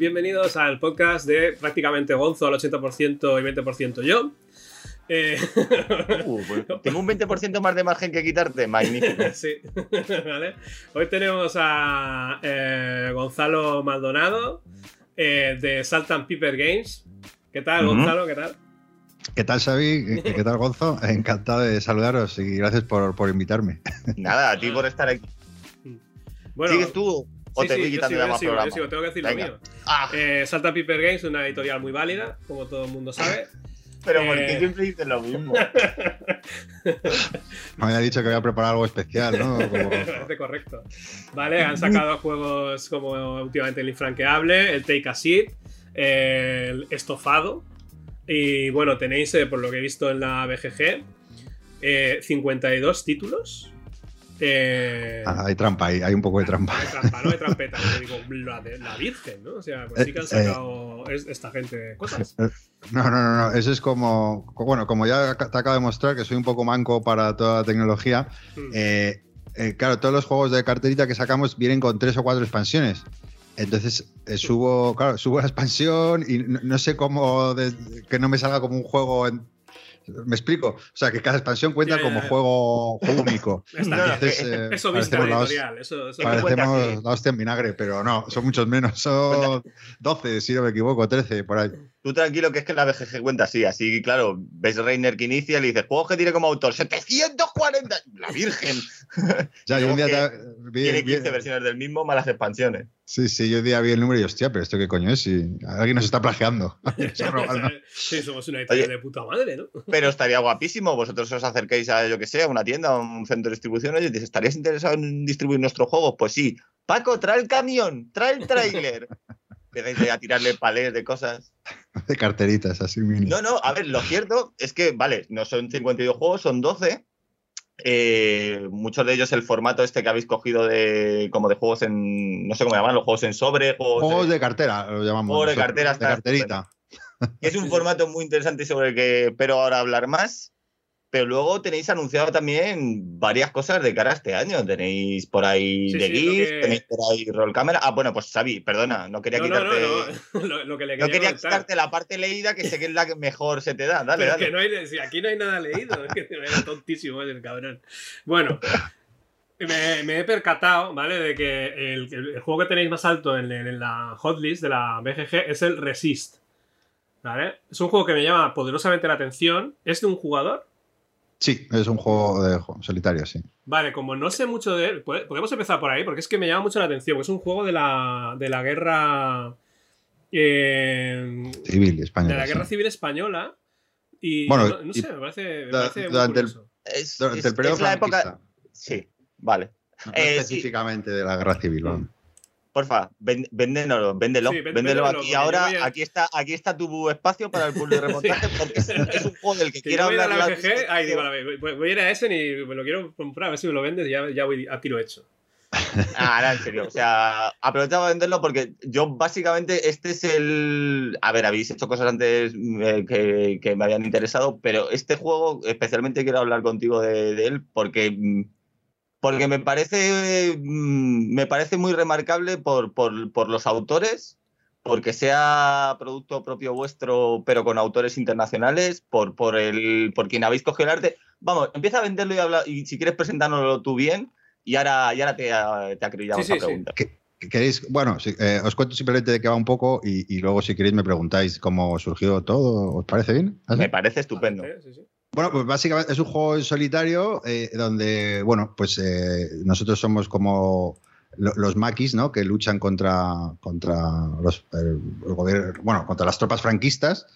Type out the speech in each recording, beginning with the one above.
Bienvenidos al podcast de prácticamente Gonzo al 80% y 20% yo. Eh, Uh, pues, tengo un 20% más de margen que quitarte. Magnífico. sí, ¿vale? Hoy tenemos a eh, Gonzalo Maldonado eh, de Salt and Pepper Games. ¿Qué tal. Gonzalo? ¿Qué tal? ¿Qué tal, Xavi? ¿Qué qué tal, Gonzo? Encantado de saludaros y gracias por, por invitarme. Nada, a ti por estar aquí. Bueno, ¿Sigues tú o sí, te sí, voy yo quitando sigo, ya yo más sigo, yo sigo, tengo que decir lo Venga. mío. Ah, Eh, Salt and Pepper Games es una editorial muy válida, como todo el mundo sabe. pero ¿por qué eh. siempre dices lo mismo? Me había dicho que voy a preparar algo especial, ¿no? Como- Me parece correcto. Vale, han sacado juegos como últimamente el Infranqueable, el Take a Seat, el Estofado. Y bueno, tenéis, eh, por lo que he visto en la BGG, eh, 52 títulos. Eh, Ah, hay trampa ahí, hay un poco de trampa. de trampa, no de trampeta, digo, la, de- la Virgen, ¿no? O sea, pues sí que han Eh, sacado es- esta gente cosas. No, no, no, no. Eso es como. Bueno, como ya te acabo de mostrar que soy un poco manco para toda la tecnología. Mm. eh, eh, claro, todos los juegos de carterita que sacamos vienen con tres o cuatro expansiones. Entonces eh, subo, claro, subo la expansión y no, no sé cómo de- que no me salga como un juego. en- ¿Me explico? O sea, que cada expansión cuenta como juego, juego único. Entonces, eh, Eso vista parecemos la hos- editorial, eso, eso Parece- Parecemos cuenta que- la hostia en vinagre, pero no, son muchos menos, son 12, si no me equivoco, 13, por ahí. Tú tranquilo que es que la BGG cuenta así. Así, claro, ves Reiner que inicia y le dices, juegos que tiene como autor 740. La Virgen. Ya, yo un día vi- Tiene vi- 15 versiones del mismo, malas expansiones. Sí, sí, yo día vi el número y hostia, pero esto qué coño es, si alguien nos está plagiando. Sí, somos una editorial Oye. de puta madre, ¿no? Pero estaría guapísimo. Vosotros os acerquéis a, yo que sé, a una tienda, a un centro de distribución. Oye, dices, ¿estarías interesado en distribuir nuestros juegos? Pues sí. Paco, trae el camión, trae el tráiler. Empezáis a tirarle palés de cosas. de carteritas, así mini. No, no, a ver, lo cierto es que, vale, no son 52 juegos, son 12. Eh, muchos de ellos el formato este que habéis cogido de como de juegos en no sé cómo llaman los juegos en sobre juegos, Juegos de- de cartera, lo llamamos. Juegos de nosotros, cartera De está carterita. es un formato muy interesante sobre el que espero ahora hablar más pero luego tenéis anunciado también varias cosas de cara a este año tenéis por ahí Sí, de sí, que- tenéis por ahí roll cámara ah bueno pues Xavi perdona no quería No, quitarte no, no. Lo, lo que le no quería, quitarte la parte leída que sé que es la que mejor se te da dale Pero es dale que no hay, si aquí no hay nada leído, es que era tontísimo el cabrón. Bueno, me, me he percatado, ¿vale? De que el juego que tenéis más alto en, en la hotlist de la BGG es el Resist. ¿Vale? Es un juego que me llama poderosamente la atención. ¿Es de un jugador? Sí, es un juego de solitario, sí. Vale, como no sé mucho de él, ¿pod- podemos empezar por ahí, porque es que me llama mucho la atención. Es un juego de la, de la guerra. eh, Civil, español. de la guerra civil española. Y Bueno, no, no y- sé, me parece, me da- parece muy durante el- curioso. es, Durante es- el periodo es la época franquista. sí vale No Eh, sí. específicamente de la guerra civil. vamos. Porfa, véndelo, véndelo, Sí, véndelo aquí ahora. a- Aquí está, aquí está tu espacio para el pool de remontaje, porque es, es un juego del que Que quiero voy a la ay, digo, a ver, voy, voy a ir a ese y me lo quiero comprar, a ver si me lo vendes y ya, ya voy a tiro hecho. Ah, ahora en serio. O sea, aprovechaba de venderlo porque yo básicamente este es el. A ver, habéis hecho cosas antes eh, que, que me habían interesado, pero este juego especialmente quiero hablar contigo de, de él porque. Porque me parece. mm, Me parece muy remarcable por, por, por los autores. Porque sea producto propio vuestro, pero con autores internacionales, por, por el, por quien habéis cogido el arte. Vamos, empieza a venderlo y habla, y si quieres presentárnoslo tú bien, y ahora, y ahora te, te acribillamos Sí, sí, la pregunta. ¿Qué- ¿Queréis? Bueno, sí, eh, os cuento simplemente de qué va un poco y, y luego si queréis me preguntáis cómo surgió todo. ¿Os parece bien? ¿Así? Me parece estupendo. ¿Eh? Bueno, pues básicamente es un juego en solitario eh, donde, bueno, pues eh, nosotros somos como lo- los maquis, ¿no? Que luchan contra, contra los, gobierno, bueno, contra las tropas franquistas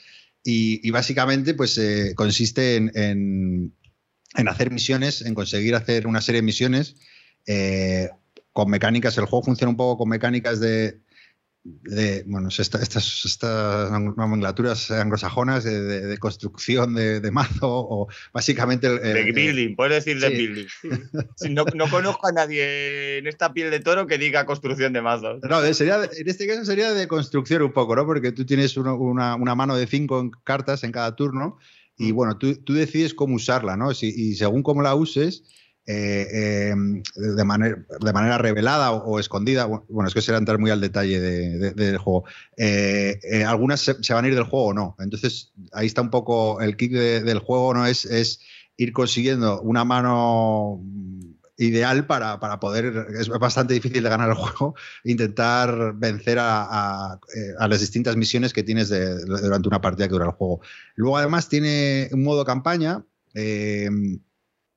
y, básicamente, pues eh, consiste en, en- en hacer misiones, en conseguir hacer una serie de misiones eh, con mecánicas. El juego funciona un poco con mecánicas de, de, bueno, esta- estas, estas nomenclaturas anglosajonas de, de- de construcción de, de mazo o básicamente el- building, puedes decir de sí. building. No, no conozco a nadie en esta piel de toro que diga construcción de mazos. No, sería, en este caso sería de construcción un poco, ¿no? Porque tú tienes uno- una, una mano de cinco cartas en cada turno y bueno, tú, tú decides cómo usarla, ¿no? Si- y según cómo la uses, eh, eh, de, manera, de revelada o, escondida. Bueno, es que será entrar muy al detalle del juego. Eh, algunas se, van a ir del juego o no. Entonces, ahí está un poco el kick del juego, ¿no? Es, es ir consiguiendo una mano ideal para, poder, es bastante difícil de ganar el juego, intentar vencer a, las distintas misiones que tienes durante una partida que dura el juego. Luego además tiene un modo campaña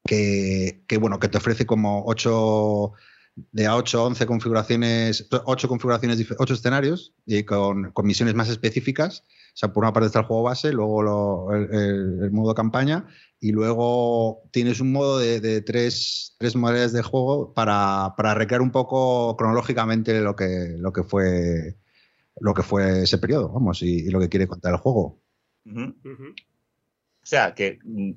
que, bueno, que te ofrece como 8 de a 8 11 configuraciones, 8 configuraciones, 8 escenarios y con, misiones más específicas. O sea, por una parte está el juego base, luego el, modo campaña y luego tienes un modo de, tres, tres modelos de juego para, recrear un poco cronológicamente lo que, lo que fue lo que fue ese periodo, vamos, y, lo que quiere contar el juego. O sea, que mm,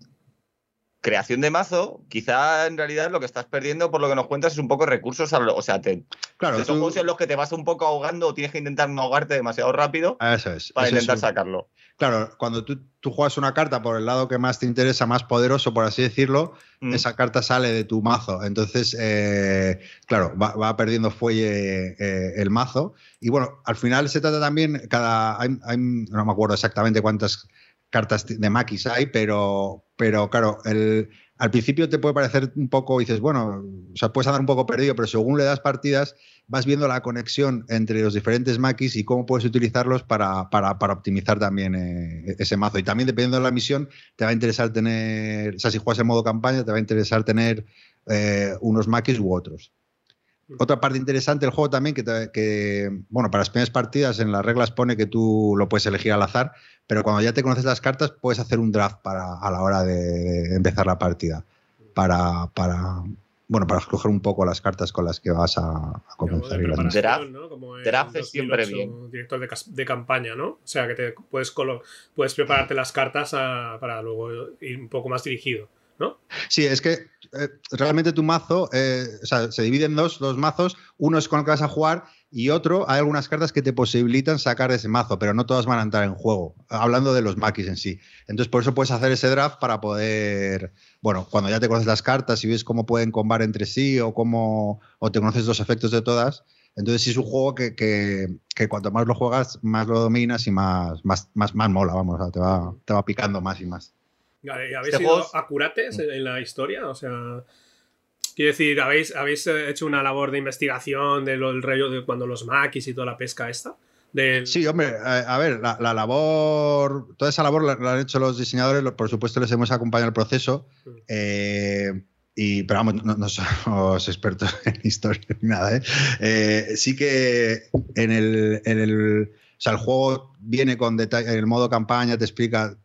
creación de mazo, quizá en realidad lo que estás perdiendo por lo que nos cuentas es un poco recursos, o sea, te, claro, son juegos en los que te vas un poco ahogando o tienes que intentar no ahogarte demasiado rápido eso es, para intentar sacarlo. Claro, cuando tú, juegas una carta por el lado que más te interesa, más poderoso, por así decirlo, mm. esa carta sale de tu mazo. Entonces, eh, claro, va, perdiendo fuelle eh, el mazo. Y bueno, al final se trata también, cada, no me acuerdo exactamente cuántas cartas de maquis hay, pero, pero claro, el, al principio te puede parecer un poco, dices, bueno, o sea, puedes andar un poco perdido, pero según le das partidas, vas viendo la conexión entre los diferentes maquis y cómo puedes utilizarlos para, para, optimizar también eh, ese mazo. Y también dependiendo de la misión, te va a interesar tener, o sea, si juegas en modo campaña, te va a interesar tener eh, unos maquis u otros. Otra parte interesante del juego también, que, que, bueno, para las primeras partidas en las reglas pone que tú lo puedes elegir al azar, pero cuando ya te conoces las cartas puedes hacer un draft para, a la hora de, empezar la partida, para, para, bueno, para escoger un poco las cartas con las que vas a, a comenzar. draft, es siempre bien. Director de, campaña, ¿no? O sea, que te puedes, puedes prepararte las cartas para luego ir un poco más dirigido. Sí, es que eh, realmente tu mazo eh, se divide en dos, dos mazos. Uno es con el que vas a jugar y otro, hay algunas cartas que te posibilitan sacar ese mazo, pero no todas van a entrar en juego. Hablando de los maquis en sí. Entonces, por eso puedes hacer ese draft para poder. Bueno, cuando ya te conoces las cartas y ves cómo pueden combar entre sí o cómo. o te conoces los efectos de todas. Entonces sí es un juego que, que, cuanto más lo juegas, más lo dominas y más, más, más, más mola, vamos, te, va, te va picando más y más. ¿Habéis este sido acurates en la historia? O sea, quiero decir, ¿habéis, ¿habéis hecho una labor de investigación del rollo de cuando los maquis y toda la pesca esta? Sí, hombre, a, ver, la, labor, toda esa labor la, han hecho los diseñadores, por supuesto les hemos acompañado el proceso, mm. eh, y, pero vamos, no, somos expertos en historia ni nada. ¿eh? ¿eh? sí que en el, en el, o sea, el juego viene con detalle, en el modo campaña te explica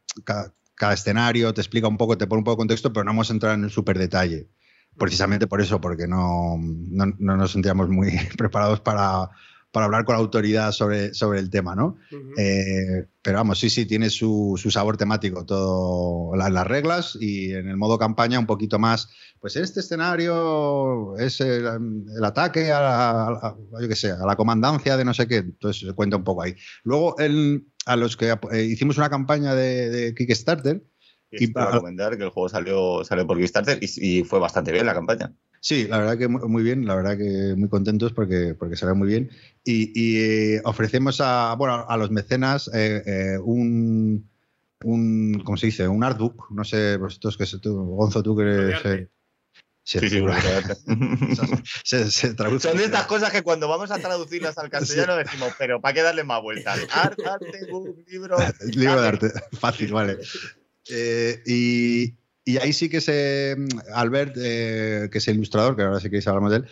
cada escenario, te explica un poco, te pone un poco de contexto, pero no hemos entrado en un súper detalle. Precisamente por eso, porque no, no, nos sentíamos muy preparados para, para, hablar con la autoridad sobre, sobre el tema, ¿no? Eh, pero vamos, sí, sí, tiene su, su sabor temático, todo las reglas y en el modo campaña un poquito más, pues en este escenario es el, ataque a la, yo qué sé, a la comandancia de no sé qué, entonces se cuenta un poco ahí. Luego el a los que eh, hicimos una campaña de, Kickstarter. Y para recomendar que el juego salió, salió por Kickstarter y, fue bastante bien la campaña. Sí, la verdad que muy bien, la verdad que muy contentos porque, porque salió muy bien. Y, eh, ofrecemos a, bueno, a los mecenas eh, un, un, ¿cómo se dice? Un artbook. No sé, vosotros que tú, Gonzo, tú que eres, Sí, sí, se, se traduce Son de estas cosas que cuando vamos a traducirlas al castellano decimos, pero ¿para qué darle más vueltas? Arte, book, libro. libro de arte, fácil, vale. Eh, y, y, ahí sí que se. Albert, eh, que es el ilustrador, que ahora sí que hablamos de él,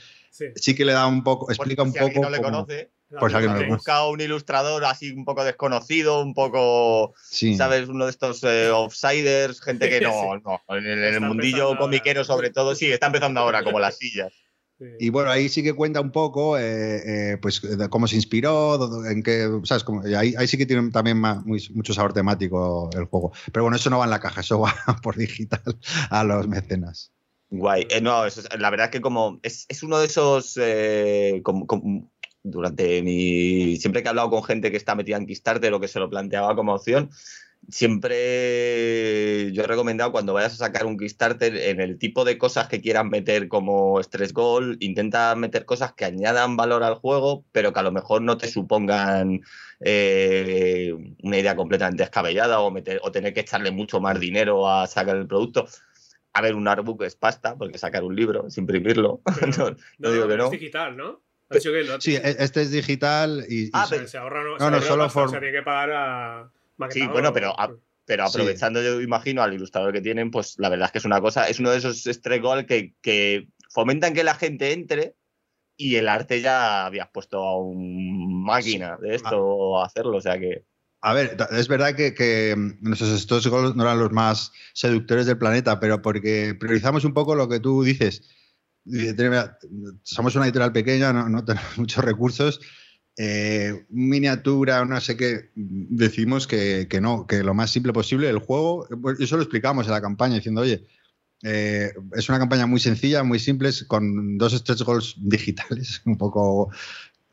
sí. que le da un poco, explica un poco. no le conoce. Pues alguien buscado un ilustrador así un poco desconocido, un poco, ¿sabes? Uno de estos eh, offsiders, gente que no, no en el, mundillo comiquero sobre todo, sí, está empezando ahora como las sillas. Y bueno, ahí sí que cuenta un poco, eh, eh, pues, cómo se inspiró, en qué, ¿sabes? ahí, ahí, sí que tiene también mucho sabor temático el juego. Pero bueno, eso no va en la caja, eso va por digital a los mecenas. Guay. no, la verdad que como es, es uno de esos como, durante mi. Siempre que he hablado con gente que está metida en Kickstarter o que se lo planteaba como opción, siempre yo he recomendado cuando vayas a sacar un Kickstarter en el tipo de cosas que quieran meter como Stress Goal, intenta meter cosas que añadan valor al juego, pero que a lo mejor no te supongan eh, una idea completamente descabellada o, meter, o tener que echarle mucho más dinero a sacar el producto. A ver, un artbook es pasta, porque sacar un libro es imprimirlo. no, no, No, digo que es no. digital, ¿no? Sí, e- este es digital y, Ah, pero- se ahorra, no, no, no, solo for... for- o sea, tiene que pagar a maquetador, bueno, pero a- Pero Sí. aprovechando, yo imagino, al ilustrador que tienen, pues la verdad es que es una cosa, es uno de esos stretch goal que, que fomentan que la gente entre y el arte ya habías puesto a un máquina de esto a hacerlo, o sea que... A ver, es verdad que, que mm, nuestros estos goals no eran los más seductores del planeta, pero porque priorizamos un poco lo que tú dices. Dice, "Mira, Somos una editorial pequeña, no, tenemos muchos recursos. eh, miniatura, no sé qué. Decimos que, que no, que lo más simple posible el juego. pues, Eso lo explicamos en la campaña diciendo, oye, eh, es una campaña muy sencilla, muy simple, con dos stretch goals digitales, un poco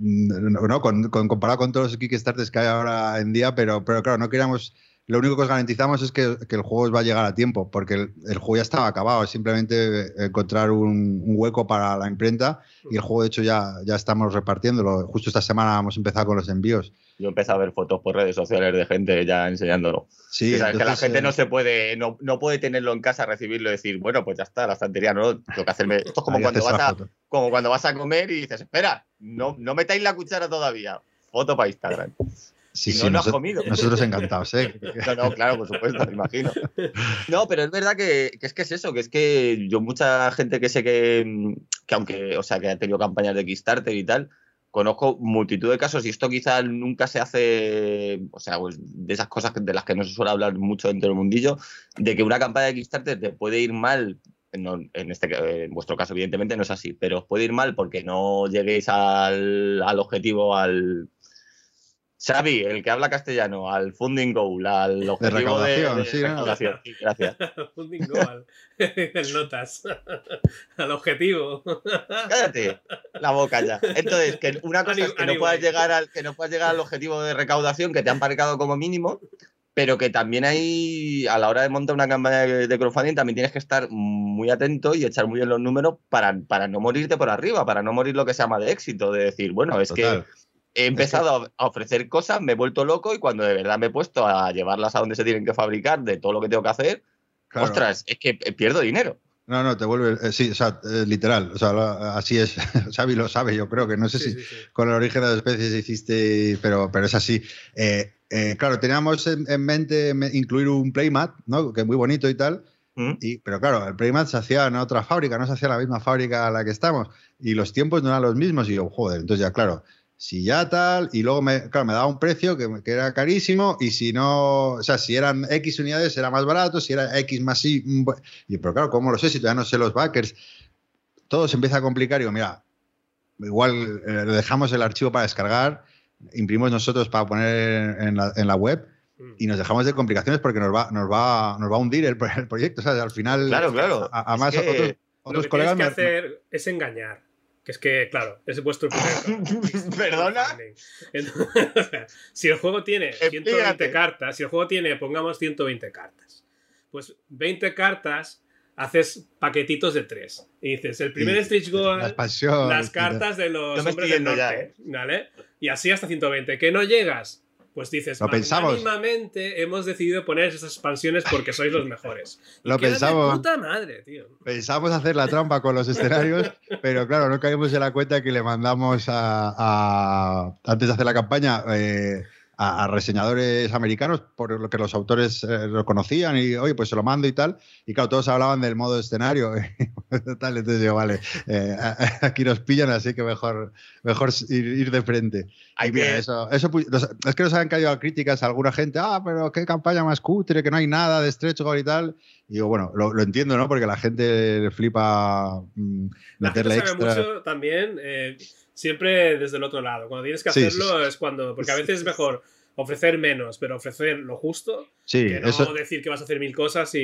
no, con, con- comparado con todos los Kickstarters que hay ahora en día, pero, pero claro, no queríamos. Lo único que os garantizamos es que, que el juego os va a llegar a tiempo, porque el, el juego ya estaba acabado, es simplemente encontrar un, un hueco para la imprenta y el juego, de hecho, ya, ya estamos repartiéndolo. Justo esta semana hemos empezado con los envíos. Yo empecé a ver fotos por redes sociales de gente ya enseñándolo. Sí, O sea, es que la entonces, gente eh, no se puede, no, no puede tenerlo en casa, recibirlo y decir, bueno, pues ya está, la estantería, no, tengo que hacerme. Esto es como ahí cuando, vas a, foto. como cuando vas a comer y dices, espera, no, no metáis la cuchara todavía. Foto para Instagram. Sí, no, has comido. Nosotros encantados, ¿eh? No, no, claro, por supuesto, me imagino. No, pero es verdad que, que es que es eso, que es que yo mucha gente que sé que, que aunque, o sea, que ha tenido campañas de Kickstarter y tal, conozco multitud de casos y esto quizás nunca se hace, o sea, pues, de esas cosas de las que no se suele hablar mucho dentro del mundillo, de que una campaña de Kickstarter te puede ir mal. no, en, este, en vuestro caso, evidentemente, no es así, pero os puede ir mal porque no lleguéis al, al objetivo, al, Xavi, el que habla castellano, al funding goal, al objetivo de, recaudación, sí, ¿no? recaudación. Sí, gracias. Funding goal. en notas. Al objetivo. Cállate la boca ya. Entonces, que una cosa es que no puedas llegar al que no puedas llegar al objetivo de recaudación que te han marcado como mínimo, pero que también hay a la hora de montar una campaña de de crowdfunding también tienes que estar muy atento y echar muy bien los números para, para no morirte por arriba, para no morir lo que se llama de éxito, de decir, bueno, es Total. que he empezado a ofrecer cosas, me he vuelto loco y cuando de verdad me he puesto a llevarlas a donde se tienen que fabricar, de todo lo que tengo que hacer, Claro. ostras, es que pierdo dinero. No, no, te vuelve. eh, sí, o sea, eh, literal. O sea, lo- así es. Xavi lo sabe, yo creo que no sé Sí, si sí, sí. con el origen de las especies hiciste, pero, pero es así. Eh, eh, claro, teníamos en, en mente me- incluir un playmat, ¿no? Que es muy bonito y tal. ¿Mm? Y, pero claro, el playmat se hacía en otra fábrica, no se hacía en la misma fábrica a la que estamos. Y los tiempos no eran los mismos. Y yo, joder, entonces ya, claro, si ya tal, y luego me, claro, me daba un precio que, era carísimo, y si no, o sea, si eran X unidades era más barato, si era X más Y, y pero claro, ¿cómo lo sé? Si todavía no sé los backers, todo se empieza a complicar y digo, mira, igual eh, dejamos el archivo para descargar, imprimimos nosotros para poner en la, en la web y nos dejamos de complicaciones porque nos va, nos va, nos va a hundir el, pro- el proyecto. O sea, al final, Claro, claro. a- que- otros, Lo otros que colegas tienes que me- hacer es engañar. Que es que, claro, es vuestro primer ¿Perdona? Entonces, si el juego tiene 120 Explícate. cartas, si el juego tiene, pongamos 120 cartas, pues 20 cartas haces paquetitos de 3. Y dices, el primer Sí, stretch goal, las cartas de los me hombres del yendo ya, norte, ¿eh? ¿vale? Y así hasta 120. ¿Que no llegas? Pues dices, Lo pensamos. magnánimamente hemos decidido poner esas expansiones porque sois los mejores. Lo pensamos. puta madre, tío. Pensamos hacer la trampa con los escenarios, pero claro, no caímos en la cuenta que le mandamos a, a- antes de hacer la campaña eh, a, a reseñadores americanos, por lo que los autores eh, lo conocían y, oye, pues se lo mando y tal. Y claro, todos hablaban del modo escenario. tal, entonces yo, vale, eh, aquí nos pillan, así que mejor, mejor ir, ir de frente. Hay Y mira, eso, eso es que nos han caído críticas a alguna gente, ah, pero qué campaña más cutre, que no hay nada de stretch goal y tal. Y digo, bueno, lo, lo entiendo, ¿no? Porque la gente flipa mm, La gente meterle sabe extra. mucho también, eh, siempre desde el otro lado. Cuando tienes que Sí, hacerlo sí, sí. es cuando. Porque a veces es mejor ofrecer menos, pero ofrecer lo justo, Sí, que no eso, decir que vas a hacer mil cosas y,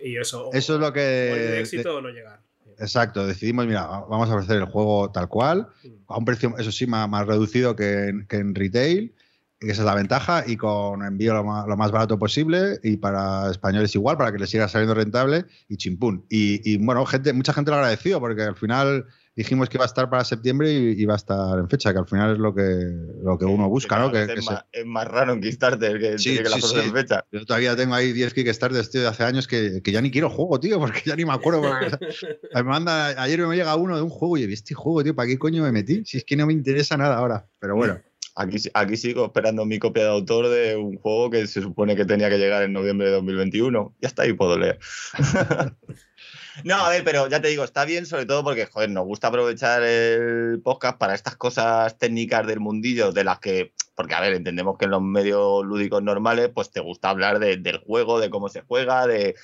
y eso. o- eso es lo o morir de que. éxito o no llegar. Exacto, decidimos, mira, vamos a ofrecer el juego tal cual, a un precio, eso sí, más, más reducido que en, que en retail. esa es la ventaja, y con envío lo más, lo más barato posible, y para españoles igual, para que les siga saliendo rentable, y chimpún. Y, y, bueno, gente, mucha gente lo ha agradecido, porque al final dijimos que iba a estar para septiembre y, va a estar en fecha, que al final es lo que, lo que uno busca, ¿no? Que, es, más, es, más, raro en Kickstarter que, sí, que sí, en fecha. Yo todavía tengo ahí 10 Kickstarter tío, de hace años que, que, ya ni quiero juego, tío, porque ya ni me acuerdo. me manda, ayer me llega uno de un juego y he visto este juego, tío, ¿para qué coño me metí? Si es que no me interesa nada ahora, pero bueno. Aquí, aquí sigo esperando mi copia de autor de un juego que se supone que tenía que llegar en noviembre de 2021. Ya está ahí, puedo leer. No, a ver, pero ya te digo, está bien sobre todo porque, joder, nos gusta aprovechar el podcast para estas cosas técnicas del mundillo de las que, porque, a ver, entendemos que en los medios lúdicos normales, pues te gusta hablar del juego, de cómo se juega, de,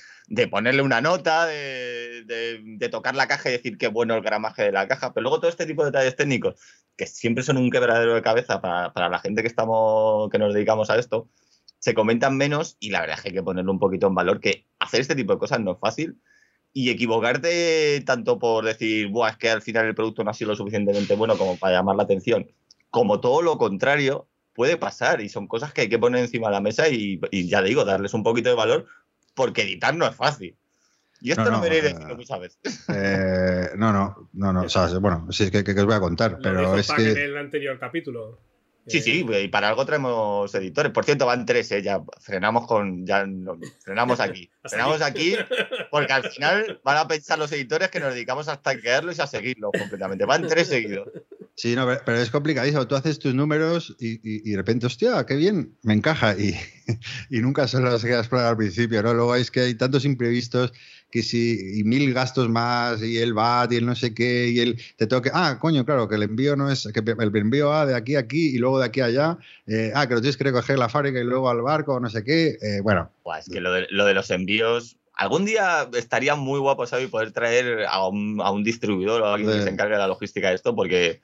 ponerle una nota, de, tocar la caja y decir qué bueno el gramaje de la caja, pero luego todo este tipo de detalles técnicos, que siempre son un quebradero de cabeza para, para la gente que, estamos, que nos dedicamos a esto, se comentan menos y la verdad es que hay que ponerlo un poquito en valor, que hacer este tipo de cosas no es fácil y equivocarte tanto por decir, Buah, es que al final el producto no ha sido lo suficientemente bueno como para llamar la atención, como todo lo contrario, puede pasar y son cosas que hay que poner encima de la mesa y, ya digo, darles un poquito de valor porque editar no es fácil. Y esto no, me iré diciendo muchas veces. Eh, no, no, no, no. O sea, bueno, sí, es que, que, os voy a contar, pero es que... en el anterior capítulo. Sí, sí, y para algo traemos editores. Por cierto, van tres, ¿eh? ya frenamos con, ya frenamos aquí. frenamos aquí porque al final van a pensar los editores que nos dedicamos a estanquearlos y a seguirlos completamente. Van tres seguidos. Sí, no, pero es complicadísimo. Tú haces tus números y, de repente, hostia, qué bien, me encaja. Y, y nunca se los quedas explorar al principio, ¿no? Luego es que hay tantos imprevistos que si y mil gastos más y el VAT y el no sé qué y el te tengo que ah coño claro que el envío no es que el envío va de aquí a aquí y luego de aquí a allá eh, ah que lo tienes que recoger la fábrica y luego al barco no sé qué eh, bueno es que lo de, lo de los envíos Algún día estaría muy guapo, ¿sabes? Poder traer a un, a un distribuidor o a alguien que se encargue de la logística de esto, porque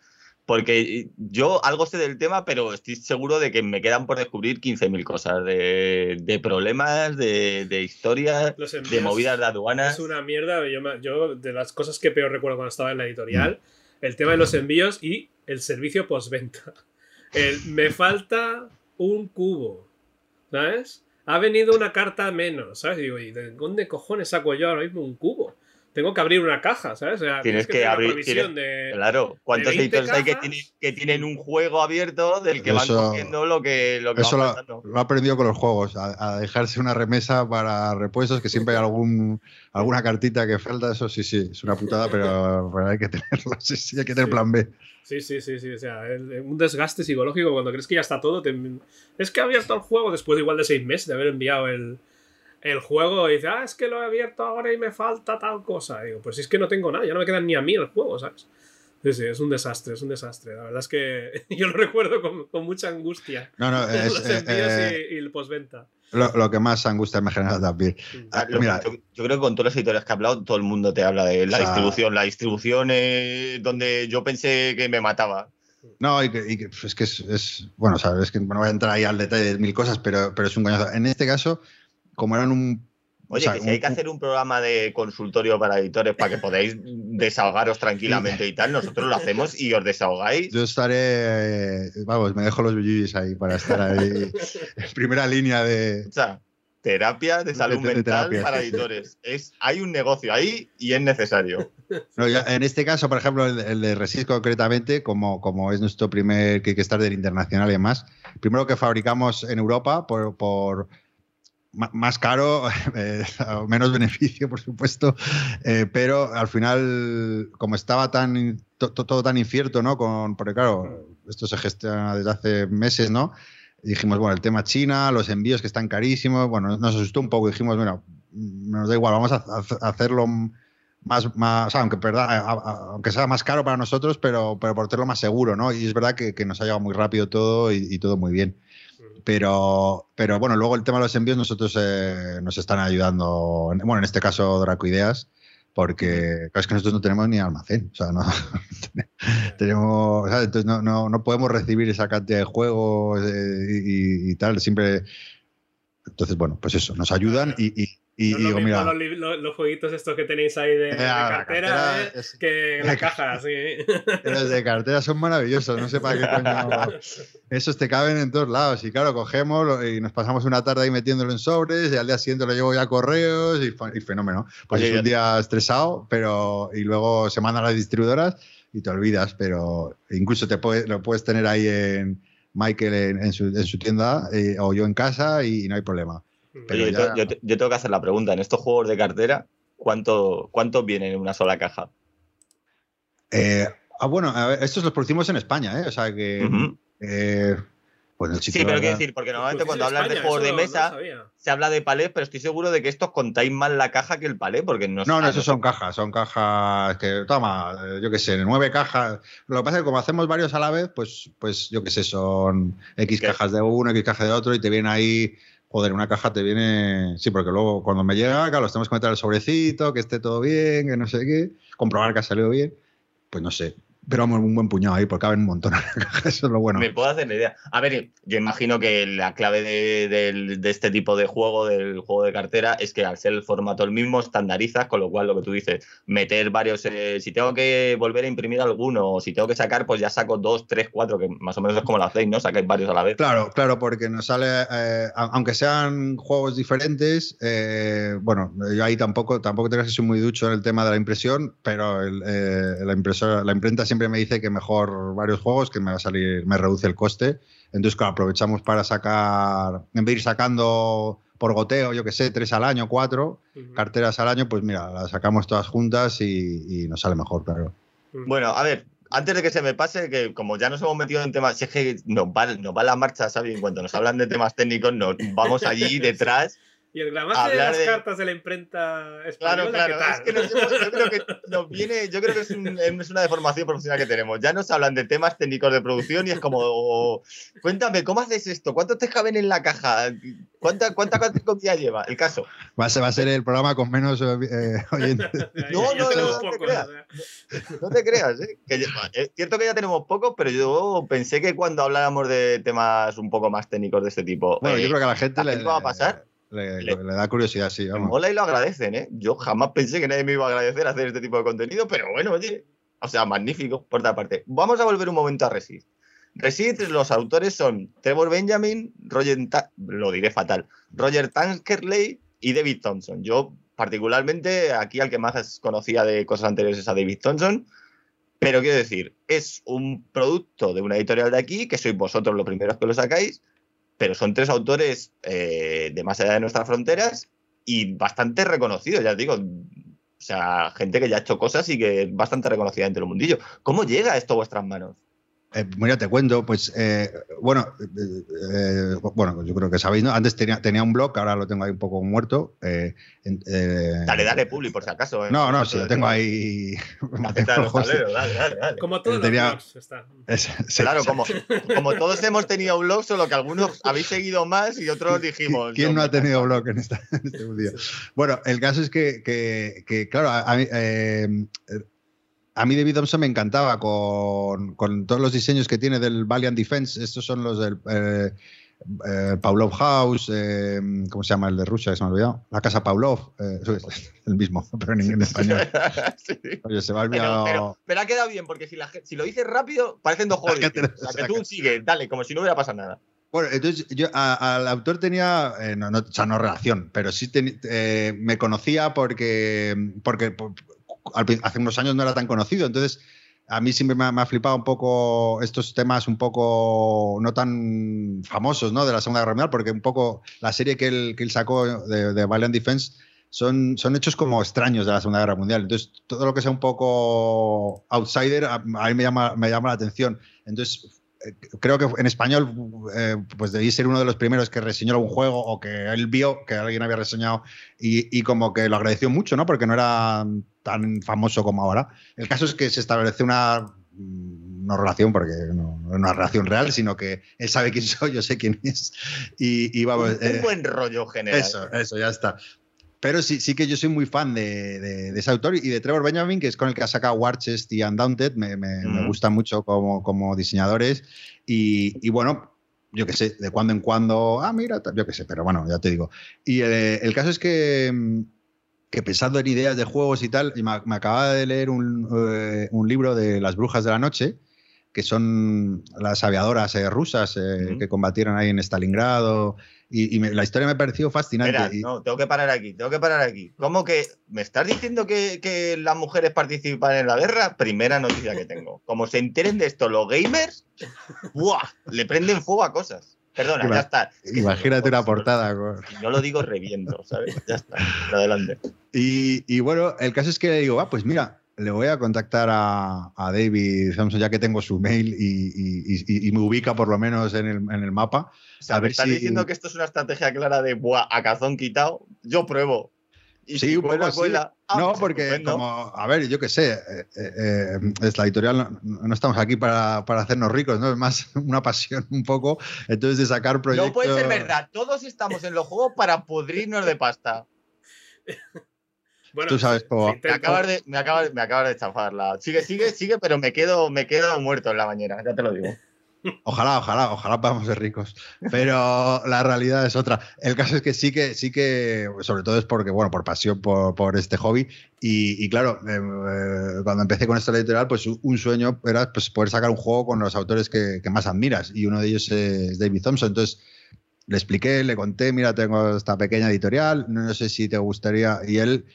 porque yo algo sé del tema, pero estoy seguro de que me quedan por descubrir 15.000 cosas de, problemas, de, historias, de movidas de aduanas. Es una mierda. Yo, de las cosas que peor recuerdo cuando estaba en la editorial, mm. el tema de los envíos y el servicio postventa. me falta un cubo, ¿sabes? Ha venido una carta menos, ¿sabes? Digo, ¿y de dónde cojones saco yo ahora mismo un cubo? Tengo que abrir una caja, ¿sabes? O sea, tienes, que, abrir. de, claro, ¿cuántos editores hay que, tienen, que tienen un juego abierto del que van cogiendo lo que, lo que Eso lo, lo, ha aprendido con los juegos, a, dejarse una remesa para repuestos, que siempre hay algún, alguna cartita que falta. Eso sí, sí, es una putada, pero, hay que tenerlo. Sí, sí, hay que tener plan B. Sí, sí, sí, sí. O sea, un desgaste psicológico cuando crees que ya está todo. Es que ha abierto el juego después de igual de seis meses de haber enviado el, el juego y dice, ah, es que lo he abierto ahora y me falta tal cosa. digo, pues es que no tengo nada, ya no me quedan ni a mí el juego, ¿sabes? Sí, sí, es un desastre, es un desastre. La verdad es que yo lo recuerdo con, mucha angustia. No, no, es, los envíos eh, y, el postventa. Lo, que más angustia me genera también. Ah, Mira, yo, creo que con todos los editores que he hablado, todo el mundo te habla de la distribución. La distribución es donde yo pensé que me mataba. No, y que, es que es, bueno, sabes que no voy a entrar ahí al detalle de mil cosas, pero, pero es un coñazo. En este caso, como eran un Oye, que si hay que hacer un programa de consultorio para editores para que podáis desahogaros tranquilamente y tal, nosotros lo hacemos y os desahogáis. Yo estaré, vamos, me dejo los billullis ahí para estar ahí en primera línea de... O sea, terapia de salud mental para editores. Es, hay un negocio ahí y es necesario. en este caso, por ejemplo, el, de Resist concretamente, como, como es nuestro primer Kickstarter internacional y demás, primero que fabricamos en Europa por, por más caro, eh, menos beneficio, por supuesto, eh, pero al final, como estaba tan todo tan incierto, ¿no? Con, porque claro, esto se gestiona desde hace meses, ¿no? dijimos, bueno, el tema China, los envíos que están carísimos, bueno, nos asustó un poco, dijimos, bueno, nos da igual, vamos a, hacerlo más, más aunque, aunque sea más caro para nosotros, pero, pero por hacerlo más seguro, ¿no? Y es verdad que, nos ha llegado muy rápido todo y todo muy bien. Pero, pero bueno, luego el tema de los envíos nosotros eh, nos están ayudando, bueno, en este caso Dracoideas, porque es que nosotros no tenemos ni almacén, o sea, no tenemos, entonces no, no, no, podemos recibir esa cantidad de juegos eh, y, tal, siempre... Entonces, bueno, pues eso, nos ayudan y, Y, y digo, mira, los, li- los- los jueguitos estos que tenéis ahí de, de Eh, la cartera, cartera ¿eh? es- que en la la caja, sí. los de cartera son maravillosos, no sé para qué coño. Esos te caben en todos lados. Y claro, cogemos y nos pasamos una tarde ahí metiéndolo en sobres y al día siguiente lo llevo ya a correos y, fenómeno. Pues Oye, es un día estresado, pero y luego se mandan a las distribuidoras y te olvidas, pero incluso te puede- lo puedes tener ahí en Michael en, en su, en su tienda eh, o yo en casa y no hay problema. Pero Oye, ya- yo, yo te- yo tengo que hacer la pregunta. En estos juegos de cartera, ¿cuánto, ¿cuántos vienen en una sola caja? Eh, ah, bueno, a ver, estos los producimos en España, ¿eh? O sea que. Ujú. eh, pues Sí, pero quiero decir, porque normalmente Pues cuando en hablas de juegos de no mesa se habla de palés, pero estoy seguro de que estos contáis más la caja que el palé, porque no No, no, esos son cajas, son cajas que, toma, eh, yo qué sé, nueve cajas. Lo que pasa es que como hacemos varios a la vez, pues, pues yo qué sé, son X ¿Qué? cajas de uno, X cajas de otro y te viene ahí, joder, una caja te viene, sí, porque luego cuando me llega, claro, tenemos que meter el sobrecito, que esté todo bien, que no sé qué, comprobar que ha salido bien, pues no sé. Pero vamos, un buen puñado ahí, porque caben un montón en la caja, eso es lo bueno. Me puedo hacer la idea. A ver, yo imagino que la clave de, este tipo de juego, del juego de cartera, es que al ser el formato el mismo, estandarizas, con lo cual lo que tú dices, meter varios. eh, si tengo que volver a imprimir alguno, o si tengo que sacar, pues ya saco dos, tres, cuatro, que más o menos es como lo hacéis, ¿no? Sacáis varios a la vez. Claro, claro, porque nos sale, eh, aunque sean juegos diferentes, eh, bueno, yo ahí tampoco, tampoco tengo que ser muy ducho en el tema de la impresión, pero el, la impresora, la imprenta siempre me dice que mejor varios juegos, que me va a salir, me reduce el coste. Entonces, claro, aprovechamos para sacar, en vez de ir sacando por goteo, yo que sé, tres al año, cuatro carteras al año, pues mira, las sacamos todas juntas y, y nos sale mejor, claro. Bueno, a ver, antes de que se me pase, que como ya nos hemos metido en temas, si es que nos va, nos va la marcha, ¿sabes? En cuanto nos hablan de temas técnicos, nos vamos allí detrás. Y el gramaje de hablar las de- cartas de la imprenta Claro, española, claro. ¿qué tal? Es que nos hemos- yo creo que nos viene, yo creo que es, un- es una deformación profesional que tenemos. Ya nos hablan de temas técnicos de producción y es como, oh, cuéntame, ¿cómo haces esto? ¿Cuántos te caben en la caja? ¿Cuánta, cuánta comida lleva? El caso. Va a ser, va a ser el programa con menos eh, oyentes. Ya- No, no, no, no te creas. o sea. No te creas, ¿eh? Que ya- es cierto que ya tenemos pocos, pero yo pensé que cuando habláramos de temas un poco más técnicos de este tipo, Bueno, eh, yo creo que a la gente ¿la le, va a pasar? Le- Le- le da curiosidad, sí. me vamos. mola y lo agradecen, ¿eh? Yo jamás pensé que nadie me iba a agradecer hacer este tipo de contenido, pero bueno, oye, o sea, magnífico, por otra parte. Vamos a volver un momento a Resist. Resist, los autores son Trevor Benjamin, Roger, Ta- lo diré fatal, Roger Tankerley y David Thompson. Yo, particularmente, aquí al que más conocía de cosas anteriores es a David Thompson, pero quiero decir, es un producto de una editorial de aquí, que sois vosotros los primeros que lo sacáis, pero son tres autores eh, de más allá de nuestras fronteras y bastante reconocidos, ya os digo. O sea, gente que ya ha hecho cosas y que es bastante reconocida entre el mundillo. ¿Cómo llega esto a vuestras manos? Eh, mira, te cuento, pues, eh, bueno, eh, eh, bueno, yo creo que sabéis, ¿no? Antes tenía, tenía un blog, ahora lo tengo ahí un poco muerto. eh, en- eh, Dale, dale, Publi, por si acaso. ¿eh? No, no, si lo tengo ahí. La cita de los tableros, dale, dale, dale. Como todos los blogs está. Es- sí, Claro, sí. como, como todos hemos tenido blog, solo que algunos habéis seguido más y otros dijimos. ¿Quién no ha tenido blog en, esta, en este día? Bueno, el caso es que, que- que, claro, a, a mí, eh, a mí David Thompson me encantaba con, con todos los diseños que tiene del Valiant Defense. Estos son los del eh, eh, Pavlov House, eh, ¿cómo se llama el de Rusia? Que se me ha olvidado. La casa Pavlov, eh, el mismo, pero en, en español. Sí. Oye, se me ha olvidado. pero, pero ha quedado bien, porque si, la, gen- si lo dices rápido, parecen dos juegos. O sea, que tú sigue, dale, como si no hubiera pasado nada. Bueno, entonces yo a- al autor tenía, eh, no, no, o sea, no relación, pero sí eh, me conocía porque, porque por- hace unos años no era tan conocido, entonces a mí siempre me ha, me ha flipado un poco estos temas un poco no tan famosos ¿no? de la Segunda Guerra Mundial, porque un poco la serie que él, que él sacó de, de Valiant Defense son, son hechos como extraños de la Segunda Guerra Mundial. Entonces, todo lo que sea un poco outsider a, a mí me llama, me llama la atención. Entonces, eh, creo que en español, eh, pues debí ser uno de los primeros que reseñó algún juego o que él vio que alguien había reseñado y, y como que lo agradeció mucho, ¿no? Porque no era tan famoso como ahora. El caso es que se estableció una mm, no relación, porque no, no es una relación real, sino que él sabe quién soy, yo sé quién es. Y, y vamos. un, un eh, buen rollo general. eso, eso, ya está. Pero sí, sí que yo soy muy fan de, de- de ese autor y de Trevor Benjamin, que es con el que ha sacado Warchest y Undaunted. Me, me- me gustan mucho como, como diseñadores. Y, y bueno, yo qué sé, de cuando en cuando, ah, mira, yo qué sé, pero bueno, ya te digo. Y eh, el caso es que, mm, que, pensando en ideas de juegos y tal, y me, acababa de leer un, eh, un, libro de Las Brujas de la Noche, que son las aviadoras rusas que combatieron ahí en Stalingrado y, la historia me pareció fascinante. no, tengo que parar aquí, tengo que parar aquí. ¿Cómo que me estás diciendo que, las mujeres participan en la guerra? Primera noticia que tengo. Como se enteren de esto los gamers, ¡buah! Le prenden fuego a cosas. Perdona, ya está. Imagínate una portada. Si no lo digo, reviento, ¿sabes? Ya está. Adelante. Y, y, bueno, el caso es que digo, ah, pues mira, le voy a contactar a, David Thompson ya que tengo su mail y, me ubica por lo menos en el, en el mapa. O sea, a ver ¿me diciendo que esto es una estrategia clara de Buah, a cazón quitado? Yo pruebo. Y sí, un ah, no, pues porque como, a ver, yo qué sé, eh, eh, eh, es la editorial, no, estamos aquí para, para, hacernos ricos, ¿no? Es más una pasión un poco, entonces de sacar proyectos... No puede ser verdad, todos estamos en los juegos para pudrirnos de pasta. Bueno, Tú sabes cómo. Me acabas de, me acabas, me acabas de chafarla. Sigue, sigue, sigue, pero me quedo, me quedo muerto en la mañana, ya te lo digo. Ojalá, ojalá, ojalá podamos ser ricos. Pero la realidad es otra. El caso es que sí que, sí que, sobre todo es porque, bueno, por pasión por, este hobby. Y, claro, eh, eh, cuando empecé con esta editorial, pues un sueño era pues, poder sacar un juego con los autores que, que, más admiras. Y uno de ellos es David Thompson. Entonces le expliqué, le conté, mira, tengo esta pequeña editorial, no sé si te gustaría. Y él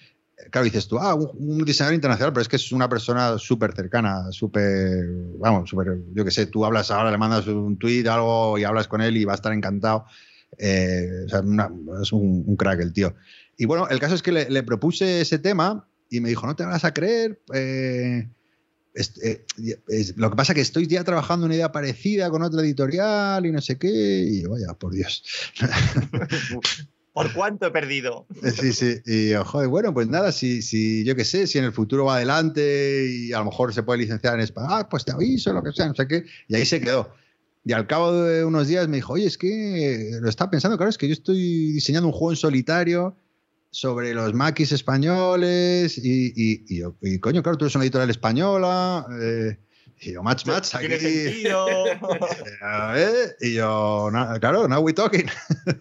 claro, dices tú, ah, un, diseñador internacional, pero es que es una persona súper cercana, súper, vamos, súper, yo qué sé, tú hablas ahora, le mandas un tweet, algo y hablas con él y va a estar encantado. Eh, o sea, es un, crack el tío. Y bueno, el caso es que le, propuse ese tema y me dijo, no te vas a creer. Eh, eh, lo que pasa es que estoy ya trabajando una idea parecida con otra editorial y no sé qué. Y vaya, por Dios. ¿Por cuánto he perdido? Sí, sí. Y joder, bueno, pues nada, si, si yo qué sé, si en el futuro va adelante y a lo mejor se puede licenciar en España, ah, pues te aviso, lo que sea, no sé qué. Y ahí se quedó. Y al cabo de unos días me dijo, oye, es que lo estaba pensando, claro, es que yo estoy diseñando un juego en solitario sobre los maquis españoles y, y, y, y coño, claro, tú eres una editorial española. Eh, y yo, match, match, aquí. ¿Tiene sentido? y yo, claro, now we talking.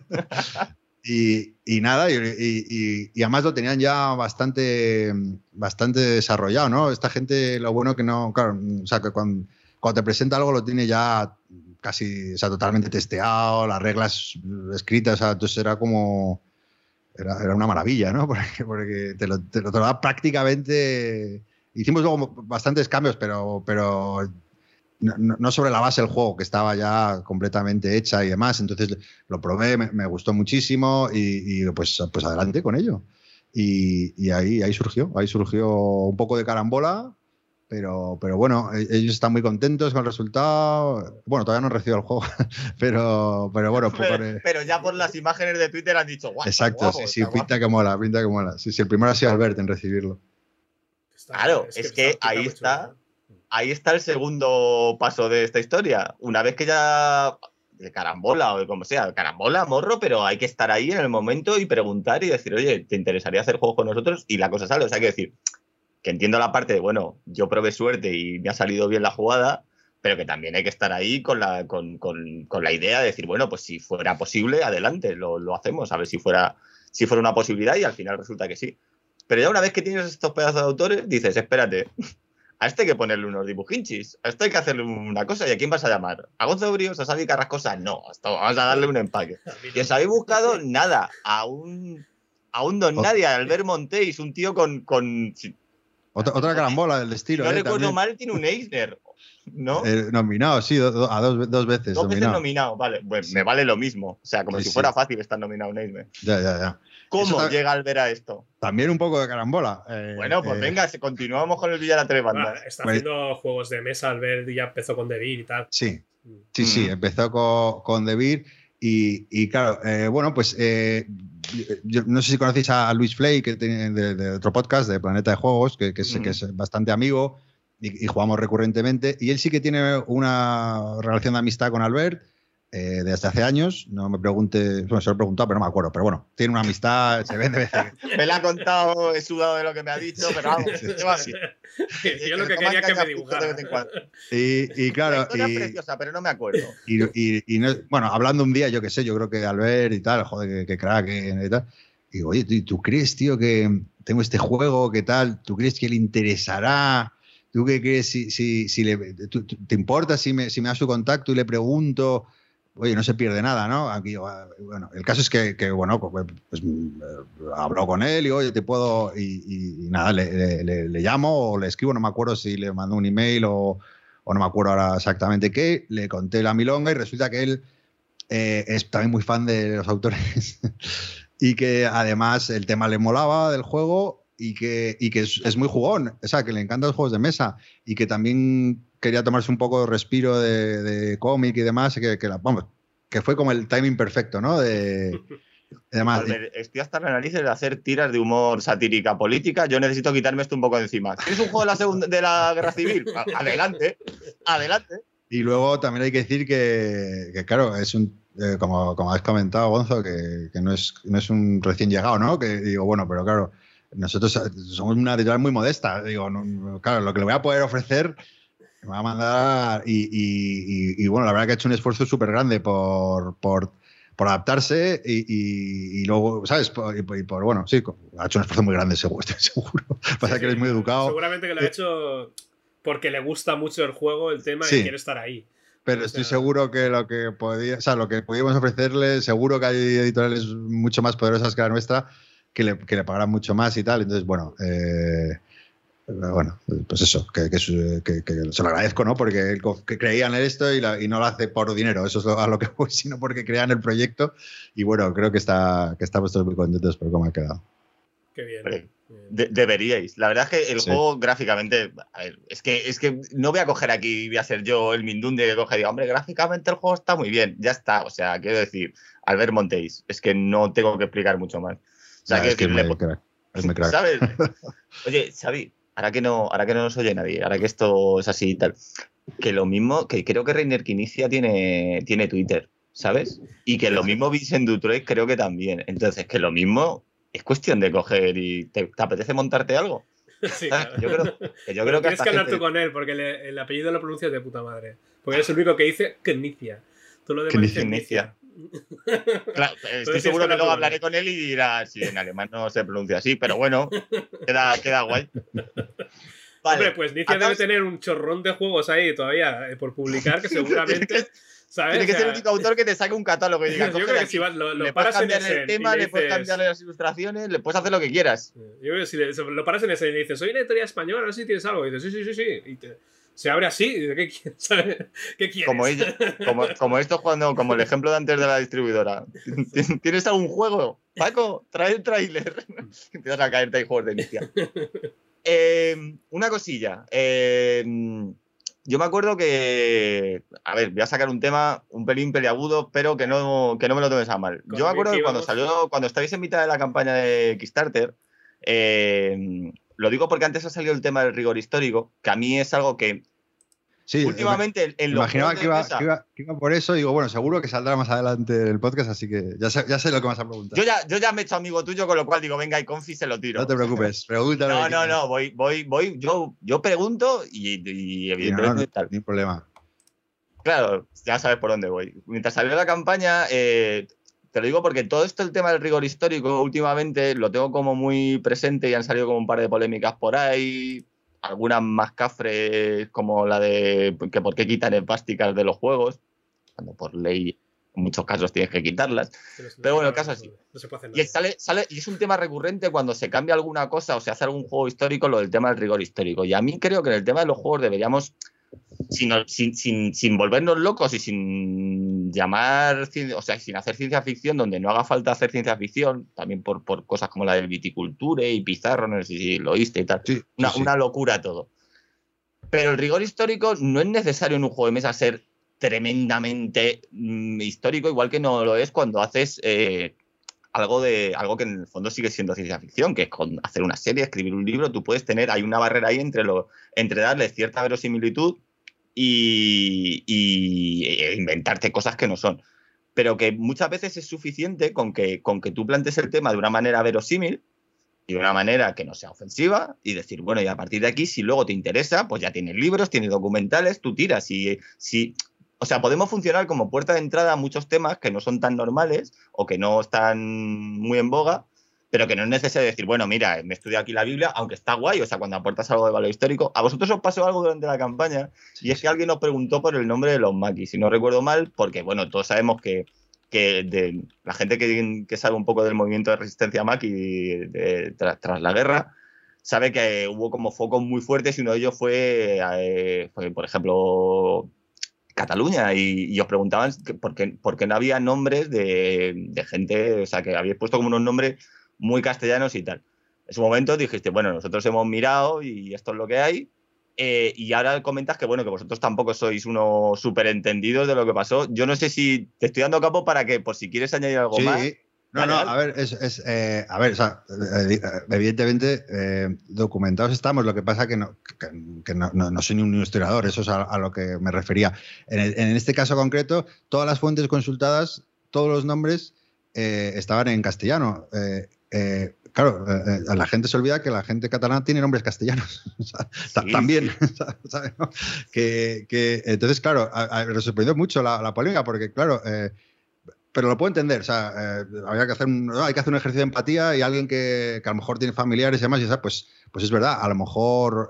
Y, nada, y, además lo tenían ya bastante, bastante desarrollado, ¿no? Esta gente, lo bueno que no, claro, o sea, que cuando, te presenta algo lo tiene ya casi, o sea, totalmente testeado, las reglas escritas, o sea, entonces era como, era, una maravilla, ¿no? Porque, porque te, lo, te, lo, da prácticamente, hicimos luego bastantes cambios, pero, pero no, sobre la base del juego, que estaba ya completamente hecha y demás. Entonces lo probé, me, gustó muchísimo y, pues, pues adelante con ello. Y, ahí, ahí surgió, ahí surgió un poco de carambola, pero, pero bueno, e, ellos están muy contentos con el resultado. Bueno, todavía no han recibido el juego, pero, pero bueno. Pero, ya por las imágenes de Twitter han dicho, guau. Exacto, sí, sí, pinta que mola, pinta que mola. Sí, sí, el primero ha sido Albert en recibirlo. Claro, es, que, ahí está ahí está el segundo paso de esta historia. Una vez que ya de carambola o como sea, carambola, morro, pero hay que estar ahí en el momento y preguntar y decir, oye, ¿te interesaría hacer juegos con nosotros? Y la cosa sale. O sea, hay que decir que entiendo la parte de, bueno, yo probé suerte y me ha salido bien la jugada, pero que también hay que estar ahí con la, con, con, con la idea de decir, bueno, pues si fuera posible, adelante, lo, lo, hacemos, a ver si fuera, si fuera una posibilidad y al final resulta que sí. Pero ya una vez que tienes estos pedazos de autores, dices, espérate, a este hay que ponerle unos dibujinchis, a este hay que hacerle una cosa, ¿y a quién vas a llamar? ¿A Gonzalo Brios? ¿A Xavi Carrascosa? No, vamos a darle un empaque. Y os habéis buscado nada, a un, a un don nadie, a Albert Montéis, un tío con... con otra, otra carambola del estilo. no eh, recuerdo mal, tiene un Eisner. ¿No? Eh, nominado, sí, a dos, dos veces. Dos veces nominado, vale. Pues me vale lo mismo. O sea, como si fuera fácil estar nominado un Eisner. Ya, ya, ya. ¿Cómo llega al ver a esto? También un poco de carambola. Eh, bueno, pues eh, venga, continuamos con el Villa Tres Bandas. está pues haciendo juegos de mesa al ver, ya empezó con Devir y tal. Sí, mm. sí, sí, mm. empezó con, con Devir y, claro, eh, bueno, pues yo no sé si conocéis a Luis Flay, que tiene de, otro podcast de Planeta de Juegos, que, que, es, que es, bastante amigo y, jugamos recurrentemente. Y él sí que tiene una relación de amistad con Albert eh, desde hace años. No me pregunte, bueno, se lo he preguntado, pero no me acuerdo. Pero bueno, tiene una amistad, se vende. me la ha contado, he sudado de lo que me ha dicho, pero vamos, así. Yo lo que quería es que me dibujara. Y, y claro. y, preciosa, pero no me acuerdo. Y, y, bueno, hablando un día, yo qué sé, yo creo que Albert y tal, joder, que, crack y tal. Y digo, oye, ¿tú, crees, tío, que tengo este juego, qué tal? ¿Tú crees que le interesará? ¿Tú qué crees? Si, si, si le, ¿Te importa si me, si me da su contacto y le pregunto? Oye, no se pierde nada, ¿no? Aquí, ah, bueno, el caso es que, bueno, pues, pues mm, hablo con él y, oye, te puedo, y, nada, le, llamo o le escribo, no me acuerdo si le mando un email o, no me acuerdo ahora exactamente qué, le conté la milonga y resulta que él eh, es también muy fan de los autores y que además el tema le molaba del juego y que, que es, es, muy jugón, o sea, que le encantan los juegos de mesa y que también quería tomarse un poco de respiro de, cómic y demás, que, que, vamos, que fue como el timing perfecto, ¿no? De, Además, estoy hasta la nariz de hacer tiras de humor satírica política. Yo necesito quitarme esto un poco de encima. ¿Es un juego de la, segunda, de la guerra civil? Adelante, adelante. Y luego también hay que decir que, claro, es un, eh, como, como has comentado, Gonzo, que, que, no, es, no es un recién llegado, ¿no? Que digo, bueno, pero claro, nosotros somos una editorial muy modesta. Digo, claro, lo que le voy a poder ofrecer me va a mandar. Y, bueno, la verdad que ha hecho un esfuerzo súper grande por, por, adaptarse y, luego, ¿sabes? y por, bueno, sí, ha hecho un esfuerzo muy grande, seguro. seguro. Pasa que eres muy educado. Seguramente que lo ha hecho porque le gusta mucho el juego, el tema y quiere estar ahí. Pero estoy seguro que lo que podía, o sea, lo que podíamos ofrecerle, seguro que hay editoriales mucho más poderosas que la nuestra que le, que le pagarán mucho más y tal. Entonces, bueno, eh, bueno, pues eso, que, que, se lo agradezco, ¿no? Porque que creían en esto y, no lo hace por dinero, eso es a lo que voy, sino porque crean el proyecto. Y bueno, creo que, está, que estamos todos muy contentos por cómo ha quedado. Qué bien. deberíais. La verdad es que el juego gráficamente, a ver, es que, es que no voy a coger aquí y voy a ser yo el Mindunde que coge y diga, hombre, gráficamente el juego está muy bien, ya está. O sea, quiero decir, Albert Montéis, es que no tengo que explicar mucho más. O sea, que, es, que ¿Sabes? Oye, Xavi, ahora que no, ahora que no nos oye nadie, ahora que esto es así y tal, que lo mismo, que creo que Reiner Quinicia tiene, tiene Twitter, ¿sabes? Y que lo mismo Vincent Dutroy creo que también. Entonces, que lo mismo es cuestión de coger y te, apetece montarte algo. Sí, Yo creo que, yo creo que Tienes que hablar tú con él, porque el apellido lo pronuncias de puta madre. Porque es el único que dice Quinicia. Tú lo demás Quinicia. Claro, estoy seguro que luego hablaré con él y dirá, si en alemán no se pronuncia así, pero bueno, queda, queda guay. Hombre, pues Nietzsche debe tener un chorrón de juegos ahí todavía eh, por publicar que seguramente. ¿sabes? Tiene que ser el único autor que te saque un catálogo y diga, yo creo que si lo, le puedes cambiar el tema, le puedes cambiar las ilustraciones, le puedes hacer lo que quieras. Yo creo que si lo paras en ese y le dices, soy una editorial española, no sé si tienes algo. Y dices, sí, sí, sí, sí. Y te, se abre así. ¿Qué, ¿Qué quieres? Como, como, como, esto cuando, como el ejemplo de antes de la distribuidora. ¿Tienes algún juego? Paco, trae el tráiler. Empiezas a caerte ahí juegos de inicia. Eh, una cosilla. Eh, yo me acuerdo que. A ver, voy a sacar un tema un pelín peliagudo, pero que no, que no me lo tomes a mal. Yo me acuerdo que cuando salió, cuando estáis en mitad de la campaña de Kickstarter, eh, lo digo porque antes ha salido el tema del rigor histórico, que a mí es algo que Sí, últimamente en los imaginaba que iba, que, iba, por eso digo, bueno, seguro que saldrá más adelante el podcast, así que ya sé, ya sé lo que vas a preguntar. Yo ya, yo ya me he hecho amigo tuyo, con lo cual digo, venga, y confi se lo tiro. No te preocupes, pregúntalo. No, no, no, voy, voy, voy, yo, yo pregunto y, evidentemente no, no, problema. Claro, ya sabes por dónde voy. Mientras salió la campaña, eh, te lo digo porque todo esto, el tema del rigor histórico, últimamente lo tengo como muy presente y han salido como un par de polémicas por ahí. Algunas más cafres, como la de que por qué quitan esvásticas de los juegos, cuando por ley en muchos casos tienes que quitarlas. Pero, bueno, el caso así. y, sale, sale, y es un tema recurrente cuando se cambia alguna cosa o se hace algún juego histórico, lo del tema del rigor histórico. Y a mí creo que en el tema de los juegos deberíamos sin, sin, sin, volvernos locos y sin llamar, o sea, sin hacer ciencia ficción donde no haga falta hacer ciencia ficción, también por, por cosas como la del viticulture y Pizarro, no sé si lo oíste y tal. una, locura todo. Pero el rigor histórico no es necesario en un juego de mesa ser tremendamente mm, histórico, igual que no lo es cuando haces eh, algo de algo que en el fondo sigue siendo ciencia ficción, que es con hacer una serie, escribir un libro, tú puedes tener, hay una barrera ahí entre lo, entre darle cierta verosimilitud y, y e inventarte cosas que no son. Pero que muchas veces es suficiente con que, con que tú plantes el tema de una manera verosímil y de una manera que no sea ofensiva y decir, bueno, y a partir de aquí, si luego te interesa, pues ya tienes libros, tienes documentales, tú tiras. Y si, o sea, podemos funcionar como puerta de entrada a muchos temas que no son tan normales o que no están muy en boga, pero que no es necesario decir, bueno, mira, me estudio aquí la Biblia, aunque está guay, o sea, cuando aportas algo de valor histórico. A vosotros os pasó algo durante la campaña y es que alguien nos preguntó por el nombre de los maquis, si no recuerdo mal, porque, bueno, todos sabemos que que de la gente que, sabe un poco del movimiento de resistencia maqui tras la guerra, sabe que hubo como focos muy fuertes y uno de ellos fue, eh, por ejemplo, Cataluña. Y, os preguntaban por qué, por qué no había nombres de, gente, o sea, que habíais puesto como unos nombres muy castellanos y tal. En su momento dijiste, bueno, nosotros hemos mirado y esto es lo que hay, eh, y ahora comentas que bueno, que vosotros tampoco sois unos súper entendidos de lo que pasó. Yo no sé si te estoy dando campo para que, por si quieres añadir algo más. No, no, a ver, es, eh, a ver, o sea, eh, evidentemente documentados estamos, lo que pasa que no, que, no, soy ni un historiador, eso es a, lo que me refería. En, este caso concreto, todas las fuentes consultadas, todos los nombres estaban en castellano claro, eh, eh, la gente se olvida que la gente catalana tiene nombres castellanos. también. Que, entonces, claro, me sorprendió mucho la, polémica porque, claro, eh, pero lo puedo entender. O sea, había que hacer un, hay que hacer un ejercicio de empatía y alguien que, a lo mejor tiene familiares y demás, y pues, pues es verdad, a lo mejor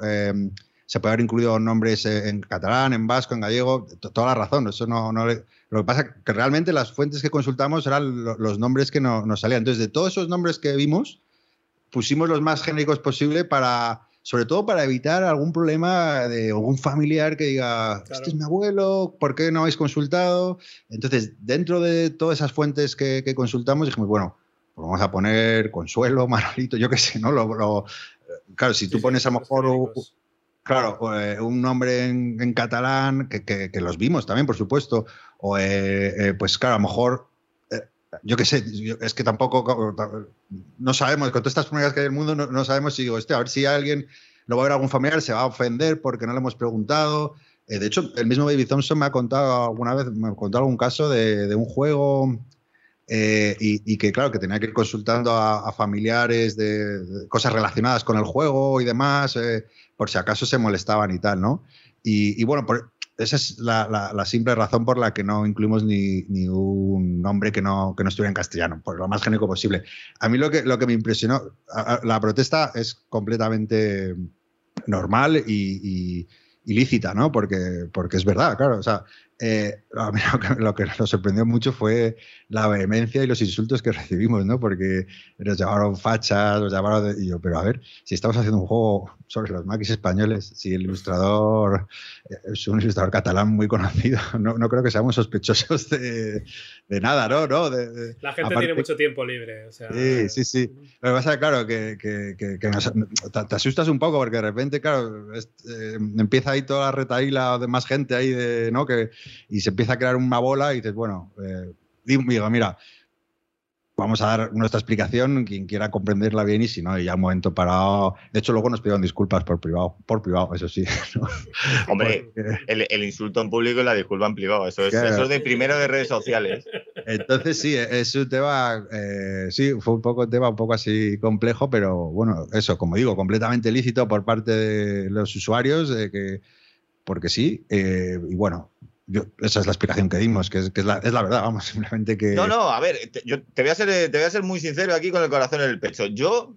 se puede haber incluido nombres en catalán, en vasco, en gallego, toda la razón. Eso no, no lo que pasa es que realmente las fuentes que consultamos eran los nombres que nos salían. Entonces, de todos esos nombres que vimos, pusimos los más genéricos posible para, sobre todo para evitar algún problema de algún familiar que diga, este es mi abuelo, ¿por qué no habéis consultado? Entonces, dentro de todas esas fuentes que, consultamos, dijimos, bueno, pues vamos a poner Consuelo, Manolito, yo qué sé, ¿no? Lo, claro, si tú pones a lo mejor... Claro, eh, un nombre en, catalán, que, los vimos también, por supuesto, o eh, eh, pues claro, a lo mejor yo qué sé, es que tampoco, no sabemos, con todas estas familias que hay en el mundo, no, sabemos si a ver si alguien lo va a ver algún familiar, se va a ofender porque no le hemos preguntado. De hecho, el mismo Baby Thompson me ha contado alguna vez, me ha contado algún caso de, un juego y, que, claro, que tenía que ir consultando a, familiares de, cosas relacionadas con el juego y demás, por si acaso se molestaban y tal, ¿no? Y, y bueno, esa es la, simple razón por la que no incluimos ni, un nombre que no, que no estuviera en castellano, por lo más genérico posible. A mí lo que, lo que me impresionó, la protesta es completamente normal y, lícita, ¿no? Porque, porque es verdad, claro. O sea, eh, a mí lo que, nos sorprendió mucho fue la vehemencia y los insultos que recibimos, ¿no? Porque nos llamaron fachas, nos llamaron... y yo, pero a ver, si estamos haciendo un juego sobre los maquis españoles, si el ilustrador eh, es un ilustrador catalán muy conocido, no, no creo que seamos sospechosos de, de nada, ¿no? ¿no? De, la gente tiene mucho tiempo libre, o sea... Sí, sí, sí. Lo que pasa es, claro, que, que, que, te, asustas un poco porque de repente, claro, eh, empieza ahí toda la retaíla de más gente ahí de, ¿no? Que, y se empieza a crear una bola y dices, bueno, eh, digo, mira, vamos a dar nuestra explicación, quien quiera comprenderla bien y si no, ya un momento parado. De hecho, luego nos pidieron disculpas por privado, por privado, eso sí. Hombre, el, insulto en público y la disculpa en privado, eso es, eso es de primero de redes sociales. Entonces sí, es un tema, eh, sí, fue un poco un tema un poco así complejo, pero bueno, eso, como digo, completamente lícito por parte de los usuarios, que, porque sí, eh, y bueno, esa es la explicación que dimos, que, es, la, verdad, vamos, simplemente que... No, no, a ver, te, yo te voy, a ser, te voy a ser muy sincero aquí con el corazón en el pecho. Yo,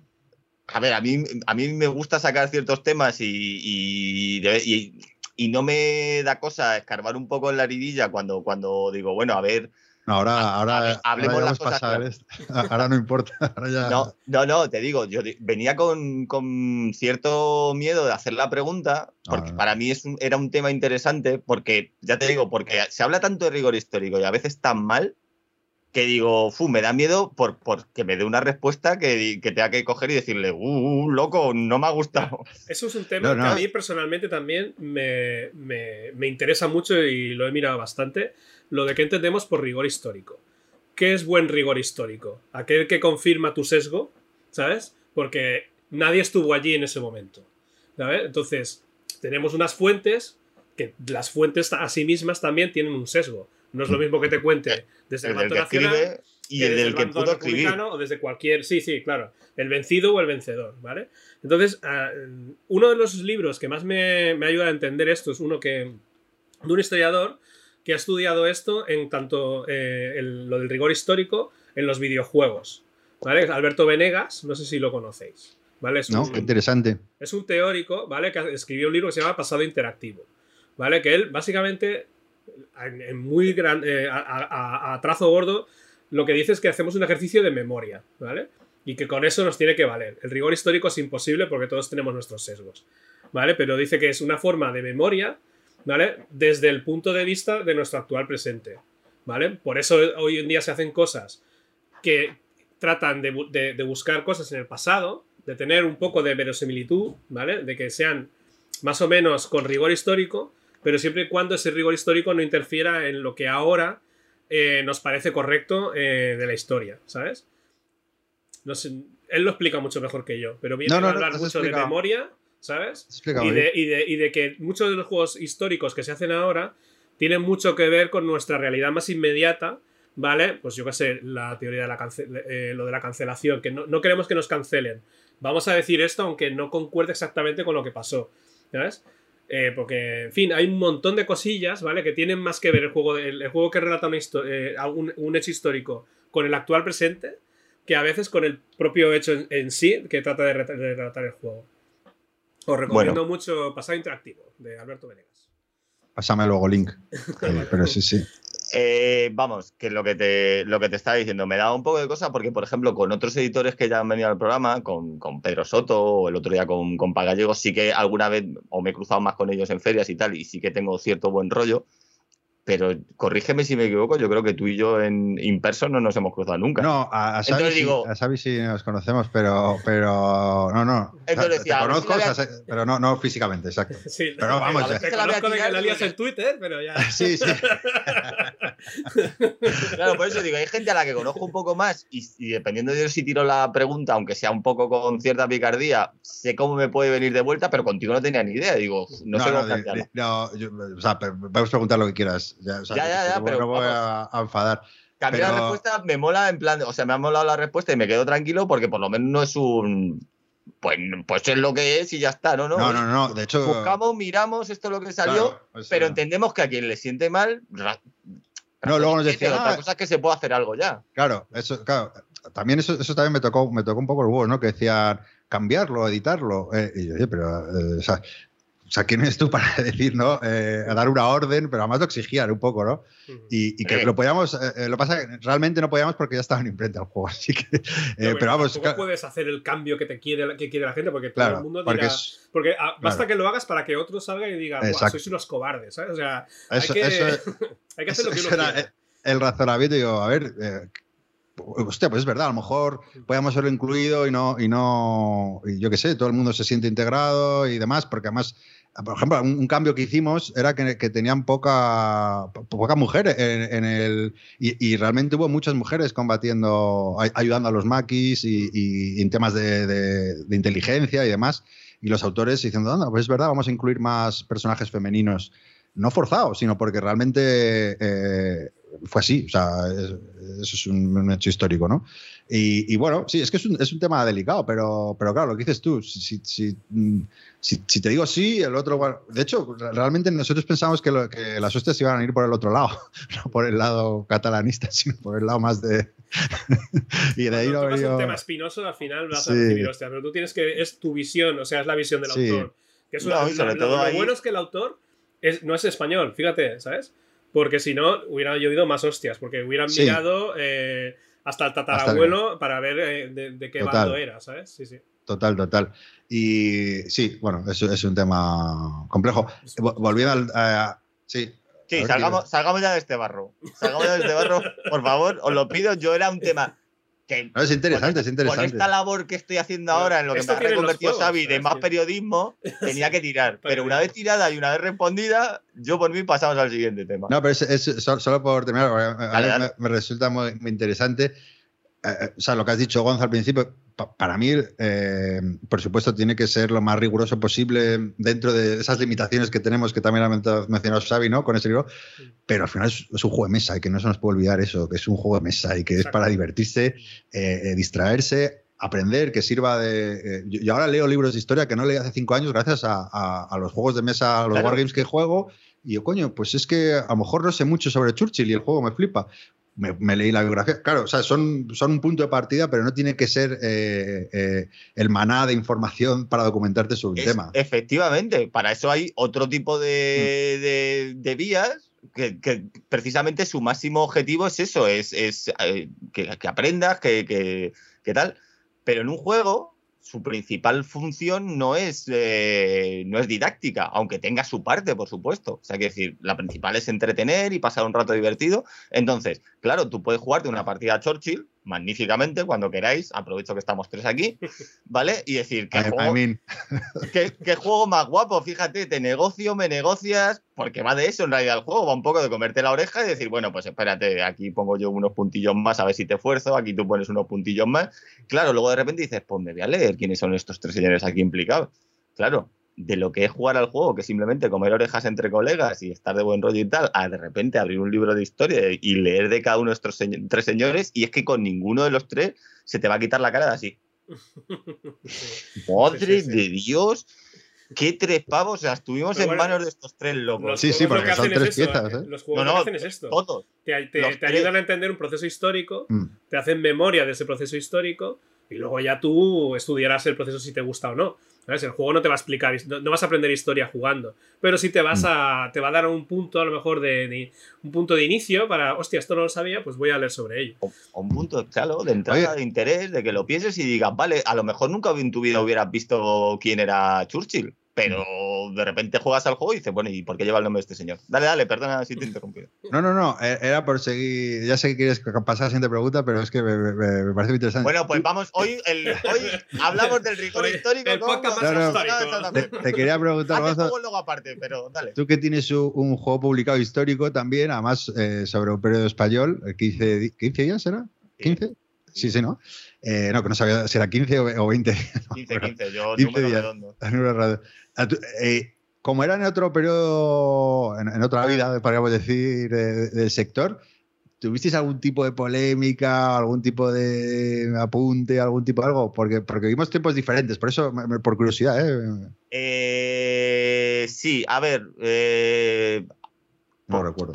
a ver, a mí, a mí me gusta sacar ciertos temas y, y, no me da cosa escarbar un poco en la heridilla cuando, cuando digo, bueno, a ver, Ahora, ahora, hablemos las cosas. Ahora no importa. No, no, no, te digo, yo venía con, cierto miedo de hacer la pregunta, porque ah. para mí es era un tema interesante, porque, ya te digo, porque se habla tanto de rigor histórico y a veces tan mal que digo, fu, me da miedo por, que me dé una respuesta que, tenga que coger y decirle, uh, uh, loco, no me ha gustado. Eso es un tema que a mí personalmente también me, me interesa mucho y lo he mirado bastante lo de que entendemos por rigor histórico. ¿Qué es buen rigor histórico? Aquel que confirma tu sesgo, ¿sabes? Porque nadie estuvo allí en ese momento. ¿sabes? Entonces, tenemos unas fuentes que las fuentes a sí mismas también tienen un sesgo. No es lo mismo que te cuente desde el, El que nacional y el desde del que pudo escribir. o desde cualquier. Sí, sí, claro. El vencido o el vencedor, ¿vale? Entonces, ah, uno de los libros que más me, me ayuda a entender esto es uno que. de un historiador que ha estudiado esto en tanto eh, el- lo del rigor histórico en los videojuegos. ¿Vale? Alberto Venegas, no sé si lo conocéis. ¿Vale? Es ¿No? un- Qué interesante. es un teórico, ¿vale? Que escribió un libro que se llama Pasado Interactivo, ¿vale? Que él, básicamente, en, en muy gran, eh, a, a- a trazo gordo, lo que dice es que hacemos un ejercicio de memoria, ¿vale? Y que con eso nos tiene que valer. El rigor histórico es imposible porque todos tenemos nuestros sesgos, ¿vale? Pero dice que es una forma de memoria, ¿vale? Desde el punto de vista de nuestro actual presente, ¿vale? Por eso hoy en día se hacen cosas que tratan de, bu- de- de buscar cosas en el pasado, de tener un poco de verosimilitud, ¿vale? De que sean más o menos con rigor histórico, pero siempre y cuando ese rigor histórico no interfiera en lo que ahora eh, nos parece correcto eh, de la historia, ¿sabes? No sé, él lo explica mucho mejor que yo, pero viene No, no, a hablar mucho de memoria, ¿sabes? Y de, y, de, y de que muchos de los juegos históricos que se hacen ahora tienen mucho que ver con nuestra realidad más inmediata, ¿vale? Pues yo qué sé, la teoría de la cance- eh, lo de la cancelación, que no, no queremos que nos cancelen. Vamos a decir esto aunque no concuerde exactamente con lo que pasó, ¿sabes? Eh, porque, en fin, hay un montón de cosillas, ¿vale? Que tienen más que ver el juego, el, el juego que relata una eh, un, un hecho histórico con el actual presente, que a veces con el propio hecho en, en sí que trata de, re- de relatar el juego. Os recomiendo mucho Pasado Interactivo, de Alberto Venegas. Pásame luego link. Eh, pero sí, sí. Eh, vamos, que lo que te lo que te estaba diciendo me da un poco de cosa porque, por ejemplo, con otros editores que ya han venido al programa, con, con Pedro Soto o el otro día con, con Pagallego, sí que alguna vez o me he cruzado más con ellos en ferias y tal, y sí que tengo cierto buen rollo. Pero corrígeme si me equivoco, yo creo que tú y yo en in person no nos hemos cruzado nunca. No, a, a Xavi, Entonces sí, digo- a Xavi sí nos conocemos, pero, pero no, no. Entonces Te decía, si conozco, la pero no, no físicamente, exacto. Sí, Pero vamos, te, conozco de que la lías en Twitter, pero ya. Sí, sí. Claro, por eso digo, hay gente a la que conozco un poco más y, y dependiendo de si tiro la pregunta, aunque sea un poco con cierta picardía, sé cómo me puede venir de vuelta, pero contigo no tenía ni idea. Digo, no, sé cómo de- plantearlo. de- no, yo- o sea, puedes preguntar lo que quieras. Ya, o sea, Ya, ya, ya, no- pero no voy a, a enfadar. Cambiar la pero- respuesta me mola en plan, o sea, me ha molado la respuesta y me quedo tranquilo porque por lo menos no es un. Pues, pues es lo que es y ya está, ¿no? No, No, no, no. De hecho. Buscamos, miramos, esto es lo que salió, claro, o sea, pero entendemos que a quien le siente mal. No, luego nos que decían, Otra "Ah, cosa es que se puede hacer algo ya. Claro, eso, claro. También eso, eso también me tocó, me tocó un poco el huevo, ¿no? Que decían cambiarlo, editarlo. eh, y yo, oye, pero, eh, o, sea, sea, ¿quién eres tú para decir, ¿no? Eh, a dar una orden, pero además lo exigían un poco, ¿no? Y, y que Eh. lo podíamos, eh, eh, lo pasa que realmente no podíamos porque ya estaba en imprenta el juego, así que. eh, pero vamos, claro, puedes hacer el cambio que te quiere, la- que quiere la gente porque todo claro, el mundo porque dirá. es- Porque ah, basta claro. que lo hagas para que otro salga y diga, "Buah, Exacto. sois unos cobardes, ¿sabes? O sea, eso, hay, que, eso- hay que hacer lo que uno era, quiera. el razonamiento, digo, a ver, eh, hostia, pues es verdad, a lo mejor podíamos haberlo incluido y no, y no, y yo qué sé, todo el mundo se siente integrado y demás, porque además, por ejemplo, un, cambio que hicimos era que, tenían poca, po- poca mujer en, el, y, realmente hubo muchas mujeres combatiendo, ay- ayudando a los maquis y, en temas de, inteligencia y demás, y los autores diciendo, anda, pues es verdad, vamos a incluir más personajes femeninos no forzado, sino porque realmente eh, fue así. O sea, es- eso es un, un hecho histórico, ¿no? Y, y bueno, sí, es que es un, es un tema delicado, pero, pero claro, lo que dices tú, si, si, si, mm, si- si te digo sí, el otro. bueno, de hecho, realmente nosotros pensamos que, lo- que las hostias iban a ir por el otro lado, no por el lado catalanista, sino por el lado más de. y de ahí no tocas un tema espinoso, al final vas a Sí. recibir hostia, pero tú tienes que. Es tu visión, o sea, es la visión del Sí. autor. Que es No, una- y sobre lo- todo lo, ahí- bueno es que el autor es, no es español, fíjate, ¿sabes? Porque si no, hubiera llovido más hostias, porque hubieran Sí. mirado eh, hasta el tatarabuelo para ver eh, de, de qué Total. bando era, ¿sabes? Sí, sí. Total, total. Y sí, bueno, eso es un tema complejo. Vo- Volviendo al. a- sí. Sí, salgamos, salgamos ya de este barro. Salgamos ya de este barro, por favor, os lo pido. Yo era un tema que No, es interesante, es con interesante. esta labor que estoy haciendo ahora en lo que Esto me ha reconvertido juegos, Xavi de más periodismo, tenía que tirar. Pero una vez tirada y una vez respondida, yo por mí pasamos al siguiente tema. No, pero es, es- so- solo por terminar, porque a mí Dale, me- dale. Me, resulta muy, muy interesante. O sea, lo que has dicho, Gonzalo, al principio, para mí, eh, por supuesto, tiene que ser lo más riguroso posible dentro de esas limitaciones que tenemos, que también ha mencionado Xavi, ¿no? Con este libro. Pero al final es, un juego de mesa y que no se nos puede olvidar eso, que es un juego de mesa y que es para divertirse, eh, eh, distraerse, aprender, que sirva de. yo ahora leo libros de historia que no leí hace cinco años gracias a, los juegos de mesa, a los wargames que juego. Y yo, coño, pues es que a lo mejor no sé mucho sobre Churchill y el juego me flipa me, leí la biografía. Claro, o sea, son, son un punto de partida, pero no tiene que ser eh, eh, el maná de información para documentarte sobre el tema. Efectivamente, para eso hay otro tipo de, mm. vías. Que, precisamente su máximo objetivo es eso, es, eh, que, aprendas, que, que tal. Pero en un juego, su principal función no es, eh, no es didáctica, aunque tenga su parte, por supuesto. O sea, que decir, la principal es entretener y pasar un rato divertido. Entonces, claro, tú puedes jugarte una partida a Churchill magníficamente cuando queráis. Aprovecho que estamos tres aquí, ¿vale? Y decir, ¿qué, juego, ¿qué, juego más guapo? Fíjate, te negocio, me negocias, porque va de eso en realidad el juego, va un poco de comerte la oreja y decir, bueno, pues espérate, aquí pongo yo unos puntillos más a ver si te esfuerzo, aquí tú pones unos puntillos más. Claro, luego de repente dices, pues me voy a leer quiénes son estos tres señores aquí implicados. Claro, de lo que es jugar al juego, que simplemente comer orejas entre colegas y estar de buen rollo y tal, a de repente abrir un libro de historia y leer de cada uno de estos tres señores, y es que con ninguno de los tres se te va a quitar la cara de así. Madre de Dios, qué tres pavos, o sea, estuvimos en manos de estos tres locos. Sí, sí, porque son tres piezas. ¿eh? Los juegos no, no, hacen es esto. Todos. Te, ayudan a entender un proceso histórico, mm. te hacen memoria de ese proceso histórico, y luego ya tú estudiarás el proceso si te gusta o no. El juego no te va a explicar, no, vas a aprender historia jugando, pero sí te vas mm. a, te va a dar un punto a lo mejor de, un punto de inicio para, hostia, esto no lo sabía, pues voy a leer sobre ello. O, un punto, claro, de entrada de interés, de que lo pienses y digas, vale, a lo mejor nunca en tu vida hubieras visto quién era Churchill, pero de repente juegas al juego y dices, bueno, ¿y por qué lleva el nombre de este señor? Dale, dale, perdona si te he interrumpido. No, no, no, e-, era por seguir, ya sé que quieres pasar a la siguiente pregunta, pero es que me, parece muy interesante. Bueno, pues vamos, hoy, hoy hablamos del rigor histórico. El podcast más Te, te, quería preguntar, Haz luego aparte, pero dale. Tú que tienes un, juego publicado histórico también, además eh, sobre un periodo español, 15, 15 días será? ¿15? Sí, sí, ¿no? Eh, no, que no sabía si era 15 o 20. 15, 15, yo 15 número días. redondo. Eh, como era en otro periodo, en, otra vida, podríamos decir, del sector, ¿tuvisteis algún tipo de polémica, algún tipo de apunte, algún tipo de algo? Porque, porque vimos tiempos diferentes, por eso, por curiosidad. ¿eh? eh sí, a ver. Eh, no recuerdo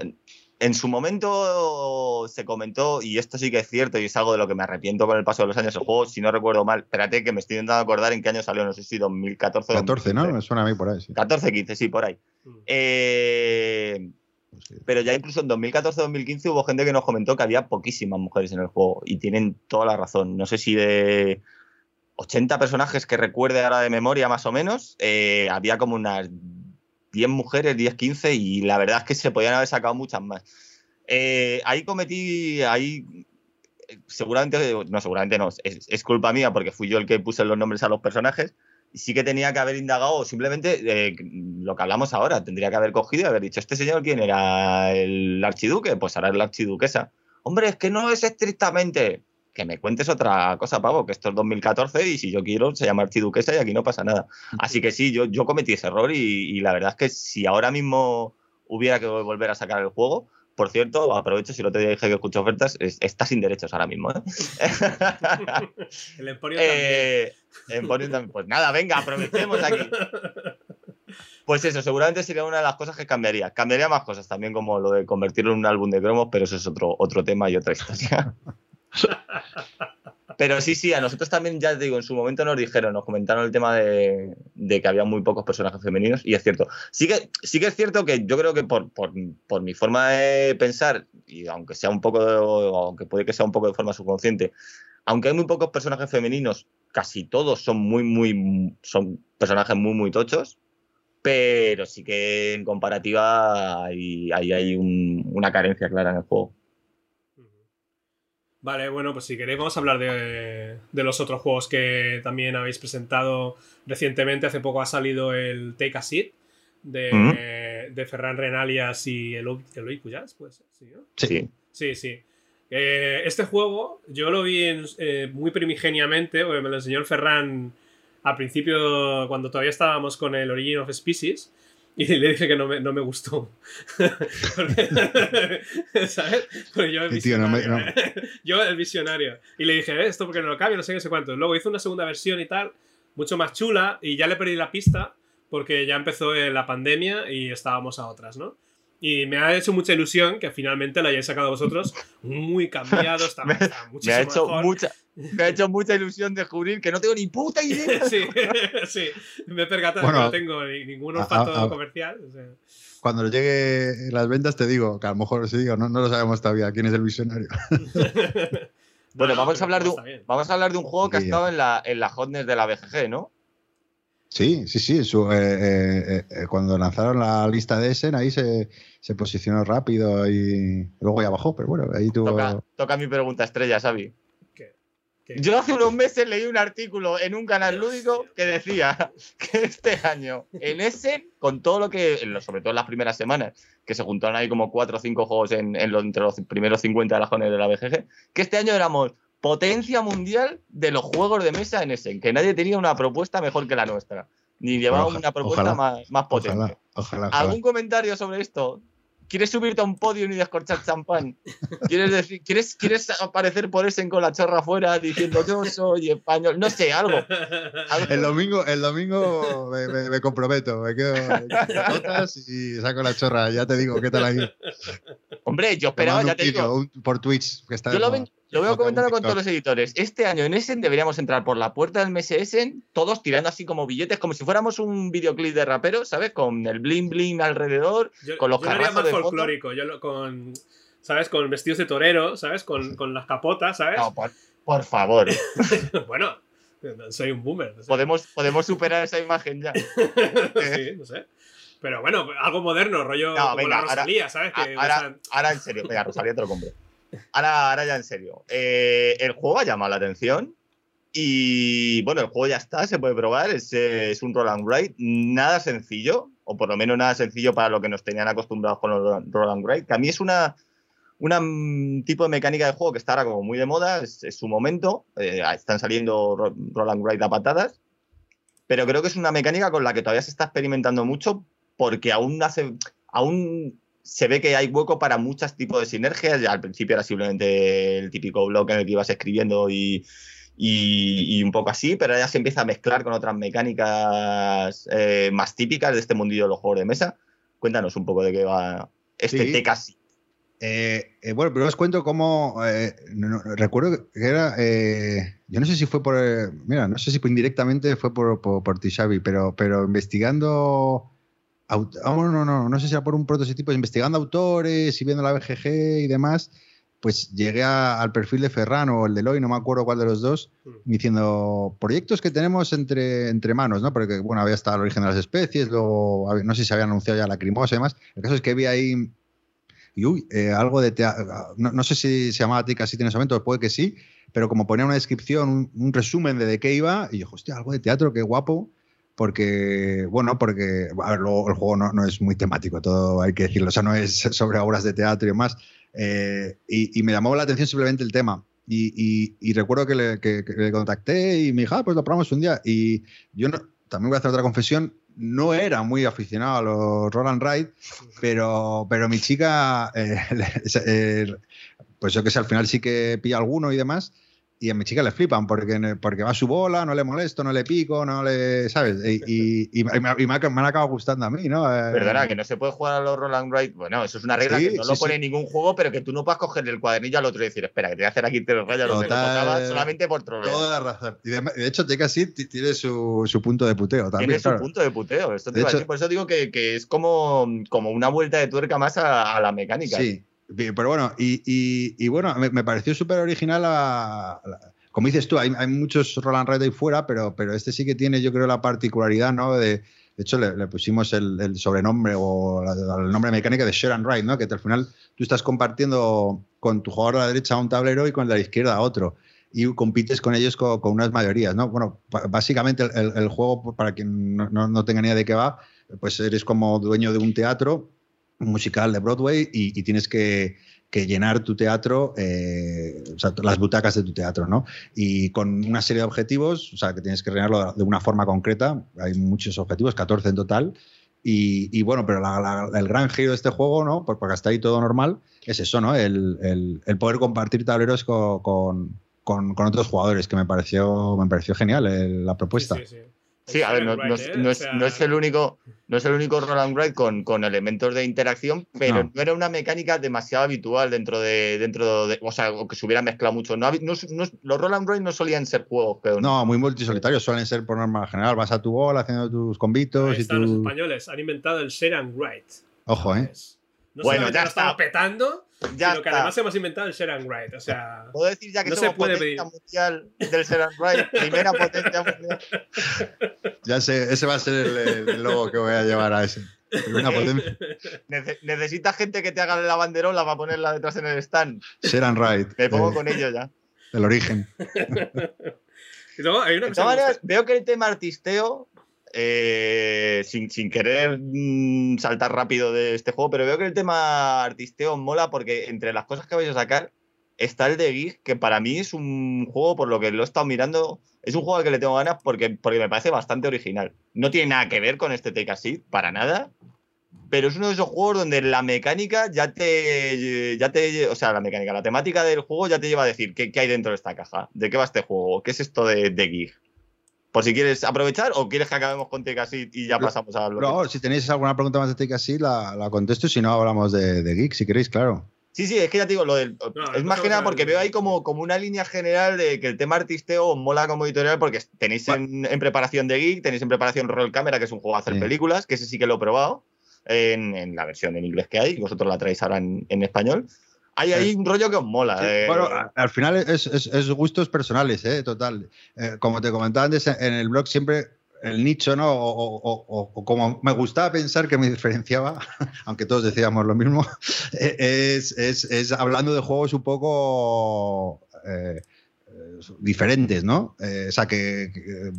en su momento se comentó, y esto sí que es cierto, y es algo de lo que me arrepiento con el paso de los años, el juego, si no recuerdo mal, espérate que me estoy intentando acordar en qué año salió, no sé si 2014 14, ¿no? Me suena a mí por ahí. 14, 15, sí, por ahí. Mm. Eh, pero ya incluso en 2014-2015 hubo gente que nos comentó que había poquísimas mujeres en el juego, y tienen toda la razón. No sé si de 80 personajes que recuerde ahora de memoria más o menos, eh, había como unas 10 mujeres, 10, 15, y la verdad es que se podían haber sacado muchas más. Eh, ahí cometí, ahí seguramente, no, seguramente no, es, culpa mía porque fui yo el que puse los nombres a los personajes. Sí que tenía que haber indagado simplemente eh, lo que hablamos ahora. Tendría que haber cogido y haber dicho, ¿este señor quién era? ¿El archiduque? Pues ahora es la archiduquesa. Hombre, es que no es estrictamente que me cuentes otra cosa, pavo, que esto es 2014 y si yo quiero se llama archiduquesa y aquí no pasa nada. Así que sí, yo, yo cometí ese error y, la verdad es que si ahora mismo hubiera que volver a sacar el juego, por cierto, aprovecho si no te dije que escucho ofertas, está sin derechos ahora mismo. ¿eh? el Emporio eh, también. Pues nada, venga, aprovechemos aquí. Pues eso, seguramente sería una de las cosas que cambiaría. Cambiaría más cosas también, como lo de convertirlo en un álbum de cromos, pero eso es otro, otro tema y otra historia. Pero sí, sí, a nosotros también, ya te digo, en su momento nos dijeron, nos comentaron el tema de, que había muy pocos personajes femeninos, y es cierto. Sí que, sí que es cierto que yo creo que por, mi forma de pensar, y aunque sea un poco, aunque puede que sea un poco de forma subconsciente, aunque hay muy pocos personajes femeninos, casi todos son muy, muy, son personajes muy, muy tochos, pero sí que en comparativa ahí hay, una carencia clara en el juego. Vale, bueno, pues si queréis vamos a hablar de, los otros juegos que también habéis presentado recientemente. Hace poco ha salido el Take a Seat de, de Ferran Renalias y Eloy Cuyas, pues sí. Sí, sí. Eh, este juego yo lo vi en- eh, muy primigeniamente, porque me lo enseñó el Ferran al principio, cuando todavía estábamos con el Origin of Species, y le dije que no me, no me gustó. Porque- ¿Sabes? Porque yo el Sí, tío, no me- visionario. Yo el visionario. Y le dije, "Eh, esto porque no lo cambio, no sé qué, no sé cuánto. Luego hizo una segunda versión y tal, mucho más chula, y ya le perdí la pista porque ya empezó la pandemia y estábamos a otras, ¿no? Y me ha hecho mucha ilusión que finalmente lo hayáis sacado vosotros muy cambiado, está, Me- está Me muchísimo ha, hecho mejor. mucha, me ha hecho mucha ilusión descubrir que no tengo ni puta idea. sí, sí, me he percatado Bueno, que no tengo ni- ningún olfato a- a- comercial. o sea. Cuando nos llegue las ventas te digo, que a lo mejor sí, digo, no, no lo sabemos todavía quién es el visionario. Bueno, No, vamos, a hablar de un, vamos a hablar de un juego que ha estado en la, en la hotness de la BGG, ¿no? Sí, sí, sí. su- eh, eh, eh, cuando lanzaron la lista de Essen, ahí se, se posicionó rápido y luego ya bajó, pero bueno, ahí tuvo. Toca, toca mi pregunta estrella, Xavi. ¿Qué? ¿Qué? Yo hace unos meses leí un artículo en un canal lúdico que decía que este año en Essen, con todo lo que, sobre todo en las primeras semanas, que se juntaron ahí como cuatro o cinco juegos en, en los- entre los primeros 50 de la de la BGG, que este año éramos potencia mundial de los juegos de mesa en Essen, que nadie tenía una propuesta mejor que la nuestra, ni llevaba Ojalá- una propuesta ojalá. más, más potente. Ojalá. ¿Algún comentario sobre esto? ¿Quieres subirte a un podio y descorchar champán? ¿Quieres, decir, ¿quieres, ¿Quieres aparecer por ese con la chorra afuera diciendo yo soy español? No sé, algo. algo. El domingo, el domingo me, me- me comprometo, me quedo notas y saco la chorra, ya te digo, ¿qué tal ahí? Hombre, yo esperaba, ya te digo. un- por Twitch, que está Yo lo, ven- lo veo comentando con todos los editores. Este año en Essen deberíamos entrar por la puerta del mes Essen, todos tirando así como billetes, como si fuéramos un videoclip de raperos, ¿sabes? Con el bling bling alrededor. Yo, Con los yo lo haría más de folclórico, yo lo- con, ¿sabes? Con vestidos de torero, ¿sabes? Con, con las capotas, ¿sabes? No, por, por favor. bueno, soy un boomer. o sea. Podemos, podemos superar esa imagen ya. sí, no sé. Pero bueno, algo moderno, rollo No, como venga, la ahora- Rosalía, ¿sabes? Que Ahora, usan- ahora en serio, venga, Rosalía te lo compro. Ahora, ahora ya en serio. Eh, el juego ha llamado la atención y bueno, el juego ya está, se puede probar, es, eh, es un roll and ride, nada sencillo, o por lo menos nada sencillo para lo que nos tenían acostumbrados con los roll and ride, que a mí es una, una mm, tipo de mecánica de juego que está ahora como muy de moda, es, su momento, eh, están saliendo ro- roll and ride a patadas, pero creo que es una mecánica con la que todavía se está experimentando mucho porque aún hace, aún se ve que hay hueco para muchos tipos de sinergias. Ya al principio era simplemente el típico bloque en el que ibas escribiendo y, y- y un poco así, pero ya se empieza a mezclar con otras mecánicas eh, más típicas de este mundillo de los juegos de mesa. Cuéntanos un poco de qué va este Sí. Tecasi. Eh, eh, bueno, pero os cuento cómo. eh, no- no, recuerdo que era. yo no sé si fue por. mira, no sé si indirectamente fue por, por, por ti, Xavi, pero, pero investigando. Bueno, no, no, no sé si era por un prototipo, investigando autores y viendo la BGG y demás, pues llegué a- al perfil de Ferran o el de Eloy, no me acuerdo cuál de los dos, Mm. diciendo proyectos que tenemos entre, entre manos, ¿no? Porque, bueno, había estado el origen de las especies, luego, no sé si se había anunciado ya la crimosa y demás. El caso es que vi ahí y uy, eh, algo de teatro. No, no sé si se llamaba Tica en ese momento, puede que sí, pero como ponía una descripción, un, un resumen de de qué iba, y yo, hostia, algo de teatro, qué guapo. Porque, bueno, porque a ver, luego el juego no, no es muy temático, todo hay que decirlo, o sea, no es sobre obras de teatro y demás. eh, y, y me llamó la atención simplemente el tema. Y, y- y recuerdo que le, que- que le contacté y me dijo, ah, pues lo probamos un día. Y yo no- también voy a hacer otra confesión, no era muy aficionado a los Roll and Ride, pero, pero mi chica, eh, eh, pues yo que sé, al final sí que pilla alguno y demás. Y a mi chica le flipan porque, porque va a su bola, no le molesto, no le pico, no le. ¿Sabes? Y, y- y me, y me me han acabado gustando a mí, ¿no? Eh, Perdona, que no se puede jugar a los roll and ride. Bueno, eso es una regla Sí, que no sí, lo pone en ningún juego, pero que tú no puedes coger el cuadernillo al otro y decir, espera, que te voy a hacer aquí tres rayas, lo que tocaba solamente por trolear. Toda la razón. Y de, de hecho, t- tiene su, su punto de puteo también. Tiene su punto de puteo. Esto te De iba a hecho- decir, por eso digo que, que es como, como una vuelta de tuerca más a, a la mecánica. Sí, pero bueno, y, bueno, me, pareció súper original Como dices tú, hay, muchos Roland Red ahí fuera, pero, pero este sí que tiene, yo creo, la particularidad, ¿no? De, de hecho, le, pusimos el, sobrenombre o el nombre mecánica de share and ¿no? Que al final tú estás compartiendo con tu jugador a la derecha un tablero y con el de la izquierda otro. Y compites con ellos con, unas mayorías, ¿no? Bueno, básicamente el, juego, para quien no, no- no tenga ni idea de qué va, pues eres como dueño de un teatro musical de Broadway y, tienes que, llenar tu teatro, eh, o sea, las butacas de tu teatro, ¿no? Y con una serie de objetivos, o sea, que tienes que rellenarlo de una forma concreta, hay muchos objetivos, 14 en total, y, bueno, pero el gran giro de este juego, ¿no? Porque hasta ahí todo normal, es eso, ¿no? El, poder compartir tableros con, otros jugadores, que me pareció, me pareció genial la propuesta. Sí, a ver, no, es, el único, no es el único roll and ride con, con elementos de interacción, pero no. era una mecánica demasiado habitual dentro de, dentro de, o sea, que se hubiera mezclado mucho. No, los roll and ride no solían ser juegos, pero no, muy multisolitarios, suelen ser por norma general. Vas a tu bola haciendo tus convitos y están Los españoles han inventado el share and ride. Ojo, eh. No bueno, ya está. petando, ya sino que además hemos inventado el share and write. O sea, puedo decir ya que no somos se puede potencia mundial del share and write, primera potencia mundial. Ya sé, ese va a ser el, logo que voy a llevar a ese. necesitas gente que te haga la banderola para ponerla detrás en el stand. Share and write. Me pongo eh, con ello ya. El origen. hay una cosa veo que el tema artisteo eh, sin, querer mm, saltar rápido de este juego, pero veo que el tema artisteo mola porque entre las cosas que vais a sacar está el de Geek, que para mí es un juego, por lo que lo he estado mirando, es un juego al que le tengo ganas porque, porque me parece bastante original. No tiene nada que ver con este Take a para nada, pero es uno de esos juegos donde la mecánica ya te, ya te, o sea, la mecánica, la temática del juego ya te lleva a decir qué, hay dentro de esta caja, de qué va este juego, qué es esto de, de Geek. Por si quieres aprovechar o quieres que acabemos con Take y ya pasamos a hablar. No, si tenéis alguna pregunta más de Take la, la contesto. Si no, hablamos de, de Geek, si queréis, claro. Sí, sí, es que ya te digo, lo del, es más que nada porque veo ahí como, como una línea general de que el tema artisteo mola como editorial porque tenéis en, preparación de Geek, tenéis en preparación Roll Camera, que es un juego a hacer películas, que ese sí que lo he probado en, la versión en inglés que hay, vosotros la traéis ahora en, en español. Hay ahí un rollo que os mola. Eh. Bueno, al final es, gustos personales, ¿eh? total. Eh, como te comentaba antes, en el blog siempre el nicho, ¿no? O, como me gustaba pensar que me diferenciaba, aunque todos decíamos lo mismo, es, hablando de juegos un poco diferentes, ¿no? o sea, que,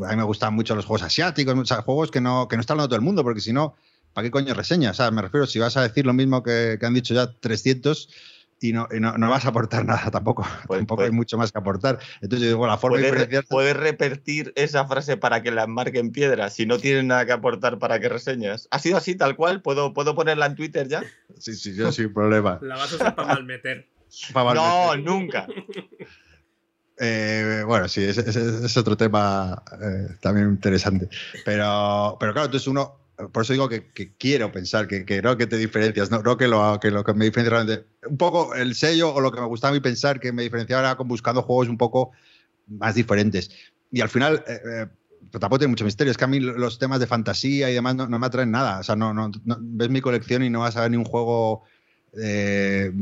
a mí me gustan mucho los juegos asiáticos, o sea, juegos que no, que no está hablando todo el mundo, porque si no, ¿para qué coño reseña? O sea, me refiero, si vas a decir lo mismo que, que han dicho ya 300 y no, no, vas a aportar nada tampoco. Pues, tampoco hay pues mucho más que aportar. Entonces yo digo, la forma ¿Puedes, ¿Puedes repetir esa frase para que la marque en piedra si no tienes nada que aportar para que reseñas? ¿Ha sido así tal cual? ¿Puedo, ¿puedo ponerla en Twitter ya? Sí, sí, yo sin problema. La vas a usar para malmeter. no, nunca. Eh, bueno, sí, es, otro tema eh, también interesante. Pero, pero claro, entonces uno por eso digo que, quiero pensar que, que, no que te diferencias, no, que, lo, que lo que me diferencia realmente. Un poco el sello o lo que me gustaba a mí pensar que me diferenciaba era con buscando juegos un poco más diferentes. Y al final, eh, eh, tampoco tiene mucho misterio. Es que a mí los temas de fantasía y demás no, me atraen nada. O sea, no, no, ves mi colección y no vas a ver ni un juego eh,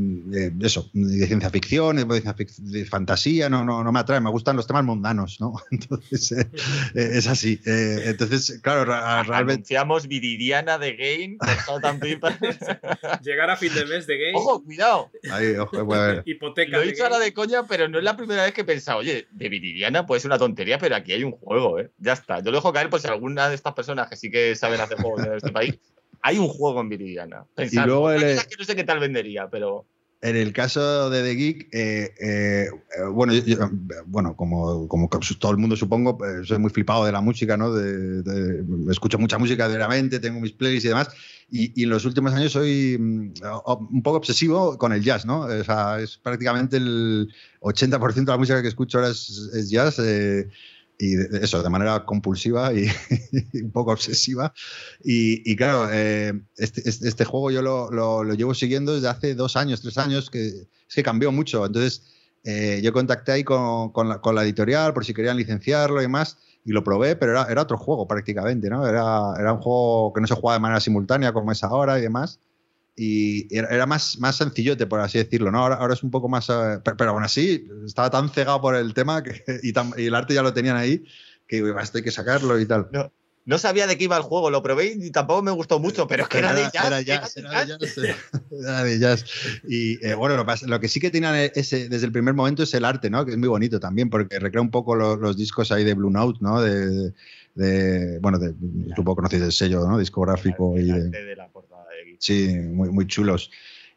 eso, de ciencia ficción, de, fantasía, no, no, no me atrae, me gustan los temas mundanos, ¿no? Entonces, eh, eh, es así. Eh, entonces, claro, realmente... Anunciamos Viridiana de Game, Llegar a fin de mes de Game. ¡Ojo, cuidado! Ahí, ojo, ver. Hipoteca Lo he dicho ahora de coña, pero no es la primera vez que he pensado, oye, de Viridiana puede ser una tontería, pero aquí hay un juego, ¿eh? Ya está. Yo lo dejo caer por si alguna de estas personas que sí que saben hacer juegos en este país hay un juego en Viridiana. y luego el, que no sé qué tal vendería, pero. En el caso de The Geek, eh, eh, bueno, bueno como, como, todo el mundo supongo, eh, soy muy flipado de la música, ¿no? De, escucho mucha música diariamente, tengo mis playlists y demás, y, en los últimos años soy mm, un poco obsesivo con el jazz, ¿no? O sea, es prácticamente el 80% de la música que escucho ahora es, es jazz y eso, de manera compulsiva y, un poco obsesiva. Y, claro, eh, este, este, este, juego yo lo, lo, llevo siguiendo desde hace dos años, tres años, que es que cambió mucho. Entonces, eh, yo contacté ahí con, con, la, editorial por si querían licenciarlo y demás, y lo probé, pero era, era otro juego prácticamente, ¿no? Era, era un juego que no se jugaba de manera simultánea como es ahora y demás y era, más, más sencillote, por así decirlo, ¿no? Ahora, ahora es un poco más... Eh, pero, aún así, estaba tan cegado por el tema que, y, el arte ya lo tenían ahí que esto hay que sacarlo y tal. No, no, sabía de qué iba el juego, lo probé y tampoco me gustó mucho, pero es que era, de jazz. Era, jazz, era, de jazz, era de jazz. Y eh, bueno, lo, que sí que tenían ese, desde el primer momento es el arte, ¿no? Que es muy bonito también, porque recrea un poco los, discos ahí de Blue Note, ¿no? De, de bueno, de, supongo conocéis el sello ¿no? discográfico. y de, de la Sí, muy, muy chulos.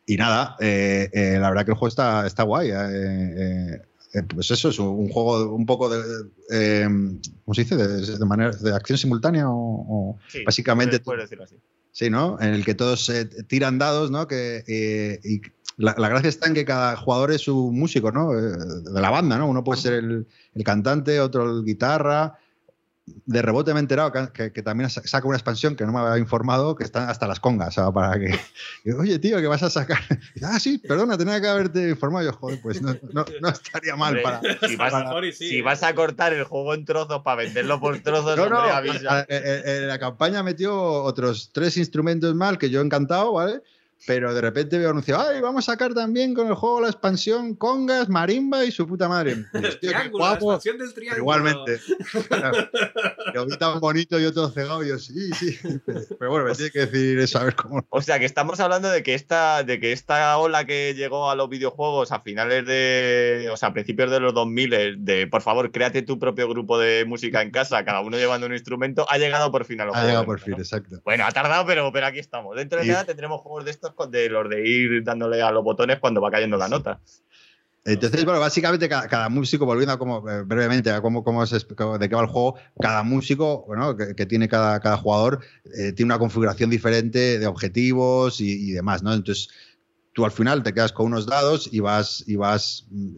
y nada, eh, eh, la verdad que el juego está, está guay. eh, eh, pues eso es un juego un poco de, ¿cómo se dice? De, de manera de acción simultánea o, o Sí, básicamente puedes- decirlo así. Sí, ¿no? En el que todos tiran dados, ¿no? Que, y la, la gracia está en que cada jugador es su músico, ¿no? De la banda, ¿no? Uno puede ser el, el cantante, otro el guitarra. De rebote me he enterado que, que- que también sa- saca una expansión que no me había informado, que están hasta las congas, sea, para que... Oye, tío, ¿qué vas a sacar? Y, ah, sí, perdona, tenía que haberte informado. Yo, joder, pues no, no- no estaría mal Hombre, para... si, vas, A lo mejor y sí, si ¿eh? vas a cortar el juego en trozos para venderlo por trozos, No, no, hombre, avisa. eh, la campaña metió otros tres instrumentos mal que yo he encantado, ¿vale? Pero de repente veo anunciado, ¡ay, vamos a sacar también con el juego la expansión congas, marimba y su puta madre! Y, hostia, qué Triángulo, la guapo. expansión del triángulo. igualmente. Lo vi tan bonito, yo todo cegado, y yo sí, sí. Pero bueno, me tiene que decir eso, a ver cómo. O sea, que estamos hablando de que esta, de que esta ola que llegó a los videojuegos a finales de, o sea, a principios de los 2000, de por favor, créate tu propio grupo de música en casa, cada uno llevando un instrumento, ha llegado por fin a los Ha juegos llegado por fin, ¿no? exacto. Bueno, ha tardado, pero, pero aquí estamos. Dentro de Y- nada tendremos juegos de estos de los de ir dándole a los botones cuando va cayendo la nota. Entonces, bueno, básicamente cada, cada músico, volviendo a cómo, eh, brevemente a cómo, cómo cómo- de qué va el juego, cada músico bueno, que, que tiene cada, cada jugador eh, tiene una configuración diferente de objetivos y, y demás, ¿no? Entonces, tú al final te quedas con unos dados y vas, y vas mm,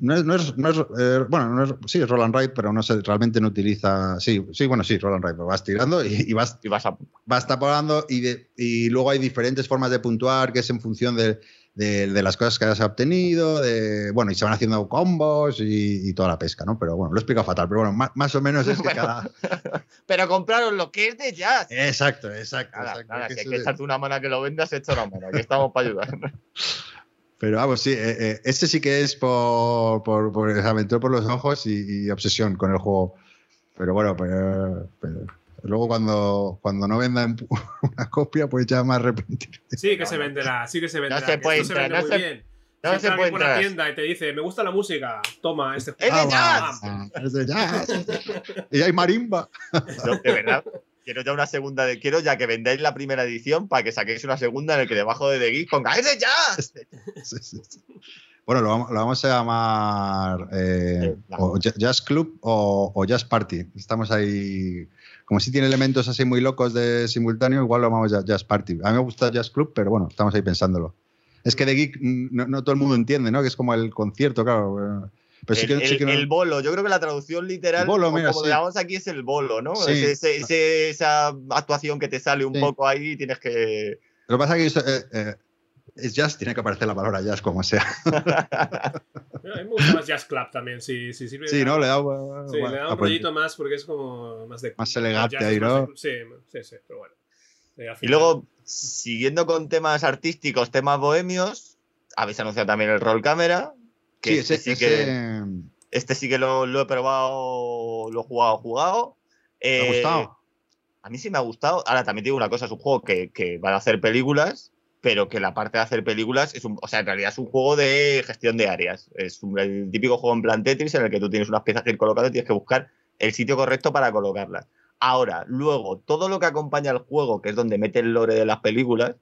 no es, no es- no es, eh, bueno, no es- sí, es roll and ride, pero no sé, realmente no utiliza, sí, sí, bueno, sí, roll and ride, pero vas tirando y, y vas Y vas a. vas tapando y, de- y luego hay diferentes formas de puntuar que es en función de, de- de las cosas que has obtenido, de, bueno, y se van haciendo combos y, y toda la pesca, ¿no? Pero bueno, lo he explicado fatal, pero bueno, más, más o menos es que cada... Pero compraros lo que es de jazz. Exacto, exacto. Nada, exacto, nada, que que es- echarte una mano que lo vendas, echa una mano. Aquí estamos para ayudar. Pero vamos, sí, eh, eh, este sí que es por, por, por entró por los ojos y, y obsesión con el juego. Pero bueno, pero, pero luego cuando, cuando no vendan una copia, pues ya me arrepentiré. Sí que No, se no. venderá, sí que se venderá. se que puede se entrar, vende no muy se- bien. no se entra puede entrar. tienda y te dice, me gusta la música, toma este juego. ¡Es de jazz! es de jazz. y hay marimba. Yo, de verdad, quiero ya una segunda de. Quiero ya que vendáis la primera edición para que saquéis una segunda en el que debajo de The Geek ponga ¡Es de jazz! Sí, sí, sí. Bueno, lo vamos, lo vamos a llamar eh, Eh, no. o Ja- Jazz Club o, o Jazz Party. Estamos ahí, como si tiene elementos así muy locos de simultáneo, igual lo llamamos Ja- Jazz Party. A mí me gusta Jazz Club, pero bueno, estamos ahí pensándolo. Es que de Geek mm, no, no todo el mundo entiende, ¿no? Que es como el concierto, claro. Pero sí el, que, sí el- que no- el bolo, yo creo que la traducción literal, bolo, mira, como sí. lo llamamos aquí, es el bolo, ¿no? Sí. Ese- esa actuación que te sale un Sí. poco ahí y tienes que. Lo que pasa es que eh, eh, es jazz, tiene que aparecer la palabra jazz como sea. A mí me gusta más Jazz Club también, sí, sí sirve. Sí, de- ¿no? Le da, Sí, bueno, le da un rollito más porque es como más de. Más elegante jazz es ahí, ¿no? de- sí, sí, sí, pero bueno. Eh, Y luego, siguiendo con temas artísticos, temas bohemios, habéis anunciado también el roll cámara. Que Sí, este, ese, sí que, ese- este sí que lo, lo he probado, lo he jugado, jugado. ¿Te ha Eh, gustado? A mí sí me ha gustado. Ahora también digo una cosa, es un juego que, que va a hacer películas, pero que la parte de hacer películas es un, o sea, en realidad es un juego de gestión de áreas. Es un- el típico juego en plan Tetris en el que tú tienes unas piezas que ir colocando y tienes que buscar el sitio correcto para colocarlas. Ahora, luego, todo lo que acompaña al juego, que es donde mete el lore de las películas,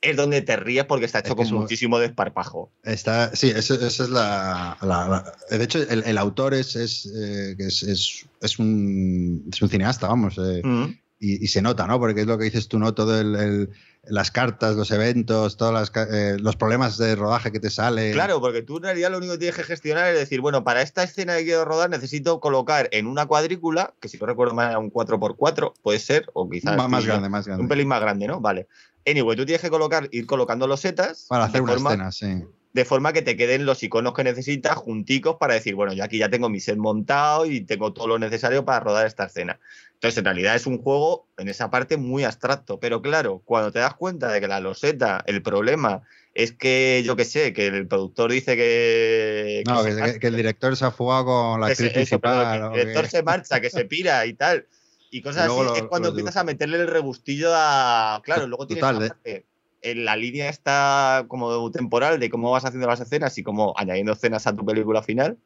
es donde te ríes porque está hecho Es que con es un- muchísimo desparpajo. Está, sí, esa, esa es la, la- la- De hecho, el, el autor es, es, eh, es, un, es un cineasta, vamos. eh, Mm. y, y se nota, ¿no? Porque es lo que dices tú, ¿no? Todo el, el- las cartas, los eventos, ca- eh, los problemas de rodaje que te salen. Claro, porque tú en realidad lo único que tienes que gestionar es decir, bueno, para esta escena que quiero rodar necesito colocar en una cuadrícula, que si no recuerdo mal era un 4x4, puede ser, o quizás Más, más grande, más grande. un pelín más grande, ¿no? Vale. Anyway, tú tienes que colocar, ir colocando los setas Para hacer una forma, escena, sí. de forma que te queden los iconos que necesitas junticos para decir, bueno, yo aquí ya tengo mi set montado y tengo todo lo necesario para rodar esta escena. Entonces, en realidad es un juego en esa parte muy abstracto. Pero claro, cuando te das cuenta de que la loseta, el problema es que, yo qué sé, que el productor dice que. No, que el director se ha fugado con la actriz principal. que el director se marcha, que se pira y tal. Y cosas Y así lo- es cuando empiezas a meterle el rebustillo a. Claro, luego tienes Total, ¿eh? en la línea está como temporal de cómo vas haciendo las escenas y cómo añadiendo escenas a tu película final.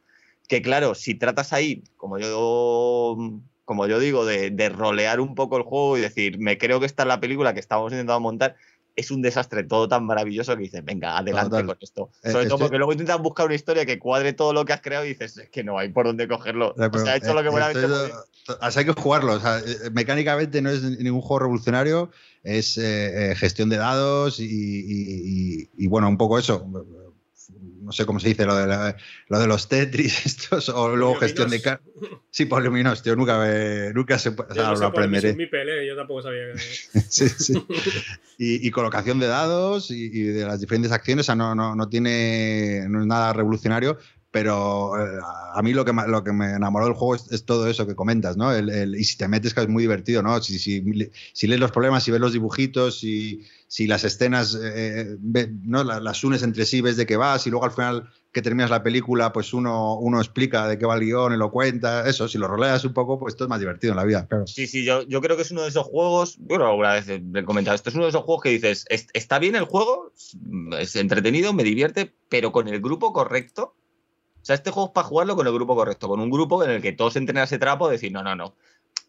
Que claro, si tratas ahí, como yo, como yo digo, de, de rolear un poco el juego y decir, me creo que esta es la película que estamos intentando montar, es un desastre todo tan maravilloso que dices, venga, adelante Total. con esto. Eh, Sobre todo estoy- porque luego intentas buscar una historia que cuadre todo lo que has creado y dices, es que no hay por dónde cogerlo. O pero, sea, he hecho lo que eh, buenamente esto he es- podido. o sea, hay que jugarlo. o sea, eh, mecánicamente no es ningún juego revolucionario, es eh, gestión de dados y, y- y- y, bueno, un poco eso. No sé cómo se dice, lo de, la- lo de los Tetris estos, o luego gestión de... ca- Sí, Poliominoes, tío, nunca, me- nunca se puede, o sea, no lo aprenderé. mi yo tampoco sabía que. Sí, sí. Y, y colocación de dados y, y de las diferentes acciones, o sea, no, no, no tiene, no es nada revolucionario, pero eh, a mí lo que, me- lo que me enamoró del juego es, es todo eso que comentas, ¿no? El, el- y si te metes, que es muy divertido, ¿no? Si, si, si lees los problemas, si ves los dibujitos, si, si las escenas eh, ve- ¿no? La- las unes entre sí, ves de qué vas, y luego al final que terminas la película, pues uno, uno explica de qué va el guion y lo cuenta, eso, si lo roleas un poco, pues todo es más divertido en la vida, claro. Sí, sí, yo, yo creo que es uno de esos juegos, bueno, alguna vez he comentado, esto es uno de esos juegos que dices, "Es- está bien el juego, es entretenido, me divierte, pero con el grupo correcto. O sea, este juego es para jugarlo con el grupo correcto, con un grupo en el que todos entren a ese trapo, decir, no, no, no.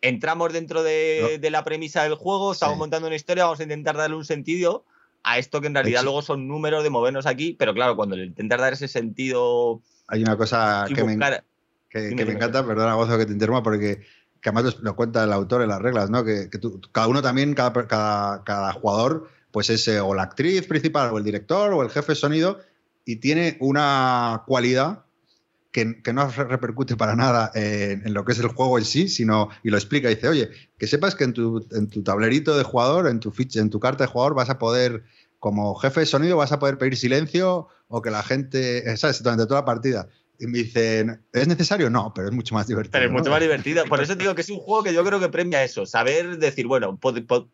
Entramos dentro de, No. de la premisa del juego, estamos Sí. montando una historia, vamos a intentar darle un sentido a esto que en realidad luego son números de movernos aquí, pero claro, cuando le intentas dar ese sentido Hay una cosa que me, buscar- que, Dime, que me encanta, perdona Gozo que te interrumpa, porque que además lo, cuenta el autor en las reglas, ¿no? Que, que tú- cada uno también, cada, cada, cada jugador, pues es eh, o la actriz principal, o el director, o el jefe de sonido, y tiene una cualidad que, que no re- repercute para nada en, en lo que es el juego en sí, sino, y lo explica, dice, oye, que sepas que en tu, en tu tablerito de jugador, en tu ficha, en tu carta de jugador, vas a poder, como jefe de sonido, vas a poder pedir silencio o que la gente, eh, ¿sabes? Durante toda la partida. Y me dicen, ¿es necesario? No, pero es mucho más divertido. Pero es mucho ¿no? más divertido. Por eso digo que es un juego que yo creo que premia eso. Saber decir, bueno, puedo, puedo-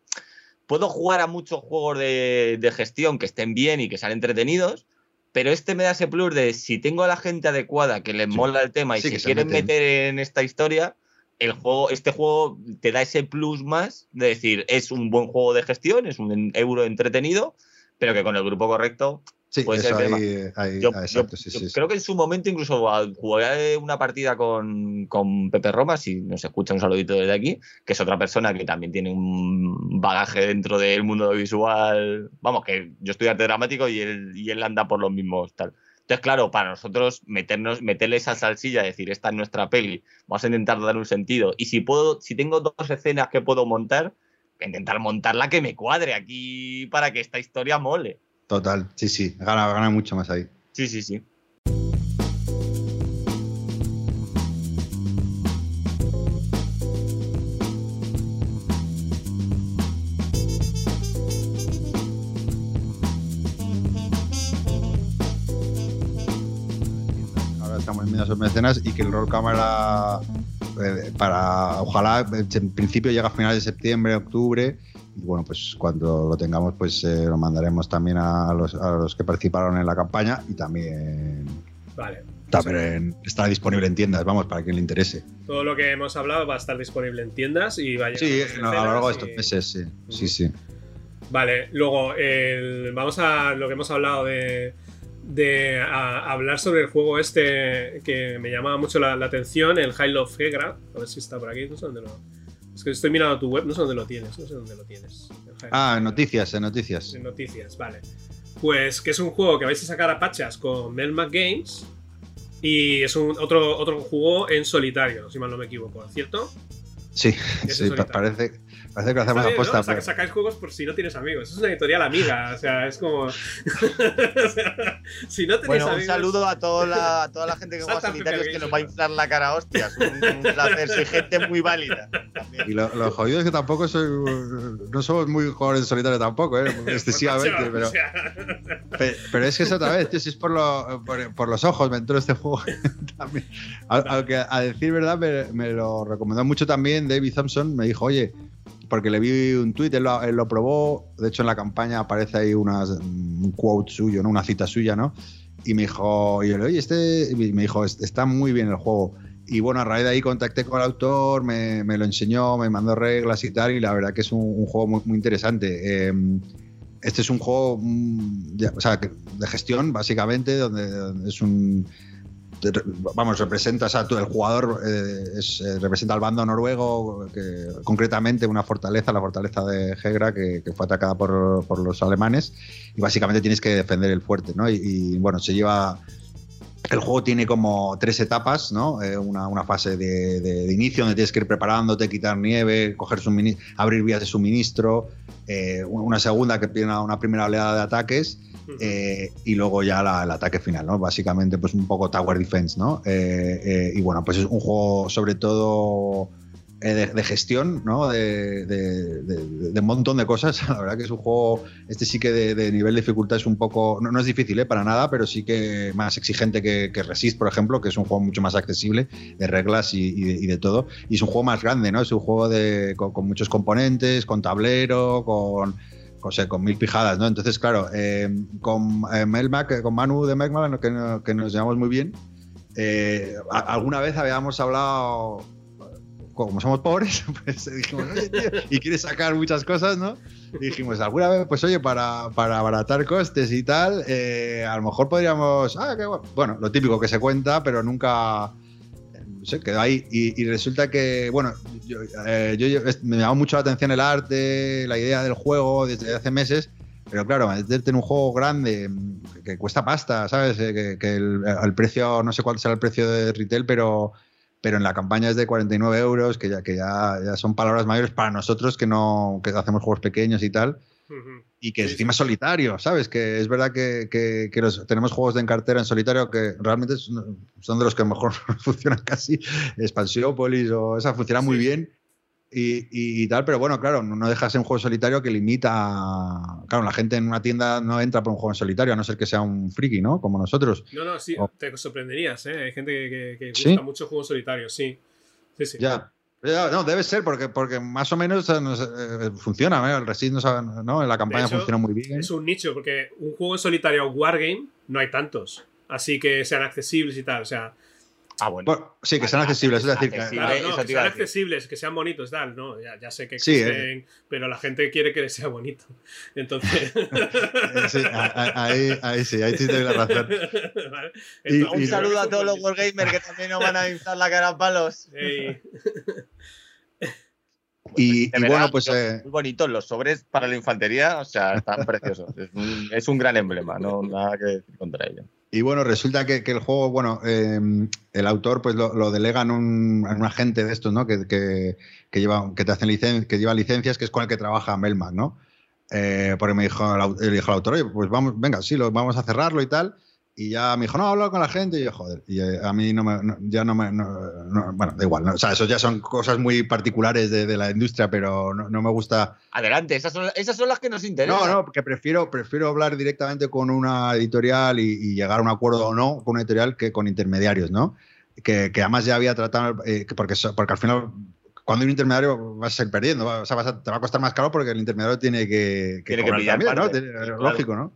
puedo jugar a muchos juegos de, de gestión que estén bien y que sean entretenidos, pero este me da ese plus de si tengo a la gente adecuada que les Sí. mola el tema y Sí, se que se quieren meten. meter en esta historia, el juego, este juego te da ese plus más de decir, es un buen juego de gestión, es un euro entretenido, pero que con el grupo correcto Sí, puede eso ahí, ahí- yo, ah, yo- exacto, sí, yo sí, sí. creo que en su momento incluso al- jugué una partida con, con Pepe Roma, si nos escucha un saludito desde aquí, que es otra persona que también tiene un bagaje dentro del mundo audiovisual. Vamos, que yo estoy arte dramático y él, y él anda por los mismos tal. Entonces, claro, para nosotros meternos, meterle esa salsilla, decir, esta es nuestra peli, vamos a intentar dar un sentido. Y si puedo, si tengo dos escenas que puedo montar, intentar montarla que me cuadre aquí para que esta historia mole. Total, sí, sí, gana, gana mucho más ahí. Sí, sí, sí. Ahora estamos en medias mecenas y que el rol cámara eh, para ojalá en principio llega a finales de septiembre, octubre bueno pues cuando lo tengamos pues eh, lo mandaremos también a los, a los que participaron en la campaña y también, Vale. también estará disponible en tiendas, vamos, para quien le interese. Todo lo que hemos hablado va a estar disponible en tiendas y va a llegar Sí, a las no, a lo largo de estos meses, sí, sí, sí. Vale, luego el- vamos a lo que hemos hablado de, de a- hablar sobre el juego este que me llamaba mucho la, la atención, el High Love Hegra. A ver si está por aquí, no sé dónde lo. Es que estoy mirando tu web, no sé dónde lo tienes, no sé dónde lo tienes. Ah, en noticias, en noticias. En noticias, vale. Pues que es un juego que vais a sacar a pachas con Melmac Games. Y es un otro, otro juego en solitario, si mal no me equivoco, ¿cierto? Sí, es sí, parece, parece que hacemos bien, ¿no? aposta. Saca- pero- sacáis juegos por si no tienes amigos. Es una editorial amiga. O sea, es como. o sea, si no tenéis Bueno, un amigos. saludo a toda la, a toda la gente que juega solitarios que nos va a inflar la cara, hostias. Un, un placer, soy gente muy válida. también. Y lo, lo jodido es que tampoco soy. No somos muy jugadores en solitario tampoco, ¿eh? excesivamente, Macho, pero. o sea, Pe- Pero es que es otra vez, tío, si es por, lo- por, por los ojos, me entró este juego también. Aunque a decir verdad, me, me lo recomendó mucho también David Thompson. Me dijo, oye, porque le vi un tuit, él, él lo probó. De hecho, en la campaña aparece ahí unas, un quote suyo, ¿no? una cita suya, ¿no? Y me dijo, y yo le oye, este. y me dijo, "Es- está muy bien el juego. Y bueno, a raíz de ahí contacté con el autor, me, me lo enseñó, me mandó reglas y tal, y la verdad que es un, un juego muy, muy interesante. Eh, este es un juego mm, ya- o sea, de gestión, básicamente, donde es un. Vamos, representa, o sea, tú, el jugador eh, eh, representa al bando noruego, concretamente una fortaleza, la fortaleza de Hegra, que, que fue atacada por, por, los alemanes, y básicamente tienes que defender el fuerte, ¿no? Y, bueno, se lleva el juego tiene como tres etapas, ¿no? Eh, una, una, fase de, inicio donde tienes que ir preparándote, quitar nieve, coger abrir vías de suministro, eh, una segunda que tiene una primera oleada de ataques eh, y luego ya el ataque final, ¿no? Básicamente, pues un poco Tower Defense, ¿no? Eh, y bueno, pues es un juego sobre todo eh, de, gestión, ¿no? De, de, montón de cosas. La verdad que es un juego, este sí que de, nivel de dificultad es un poco, no, no es difícil ¿eh? para nada, pero sí que más exigente que, que, Resist, por ejemplo, que es un juego mucho más accesible de reglas y, y, de, todo. Y es un juego más grande, ¿no? Es un juego de, con, con muchos componentes, con tablero, con... O sea, con mil pijadas, ¿no? Entonces, claro, eh, con eh, Melmac, con Manu de Melmac, que, nos llevamos muy bien, eh, alguna vez habíamos hablado como somos pobres, pues dijimos, oye, tío, y quieres sacar muchas cosas, ¿no? Dijimos, alguna vez, pues oye, para, para abaratar costes y tal, eh, a lo mejor podríamos, ah, qué bueno. bueno, lo típico que se cuenta, pero nunca, sé, quedó ahí. Y, resulta que, bueno, yo, eh, yo, yo, me llamó mucho la atención el arte, la idea del juego desde hace meses. Pero claro, meterte en un juego grande que, que cuesta pasta, ¿sabes? Eh, que, que el, el, precio, no sé cuál será el precio de retail, pero pero en la campaña es de 49 euros, que ya, que ya, ya son palabras mayores para nosotros que no que hacemos juegos pequeños y tal. Uh -huh. Y que sí, encima sí. solitario, ¿sabes? Que es verdad que, que, que los, tenemos juegos de en cartera en solitario que realmente son de los que mejor funcionan casi. Expansiópolis o esa funciona muy bien. Y, y, y, tal, pero bueno, claro, no, no dejas en un juego solitario que limita. Claro, la gente en una tienda no entra por un juego en solitario, a no ser que sea un friki, ¿no? Como nosotros. No, no, sí, o... te sorprenderías, ¿eh? Hay gente que, que gusta ¿Sí? mucho juegos solitarios, sí. Sí, sí. Ya. No, debe ser, porque, porque más o menos no sé, eh, funciona, ¿eh? el Resist no, ¿no? en la campaña hecho, funciona muy bien. Es un nicho, porque un juego en solitario Wargame no hay tantos, así que sean accesibles y tal. O sea, Ah, bueno. bueno. sí, que sean accesibles, es decir, que, claro, no, que sean accesibles, que sean bonitos, tal, ¿no? Ya, ya sé que existen, sí, eh. pero la gente quiere que sea bonito. Entonces. sí, ahí, ahí, sí, ahí sí te doy la razón. ¿Vale? Entonces, y, un saludo a todos los Wargamers que también nos van a inflar la cara a palos. Sí. Y, y bueno, pues. Eh... Muy bonitos los sobres para la infantería, o sea, están preciosos. Es un, es un gran emblema, no nada que decir contra ello. Y bueno, resulta que, que el juego, bueno, eh, el autor pues lo, lo delega en un, en un, agente de estos, ¿no? Que, que, lleva, que te hacen licen que lleva licencias, que es con el que trabaja Melmac, ¿no? Eh, porque me dijo, el, dijo el autor, oye, pues vamos, venga, sí, lo, vamos a cerrarlo y tal. Y ya me dijo, no, hablo con la gente. Y yo, joder, y eh, a mí no me, no, ya no me. No, no, bueno, da igual. O sea, eso ya son cosas muy particulares de, de la industria, pero no, me gusta. Adelante, esas son, esas son las que nos interesan. No, no, porque prefiero, prefiero hablar directamente con una editorial y, y, llegar a un acuerdo o no con una editorial que con intermediarios, ¿no? Que, que además ya había tratado. Eh, porque, porque al final cuando hay un intermediario vas a seguir perdiendo, o sea, vas a, te va a costar más caro porque el intermediario tiene que, que, tiene que también, ¿no? Claro. Lógico, ¿no?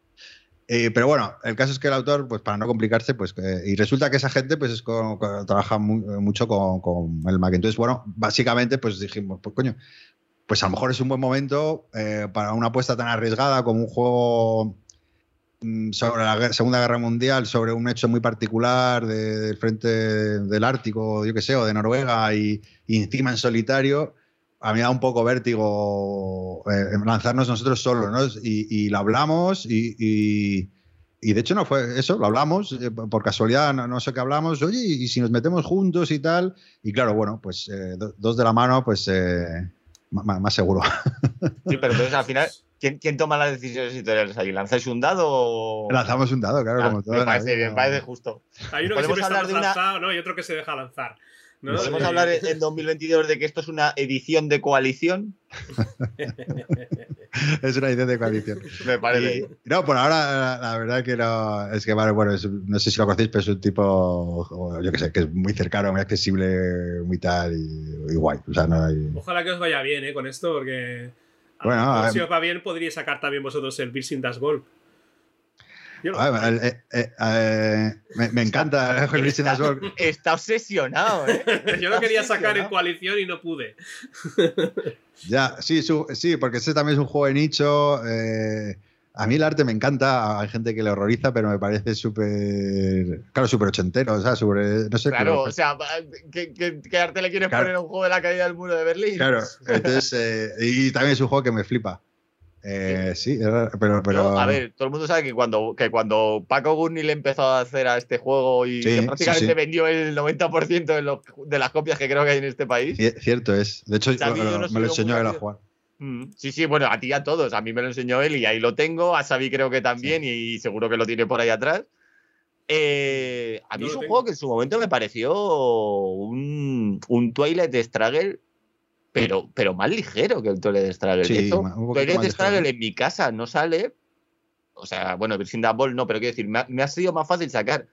Eh, pero bueno, el caso es que el autor, pues para no complicarse, pues eh, y resulta que esa gente pues es con, con, trabaja mucho con, el Mac. Entonces, bueno, básicamente pues dijimos, pues coño, pues a lo mejor es un buen momento eh, para una apuesta tan arriesgada como un juego mm, sobre la Segunda Guerra Mundial, sobre un hecho muy particular de, del frente del Ártico, yo qué sé, o de Noruega y encima en solitario a mí me da un poco vértigo eh, lanzarnos nosotros solos, ¿no? Y, y lo hablamos y, y, y, de hecho no fue eso, lo hablamos, eh, por casualidad no, no, sé qué hablamos, oye, y si nos metemos juntos y tal, y claro, bueno, pues eh, dos de la mano, pues eh, más, más, seguro. Sí, pero entonces al final, ¿quién, quién toma las decisiones editoriales ahí? ¿Lanzáis un dado o...? Lanzamos un dado, claro, ah, como todo. Me parece, me parece justo. Hay uno que siempre está lanzado, una... ¿no? Y otro que se deja lanzar. ¿No? ¿Podemos hablar en 2022 de que esto es una edición de coalición? es una edición de coalición. Me parece. Y, no, por ahora, la, la, verdad que no. Es que, vale, bueno, es, no sé si lo conocéis, pero es un tipo, yo qué sé, que es muy cercano, muy accesible, muy tal y, y guay. O sea, no hay... Ojalá que os vaya bien ¿eh? con esto, porque. Bueno, si os va bien, podríais sacar también vosotros el Bill Das Gold. Ah, eh, eh, eh, me, me, encanta el está, está obsesionado, ¿eh? Yo lo quería sacar en coalición y no pude. ya, sí, su, sí, porque ese también es un juego de nicho. A mí el arte me encanta, hay gente que le horroriza, pero me parece súper. Claro, súper ochentero, o sea, sobre. No sé. Claro, o sea, ¿qué, qué, arte le quieres poner a un juego de la caída del muro de Berlín? Claro, entonces. Eh, y también es un juego que me flipa. Eh, sí, pero, pero... a ver, todo el mundo sabe que cuando, que cuando Paco Gurney le empezó a hacer a este juego y que prácticamente vendió el 90% de, de, las copias que creo que hay en este país. Cierto es. De hecho, me lo enseñó él a jugar. Mm, sí, sí, bueno, a ti y a todos. A mí me lo enseñó él y ahí lo tengo. A Xavi creo que también y seguro que lo tiene por ahí atrás. Eh, a mí es un juego que en su momento me pareció un, un Twilight Struggle pero, pero más ligero que el Toilet Struggle. Sí, Toilet Struggle en mi casa no sale. O sea, bueno, Virgin Ball no, pero quiero decir, me ha, sido más fácil sacar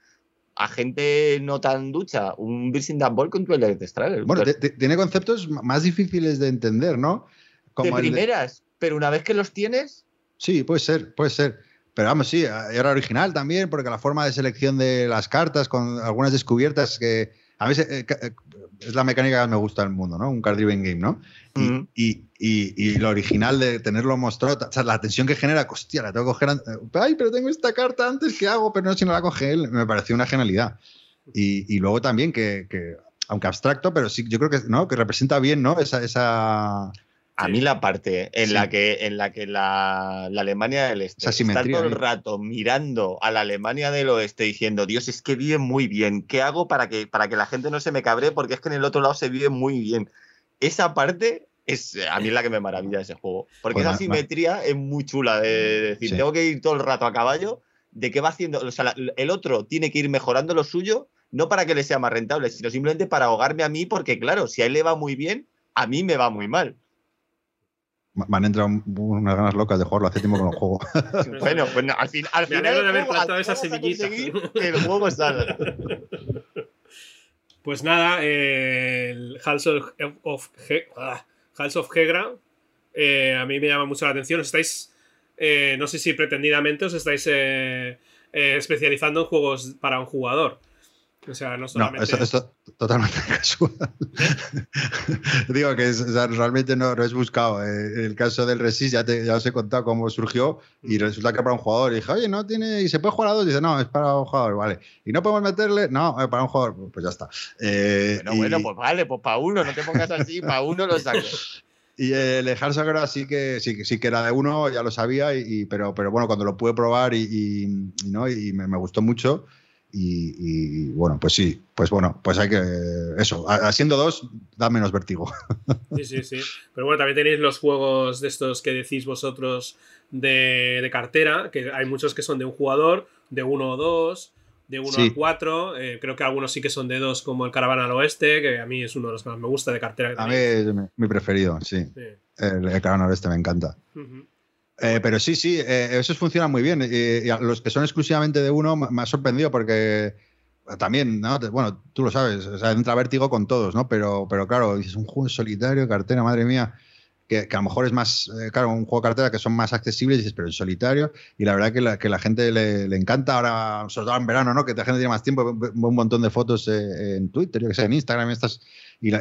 a gente no tan ducha un Virgin Ball que un Toilet Struggle. Bueno, tiene conceptos más difíciles de entender, ¿no? Como de primeras, pero una vez que los tienes. Sí, puede ser, puede ser. Pero vamos, sí, era original también, porque la forma de selección de las cartas, con algunas descubiertas que. A eh, eh, es la mecánica que me gusta del mundo, ¿no? Un card driven game, ¿no? y, y, lo original de tenerlo mostrado, o sea, la tensión que genera, hostia, la tengo que coger. Ay, pero tengo esta carta antes, ¿qué hago? Pero no, si no la coge él, me pareció una genialidad. Y, luego también que, que, aunque abstracto, pero sí, yo creo que, ¿no? que representa bien, ¿no? Esa, esa, a mí la parte en la que, en la, que la, Alemania del Este está todo el rato mirando a la Alemania del Oeste diciendo, Dios, es que vive muy bien. ¿Qué hago para que, para que la gente no se me cabre? Porque es que en el otro lado se vive muy bien. Esa parte es a mí es la que me maravilla ese juego. Porque pues esa simetría es muy chula de decir, tengo que ir todo el rato a caballo, de qué va haciendo. O sea, el otro tiene que ir mejorando lo suyo, no para que le sea más rentable, sino simplemente para ahogarme a mí, porque claro, si a él le va muy bien, a mí me va muy mal. Me han entrado unas ganas locas de jugarlo hace tiempo con el juego. bueno, pues al, fin, al final. de haber plantado esa semillita. Que el juego salga. Pues nada, el House of, of, ah, of Hegra eh, a mí me llama mucho la atención. estáis, eh, no sé si pretendidamente os estáis eh, especializando en juegos para un jugador. O sea, no solamente. No, eso, totalmente casual. Digo que realmente no, lo es buscado. Eh, el caso del Resist ya, te, ya os he contado cómo surgió y resulta que para un jugador. Y dije, oye, no tiene. ¿Y se puede jugar a dos? Y dice, no, es para un jugador, vale. ¿Y no podemos meterle? No, es para un jugador. Pues ya está. Eh, bueno, bueno, pues vale, pues para uno, no te pongas así, para uno lo saco. Y el Heart Sagrada sí que, sí, sí que era de uno, ya lo sabía, y, pero, pero bueno, cuando lo pude probar y, ¿no? y me, me, gustó mucho, y, bueno, pues sí, pues bueno, pues hay que. Eso, haciendo dos, da menos vértigo. Sí, sí, sí. Pero bueno, también tenéis los juegos de estos que decís vosotros de, cartera, que hay muchos que son de un jugador, de uno o dos, de uno a cuatro. Eh, creo que algunos sí que son de dos, como el Caravana al Oeste, que a mí es uno de los que más me gusta de cartera. a mí es mi, preferido, sí. El, Caravana al Oeste me encanta. Eh, pero sí, sí, eh, esos funcionan muy bien. Y, los que son exclusivamente de uno me ha sorprendido porque también, ¿no? bueno, tú lo sabes, o sea, entra vértigo con todos, ¿no? Pero, pero claro, dices un juego solitario, cartera, madre mía, que, a lo mejor es más, eh, claro, un juego de cartera que son más accesibles, dices, pero en solitario, y la verdad que la, que la gente le, encanta ahora, sobre todo en verano, ¿no? Que la gente tiene más tiempo, un montón de fotos en Twitter, yo que sé, en Instagram, estas, y,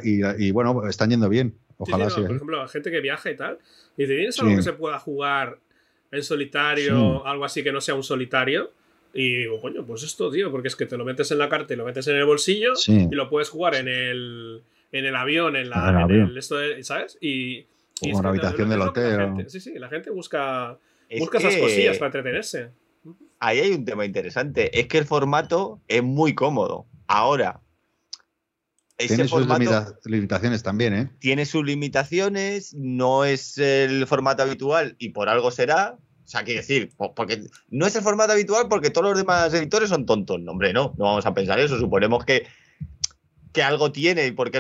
y, bueno, están yendo bien. Ojalá sí, Por ejemplo, gente que viaja y tal, y dice, ¿tienes algo que se pueda jugar en solitario, algo así que no sea un solitario? Y digo, coño, pues esto, tío, porque es que te lo metes en la carta y lo metes en el bolsillo y lo puedes jugar en el, en el avión, en la. esto ¿Sabes? Y. y la habitación del hotel. sí, sí, la gente busca, busca esas cosillas para entretenerse. Ahí hay un tema interesante. Es que el formato es muy cómodo. Ahora, tiene sus limitaciones también, ¿eh? Tiene sus limitaciones, no es el formato habitual y por algo será. O sea, quiere decir, porque no es el formato habitual porque todos los demás editores son tontos. No, hombre, no, no vamos a pensar eso. Suponemos que, que algo tiene y porque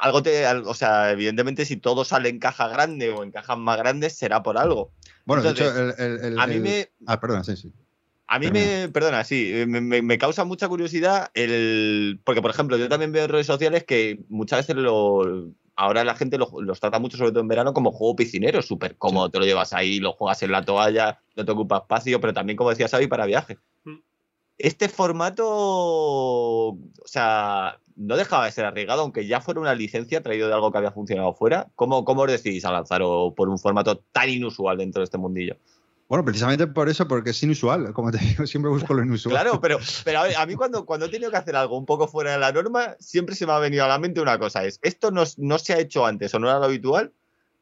algo te. O sea, evidentemente, si todo sale en caja grande o en cajas más grandes, será por algo. Bueno, de hecho, el, a mí me. Ah, perdón, sí, sí. A mí me, perdona, sí, me, causa mucha curiosidad el. Porque, por ejemplo, yo también veo en redes sociales que muchas veces lo, ahora la gente los trata mucho, sobre todo en verano, como juego piscinero, súper cómodo. Te lo llevas ahí, lo juegas en la toalla, no te ocupa espacio, pero también, como decía Xavi, para viaje. Mm. Este formato, o sea, no dejaba de ser arriesgado, aunque ya fuera una licencia traído de algo que había funcionado fuera. ¿Cómo, cómo os decidís a lanzar por un formato tan inusual dentro de este mundillo? Bueno, precisamente por eso, porque es inusual. Como te digo, siempre busco lo inusual. Claro, pero, pero a, mí cuando, cuando he tenido que hacer algo un poco fuera de la norma, siempre se me ha venido a la mente una cosa, es, esto no, no se ha hecho antes o no era lo habitual,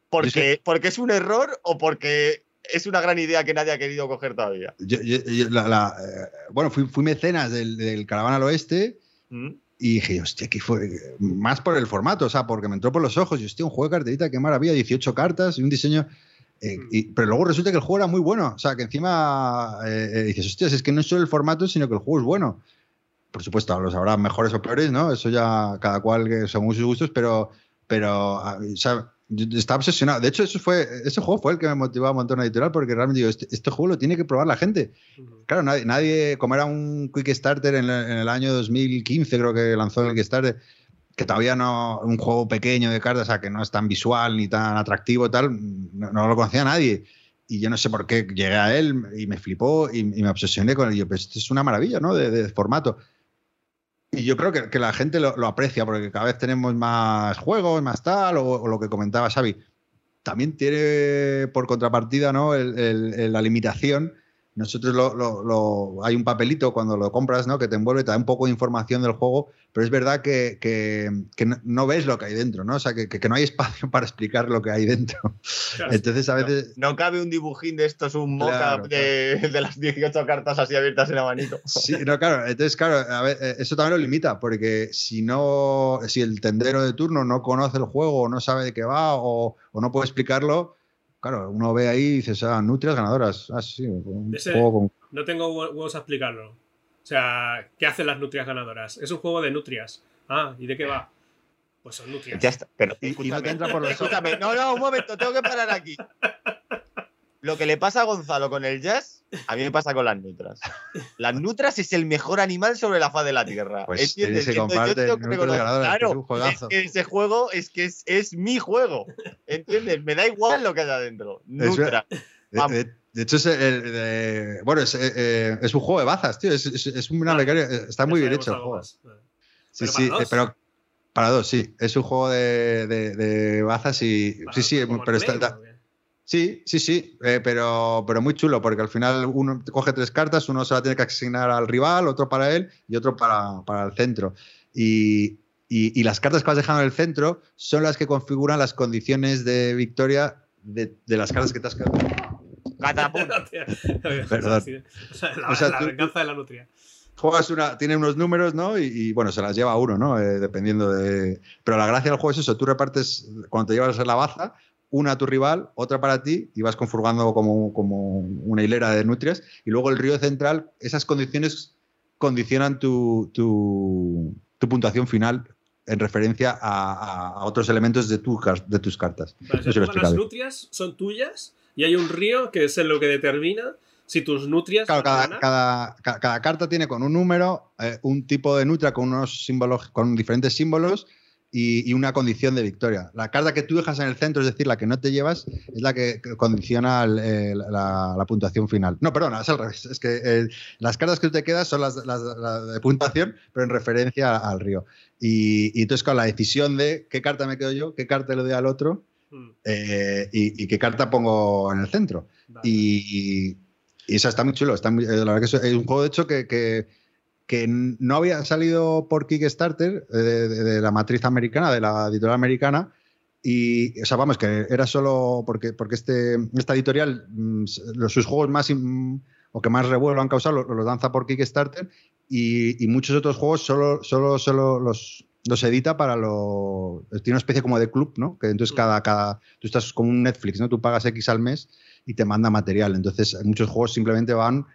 porque, porque es un error o porque es una gran idea que nadie ha querido coger todavía. Yo- yo- yo- la- la, eh, bueno, fui, fui mecenas del, del Caravana al Oeste ¿Mm? y dije, hostia, que fue más por el formato, o sea, porque me entró por los ojos y hostia, un juego de carterita, qué maravilla, 18 cartas y un diseño. Eh, y- pero luego resulta que el juego era muy bueno, o sea, que encima eh, eh, dices, hostias, es que no es solo el formato, sino que el juego es bueno. Por supuesto, los habrá mejores o peores, ¿no? Eso ya cada cual que según sus gustos, pero, pero a- o sea, estaba obsesionado. De hecho, eso fue, ese juego fue el que me motivó a montar una editorial, porque realmente digo, este, este juego lo tiene que probar la gente. Claro, nadie, nadie como era un Quick Starter en, el- en el año 2015, creo que lanzó el Kickstarter, que todavía no, un juego pequeño de cartas, o que no es tan visual ni tan atractivo tal, no, lo conocía nadie. Y yo no sé por qué llegué a él y me flipó y, me obsesioné con él. Y yo, pues esto es una maravilla, ¿no? De, formato. Y yo creo que, la gente lo, aprecia porque cada vez tenemos más juegos, más tal, o, lo que comentaba Xavi. También tiene por contrapartida ¿no? El- la limitación. Nosotros lo, lo- lo- hay un papelito cuando lo compras ¿no? que te envuelve, te da un poco de información del juego, pero es verdad que, que- que no, ves lo que hay dentro, ¿no? O sea, que, que- que no hay espacio para explicar lo que hay dentro. Claro. Entonces, a veces. No cabe un dibujín de estos, un moca Claro, de, de las 18 cartas así abiertas en abanico. Sí, no, claro. Entonces, claro, a ver, eh, eso también lo limita, porque si no, si el tendero de turno no conoce el juego, o no sabe de qué va, o, o no puede explicarlo, claro, uno ve ahí y dices, ah, nutrias ganadoras. Ah, sí, un Ese- juego con. No tengo hue- huevos a explicarlo. O sea, ¿qué hacen las nutrias ganadoras? Es un juego de nutrias. Ah, ¿y de qué va? Pues son nutrias. Ya está. Pero Y- y no escúchame, te entra por los ojos. escúchame. No, no, un momento, tengo que parar aquí. Lo que le pasa a Gonzalo con el jazz, a mí me pasa con las nutras. Las nutras es el mejor animal sobre la faz de la tierra. Pues ¿Entiendes? se yo tengo que es claro, un juegazo. es que ese juego es que es, es mi juego. ¿Entiendes? Me da igual lo que haya dentro. Es Nutra. De, Vamos. de- de hecho, es, el- de- bueno, es, eh, eh, es un juego de bazas, tío. Es, es- es una Claro. becaria- Está muy bien hecho el juego. más. Sí, Pero sí, para eh, dos. pero para dos, sí. Es un juego de, de- de bazas y. Para- sí, sí, pero está, Game, está- ¿o qué? Sí, sí, sí, eh, pero, pero muy chulo, porque al final uno coge tres cartas, uno se la tiene que asignar al rival, otro para él y otro para, para el centro. Y, y- y las cartas que vas dejando en el centro son las que configuran las condiciones de victoria de, de las cartas que te has quedado. Perdón. Sí, o sea, la, O sea, la tú- venganza de la nutria. Juegas una, tiene unos números, ¿no? Y, y, bueno, se las lleva uno, ¿no? Eh, dependiendo de. Pero la gracia del juego es eso: tú repartes, cuando te llevas la baza, una a tu rival, otra para ti, y vas configurando como, como una hilera de nutrias. Y luego el río central, esas condiciones condicionan tu, tu, tu puntuación final en referencia a, a- otros elementos de, tu de tus cartas. Vale, No las nutrias son tuyas y hay un río que es lo que determina si tus nutrias Claro, cada, cada- ca- cada carta tiene con un número, eh, un tipo de nutria con unos símbolos, con diferentes símbolos y, y una condición de victoria. La carta que tú dejas en el centro, es decir, la que no te llevas, es la que condiciona el- eh, la, la puntuación final. No, perdona, es al revés. Es que eh, las cartas que tú te quedas son las, las- las de puntuación, pero en referencia al río. Y, y entonces con la decisión de qué carta me quedo yo, qué carta le doy al otro Mm, eh, y, y qué carta pongo en el centro. vale. Y, eso está muy chulo. Está muy- la verdad que es- es un juego, de hecho, que, que, que no había salido por Kickstarter eh, de, la matriz americana, de la editorial americana. Y, o sea, vamos, que era solo porque, porque este, esta editorial, mm, los, sus juegos más mm, o que más revuelo han causado los, los lanza por Kickstarter y, y muchos otros juegos solo, solo, solo los, los edita para los. Tiene una especie como de club, ¿no? Que entonces Mm. cada, cada. Tú estás como un Netflix, ¿no? Tú pagas X al mes y te manda material. Entonces, muchos juegos simplemente van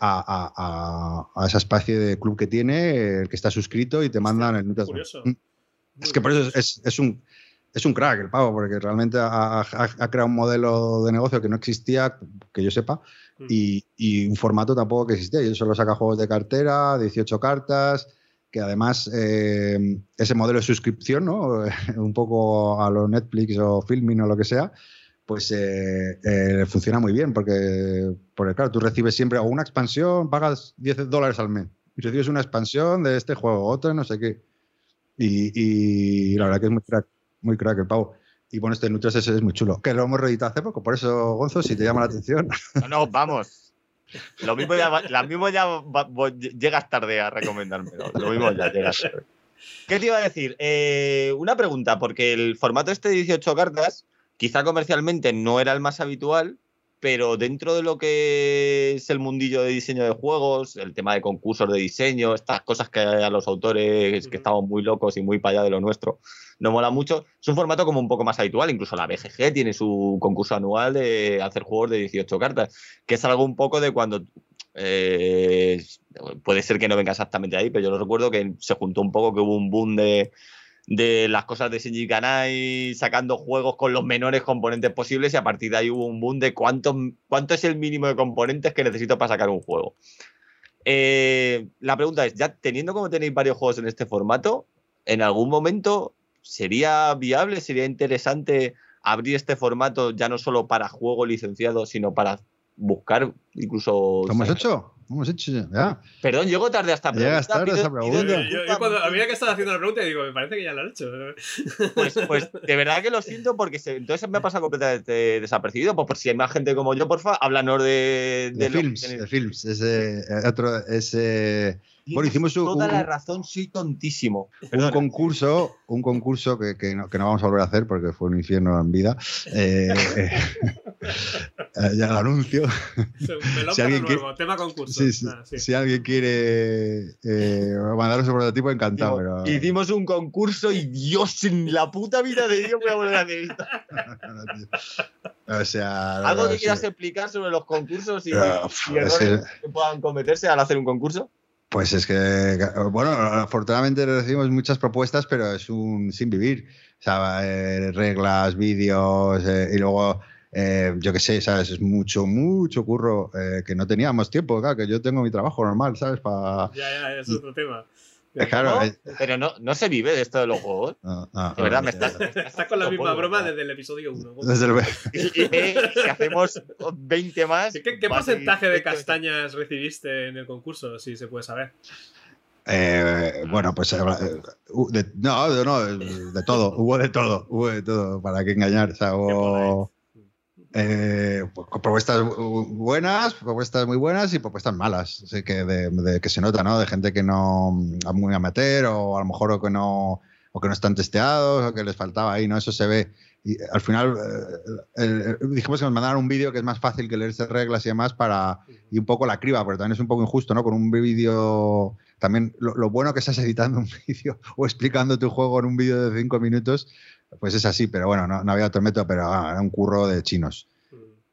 a, a- a- esa especie de club que tiene, el que está suscrito y te mandan el Nutas. Mm. Es que por eso es, es- es un. Es un crack el pavo, porque realmente ha, creado un modelo de negocio que no existía, que yo sepa, Mm. y, y un formato tampoco que existía. Yo solo saca juegos de cartera, 18 cartas, que además eh, ese modelo de suscripción, ¿no? un poco a lo Netflix o Filmin o lo que sea, pues eh, eh, funciona muy bien, porque, porque claro, tú recibes siempre o una expansión, pagas 10 dólares al mes, y recibes una expansión de este juego, otra no sé qué. Y, la verdad que es muy crack, muy crack el pavo. Y bueno, este Nutres es, muy chulo. Que lo hemos reeditado hace poco, por eso, Gonzo, si te llama la atención. No, no, vamos. Lo mismo ya, ya llegas tarde a recomendármelo. Lo mismo ya llegas tarde. ¿Qué te iba a decir? Eh, una pregunta, porque el formato este de 18 cartas, quizá comercialmente no era el más habitual, pero dentro de lo que es el mundillo de diseño de juegos, el tema de concursos de diseño, estas cosas que a los autores que estamos muy locos y muy para allá de lo nuestro, nos mola mucho, es un formato como un poco más habitual, incluso la BGG tiene su concurso anual de hacer juegos de 18 cartas, que es algo un poco de cuando... eh, puede ser que no venga exactamente ahí, pero yo lo recuerdo que se juntó un poco, que hubo un boom de, de las cosas de Shinji Kanai sacando juegos con los menores componentes posibles y a partir de ahí hubo un boom de cuánto, cuánto es el mínimo de componentes que necesito para sacar un juego. Eh, la pregunta es, ya teniendo como tenéis varios juegos en este formato, ¿en algún momento sería viable, sería interesante abrir este formato ya no solo para juego licenciado, sino para buscar incluso... ¿Lo hemos hecho? ¿Lo hemos hecho ya? Perdón, llego tarde a esta pregunta. Llegas tarde a pido- esta pido pregunta. Yo, yo disculpas. cuando, a medida que estaba haciendo la pregunta, digo, me parece que ya lo han hecho. Pues, pues de verdad que lo siento porque se- entonces me ha pasado completamente desapercibido. Pues por si hay más gente como yo, porfa, háblanos de, De, que films, de films. Ese, eh, otro, ese, bueno, hicimos un- Toda un- la razón, soy tontísimo. un concurso, un concurso que, que no, que no vamos a volver a hacer porque fue un infierno en vida. Eh, eh, eh, ya lo anuncio. Si alguien nuevo, tema concurso. Sí, sí. Ah, sí. Si alguien quiere eh, mandaros un prototipo, encantado. Digo, Pero... Hicimos un concurso y Dios, en la puta vida de Dios voy a volver a hacer esto. o sea, ¿Algo que sí. quieras explicar sobre los concursos y, y es errores que puedan cometerse al hacer un concurso? Pues es que, bueno, afortunadamente recibimos muchas propuestas, pero es un sin vivir. O sea, eh, reglas, vídeos eh, y luego, eh, yo qué sé, ¿sabes? Es mucho, mucho curro eh, que no teníamos tiempo, que yo tengo mi trabajo normal, ¿sabes? Para... Ya, ya, es otro tema. Claro, ¿No? eh, Pero no, no se vive de esto de los juegos. no, no, De verdad, no, me estás. me Estás con la misma broma desde el episodio 1. Desde el- Y, y, eh, si hacemos 20 más. ¿Qué, porcentaje de castañas recibiste en el concurso, si se puede saber? Eh, bueno, pues eh, uh, de- no, de, no, de todo, hubo de todo, hubo de todo, para qué engañar. O sea, hubo eh, pues, propuestas bu- buenas, propuestas muy buenas y propuestas malas, Así que, de, que se nota, ¿no? De gente que no, muy amateur o a lo mejor o que no, o que no están testeados o que les faltaba ahí, ¿no? Eso se ve. Y al final eh, el- el- dijimos que nos mandaran un vídeo que es más fácil que leerse reglas y demás para, y un poco la criba, pero también es un poco injusto, ¿no? Con un vídeo, también lo, lo bueno que estás editando un vídeo o explicando tu juego en un vídeo de cinco minutos, pues es así, pero bueno, no, no había otro método, pero ah, era un curro de chinos.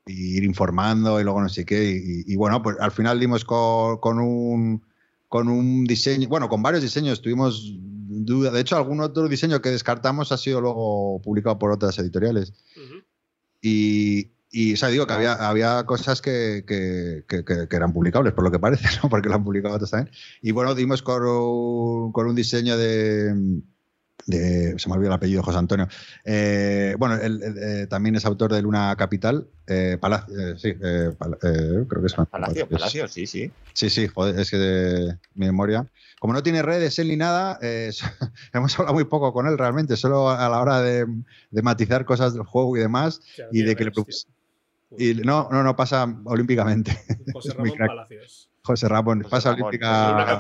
Y ir informando y luego no sé qué. Y, y- y bueno, pues al final dimos con, con un con un diseño, bueno, con varios diseños, tuvimos duda. De hecho, algún otro diseño que descartamos ha sido luego publicado por otras editoriales. Y, y, o sea, digo que había, había cosas que, que- que- que- que eran publicables, por lo que parece, ¿no? Porque lo han publicado otros también. Y bueno, dimos con un, con un diseño de, de- Se me olvidó el apellido, José Antonio. Eh, bueno, él, él, eh, también es autor de Luna Capital. Eh, Palacio, eh, sí, eh, Pala- eh, creo que es Palacio, Palacio, sí, sí. Sí, sí, joder, es que de mi memoria. Como no tiene redes él ni nada, eh, hemos hablado muy poco con él realmente, solo a la hora de, de matizar cosas del juego y demás. Y de que le y no, no, no pasa olímpicamente. José Ramón. Palacios. José Ramón, José pasa Ramón, olímpica.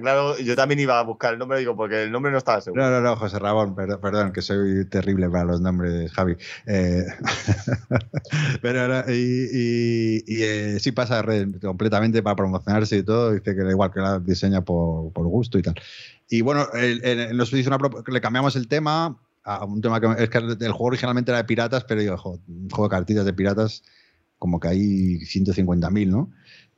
Claro. Yo también iba a buscar el nombre, digo, porque el nombre no estaba seguro. No, no, no, José Ramón, perdón, perdón, que soy terrible para los nombres, Javi. Eh, pero no, y, y- y, eh, sí pasa red completamente para promocionarse y todo. Dice que da igual que la diseña por, por gusto y tal. Y bueno, el- el- nos hizo una le cambiamos el tema a un tema que es que el, juego originalmente era de piratas, pero digo, un juego de cartitas de piratas, como que hay 150.000, ¿no?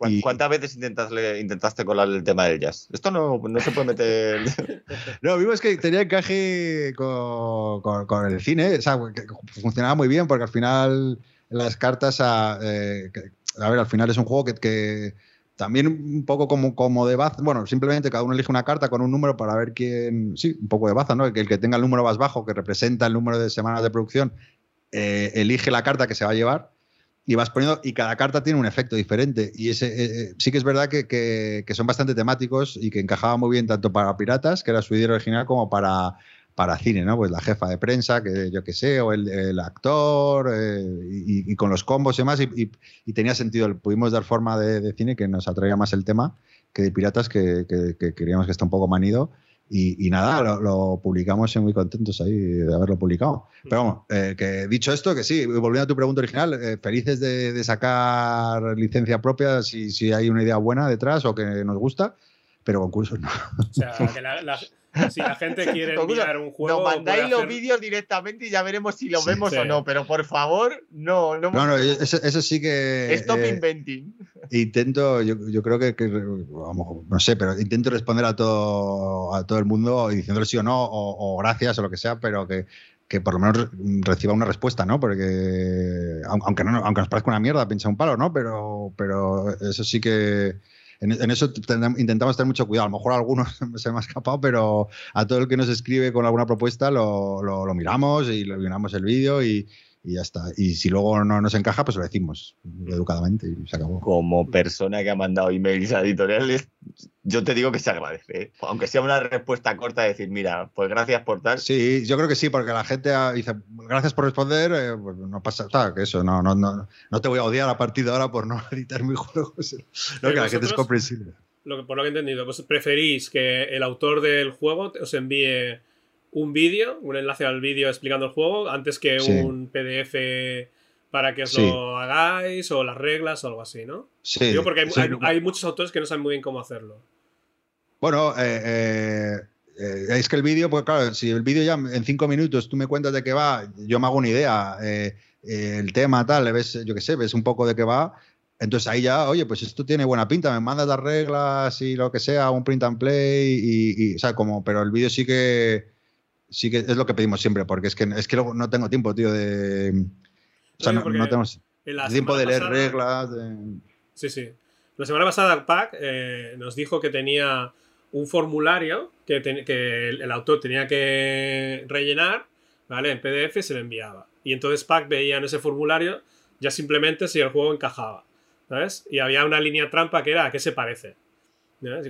¿Cu- y- ¿Cuántas veces intentaste, intentaste colar el tema del jazz? Esto no, no se puede meter. No, vimos que tenía encaje con, con- con el cine, o sea, que funcionaba muy bien porque al final las cartas, a, eh, que- a ver, al final es un juego que, que también un poco como, como de baza, bueno, simplemente cada uno elige una carta con un número para ver quién, sí, un poco de baza, ¿no? Que el que tenga el número más bajo, que representa el número de semanas de producción, eh, elige la carta que se va a llevar y vas poniendo, y cada carta tiene un efecto diferente. Y ese, eh, eh, sí que es verdad que, que- que son bastante temáticos y que encajaba muy bien tanto para Piratas, que era su idea original, como para, para cine, ¿no? Pues la jefa de prensa, que yo qué sé, o el, actor, eh, y, con los combos y demás, y, tenía sentido, pudimos dar forma de, cine que nos atraía más el tema que de piratas, que, que, queríamos que está un poco manido. Y, nada, lo, publicamos y muy contentos ahí de haberlo publicado. Pero vamos, eh, que dicho esto, que sí, volviendo a tu pregunta original, eh, felices de, sacar licencia propia si, si hay una idea buena detrás o que nos gusta, pero concursos no. O sea, que la, si la gente quiere enviar un juego. Nos mandáis los vídeos directamente y ya veremos si lo vemos o no. Pero por favor, no. No, no, eso, sí que. Stop eh, inventing. Intento, yo, yo creo que, vamos, no sé, pero intento responder a todo, a todo el mundo diciéndole sí o no, o, gracias o lo que sea, pero que, que por lo menos reciba una respuesta, ¿no? Porque aunque, no, aunque nos parezca una mierda, pincha un palo, ¿no? Pero, pero eso sí que en, eso intentamos tener mucho cuidado. A lo mejor a algunos se me ha escapado, pero a todo el que nos escribe con alguna propuesta lo, lo miramos y le miramos el vídeo y, y ya está. Y si luego no nos encaja, pues lo decimos educadamente y se acabó. Como persona que ha mandado emails a editoriales, yo te digo que se agradece. ¿eh? Aunque sea una respuesta corta, decir, mira, pues gracias por tal. Sí, yo creo que sí, porque la gente dice, gracias por responder, eh, pues no pasa nada, que eso, no, no, no, no te voy a odiar a partir de ahora por no editar mis juegos. No, que la gente es comprensible. Lo que, por lo que he entendido, pues preferís que el autor del juego os envíe un vídeo, un enlace al vídeo explicando el juego, antes que un PDF para que os lo hagáis o las reglas o algo así, ¿no? Sí. porque hay, muchos autores que no saben muy bien cómo hacerlo. Bueno, eh, eh, eh, es que el vídeo, pues claro, si el vídeo ya en cinco minutos tú me cuentas de qué va, yo me hago una idea, el tema tal, ves, yo qué sé, ves un poco de qué va, entonces ahí ya, oye, pues esto tiene buena pinta, me mandas las reglas y lo que sea, un print and play, y, y o sea, como, pero el vídeo sí que sí que es lo que pedimos siempre, porque es que, es que no tengo tiempo, tío, de... O sea, no, tenemos tiempo de leer reglas. Sí, sí. La semana pasada PAC eh, nos dijo que tenía un formulario que, que el, autor tenía que rellenar, ¿vale? En PDF se lo enviaba. Y entonces PAC veía en ese formulario ya simplemente si el juego encajaba, ¿sabes? Y había una línea trampa que era a qué se parece.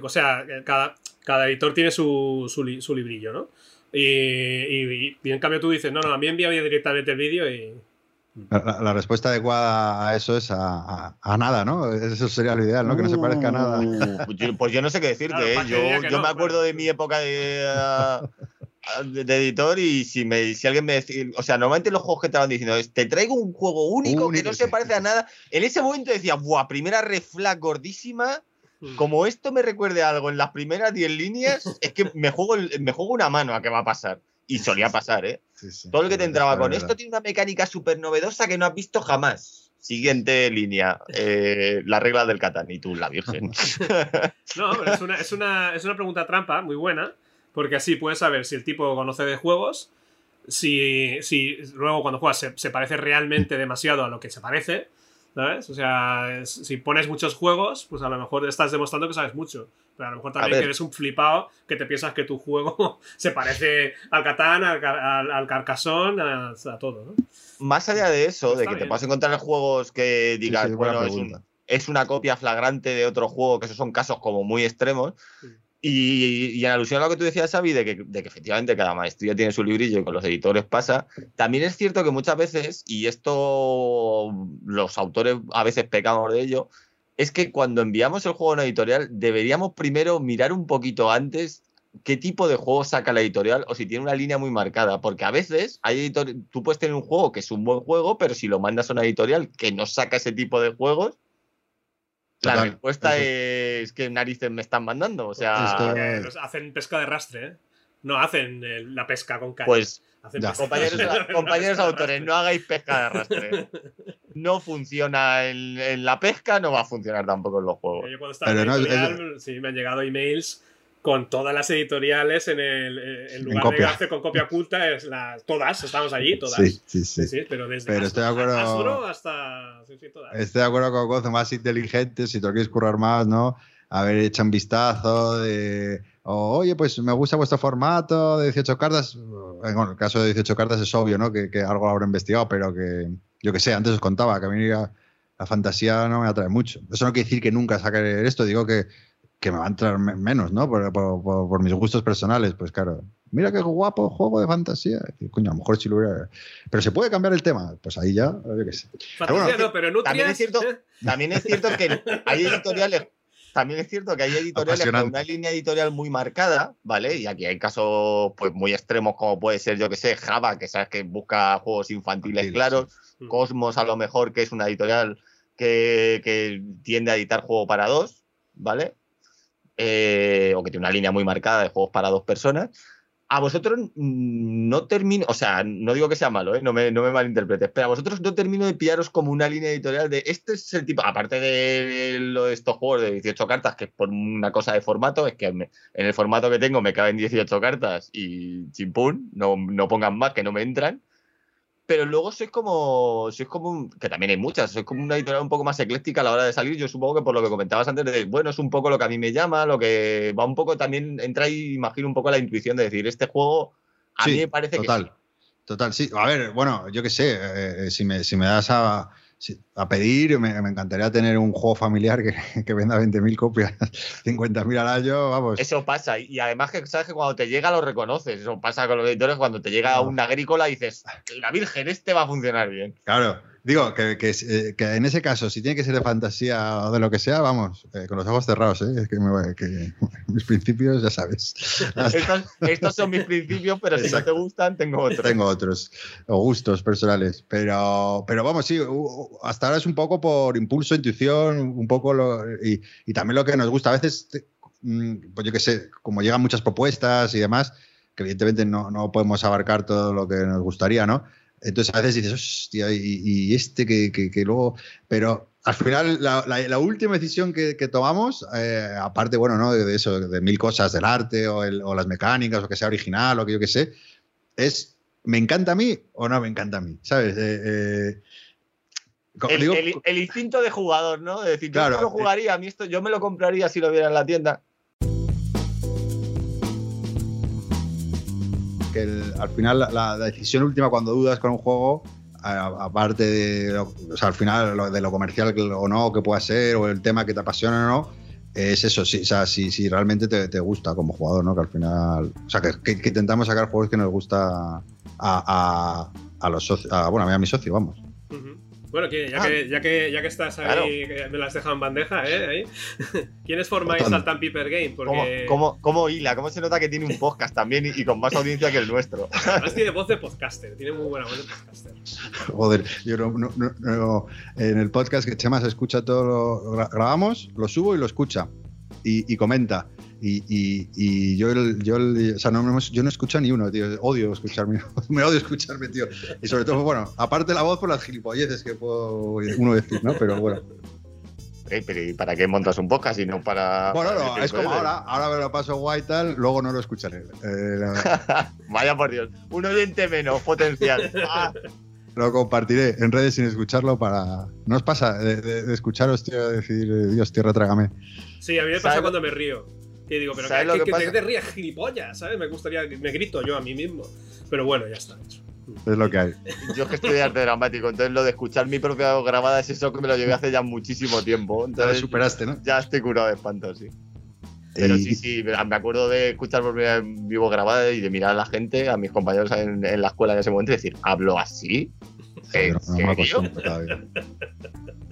O sea, cada, cada editor tiene su, su, su librillo, ¿no? Y, en cambio tú dices, no, no, a mí envía directamente el vídeo y... La, respuesta adecuada a eso es a, nada, ¿no? Eso sería lo ideal, ¿no? Que no se parezca a nada. Uh, pues yo no sé qué decirte, ¿eh? Yo, me acuerdo de mi época de, de, editor y si, me, si alguien me decía... O sea, normalmente los juegos que te van diciendo es, te traigo un juego único, que no se parece a nada. En ese momento decía, ¡buah! Primera reflag gordísima. Como esto me recuerde algo en las primeras 10 líneas, es que me juego, me juego una mano a qué va a pasar. Y solía pasar, ¿eh? Todo el que te entraba con esto tiene una mecánica súper novedosa que no has visto jamás. Siguiente línea, eh, la regla del Catán y tú, la Virgen. no, pero es una, es, una, es una pregunta trampa muy buena, porque así puedes saber si el tipo conoce de juegos, si, si luego cuando juegas se, se parece realmente demasiado a lo que se parece, ¿Sabes? O sea, si pones muchos juegos, pues a lo mejor estás demostrando que sabes mucho. Pero a lo mejor también que eres un flipado que te piensas que tu juego se parece al Catán, al, al, Carcassón, a, todo, ¿no? Más allá de eso, de que te puedas encontrar juegos que digas, bueno, es, una copia flagrante de otro juego, que esos son casos como muy extremos. Y, en alusión a lo que tú decías, Xavi, de que, de que, efectivamente cada maestría tiene su librillo y con los editores pasa, también es cierto que muchas veces, y esto los autores a veces pecamos de ello, es que cuando enviamos el juego a una editorial deberíamos primero mirar un poquito antes qué tipo de juego saca la editorial o si tiene una línea muy marcada, porque a veces hay editor tú puedes tener un juego que es un buen juego, pero si lo mandas a una editorial que no saca ese tipo de juegos, la respuesta es que narices me están mandando. O sea, hacen pesca de rastre, ¿eh? No hacen eh, la pesca con caña. Pues, compañeros, autores, no hagáis pesca de rastre. No funciona en, la pesca, no va a funcionar tampoco en los juegos. Yo cuando estaba en editorial, sí, me han llegado emails con todas las editoriales en el eh, en lugar de hacer con copia oculta es la, todas estamos allí todas. Sí sí sí, pero desde pero estoy de acuerdo hasta sí, todas. estoy de acuerdo con cosas más inteligentes si tú quieres currar más no haber hecho un vistazo de oye pues me gusta vuestro formato de 18 cartas en el caso de 18 cartas es obvio no que, que algo lo habrá investigado pero que yo que sé antes os contaba que a mí la, la fantasía no me atrae mucho. Eso no quiere decir que nunca saque esto digo que que me va a entrar menos, ¿no? Por, mis gustos personales, pues claro. mira qué guapo juego de fantasía. Y, coño, a lo mejor si lo hubiera. Pero se puede cambiar el tema. Pues ahí ya, yo qué sé. Fantasía bueno, no, pero Nutrias, también es cierto- ¿eh? También es cierto que hay editoriales. También es cierto que hay editoriales con una línea editorial muy marcada, ¿vale? Y aquí hay casos pues muy extremos como puede ser, yo que sé, Java, que sabes que busca juegos infantiles claros, Mm. Cosmos a lo mejor, que es una editorial que, que tiende a editar juego para dos, ¿vale? Eh, o que tiene una línea muy marcada de juegos para dos personas. A vosotros no termino, o sea, no digo que sea malo, ¿eh? no, me, no me malinterpretes, pero a vosotros no termino de pillaros como una línea editorial de este es el tipo, aparte de lo de estos juegos de 18 cartas, que es por una cosa de formato, es que me- en el formato que tengo me caben 18 cartas y chimpún, no, no pongan más que no me entran. Pero luego sois como, sois como, un- que también hay muchas, sois como una editorial un poco más ecléctica a la hora de salir. Yo supongo que por lo que comentabas antes, de, bueno, es un poco lo que a mí me llama, lo que va un poco también, entra y imagino un poco la intuición de decir, este juego a mí Sí, me parece total. que Total, sí. A ver, bueno, yo qué sé, eh, eh, si, me, si me das a, a pedir, me, me encantaría tener un juego familiar que, que venda 20.000 copias, 50.000 al año, vamos. Eso pasa, y además que sabes que cuando te llega lo reconoces. Eso pasa con los editores cuando te llega No. un agrícola y dices, la Virgen, este va a funcionar bien. Claro, digo que, que, eh, que en ese caso, si tiene que ser de fantasía o de lo que sea, vamos, eh, con los ojos cerrados, ¿eh? Es que, me que mis principios, ya sabes. Estos, estos son mis principios, pero si no Exacto. te gustan, tengo otros. Tengo otros o gustos personales, pero, pero vamos, sí, hasta ahora es un poco por impulso, intuición, un poco lo, y, y también lo que nos gusta. A veces, mm, pues yo qué sé, como llegan muchas propuestas y demás, que evidentemente no, no podemos abarcar todo lo que nos gustaría, ¿no? Entonces a veces dices, hostia, y, y este que, que- que luego. Pero al final, la, la- la última decisión que, que tomamos, eh, aparte, bueno, ¿no? De, eso, de mil cosas del arte o, el- o las mecánicas o que sea original o que yo qué sé, es, ¿me encanta a mí o no me encanta a mí? ¿Sabes? Eh, eh, El, digo- el- el instinto de jugador, ¿no? De decir, yo Claro, esto lo jugaría, a mí esto, yo me lo compraría si lo viera en la tienda. Que el- al final la, decisión última cuando dudas con un juego, aparte de, lo- al final lo- de lo comercial o no que pueda ser, o el tema que te apasiona o no, es eso, sí, o sea, si, si realmente te, te gusta como jugador, ¿no? Que al final, o sea, que, intentamos sacar juegos que nos gusta a, a, a los socios, bueno, a mí a mi socio, vamos. Bueno, que ya, Ah. que, ya, que, ya que estás ahí, Claro. que me las dejado en bandeja, ¿eh? Ahí. ¿Quiénes formáis. Salt and Piper Game? ¿Cómo, Porque cómo, cómo hila? ¿Cómo se nota que tiene un podcast también y, y con más audiencia que el nuestro? además tiene voz de podcaster, tiene muy buena voz de podcaster. Joder, yo no, no- no- no- en el podcast que Chema se escucha todo, lo gra- grabamos, lo subo y lo escucha y, y comenta. Y, y- y yo, el- yo, el- o sea, no, me hemos- yo no escucho ni uno, tío. Odio escucharme, me odio escucharme, tío. Y sobre todo, bueno, aparte la voz por las gilipolleces que puedo uno decir, ¿no? Pero bueno. Eh, pero ¿y para qué montas un podcast si no para. Bueno, para no, es como ahora, ahora me lo paso guay y tal, luego no lo escucharé. Eh, Vaya por Dios. Un oyente menos potencial. Ah, Lo compartiré en redes sin escucharlo para. ¿No os pasa de, de- de escucharos, tío, decir, Dios, tierra, trágame? Sí, a mí me ¿Sabes pasa cuando me río. Que digo, pero ¿Sabes que, lo que, que que pasa? te rías gilipollas, ¿sabes? Me gustaría, me grito yo a mí mismo. Pero bueno, ya está. hecho. Es lo que hay. yo es que estoy de arte dramático, entonces lo de escuchar mi propia voz grabada es eso que me lo llevé hace ya muchísimo tiempo. Ya lo Entonces, superaste, ¿no? ya estoy curado de espanto, sí. Pero Y- sí, sí, me acuerdo de escuchar por primera vez mi voz grabada y de mirar a la gente, a mis compañeros en, en la escuela en ese momento y decir, ¿hablo así? ¿En Joder, no me serio? todavía.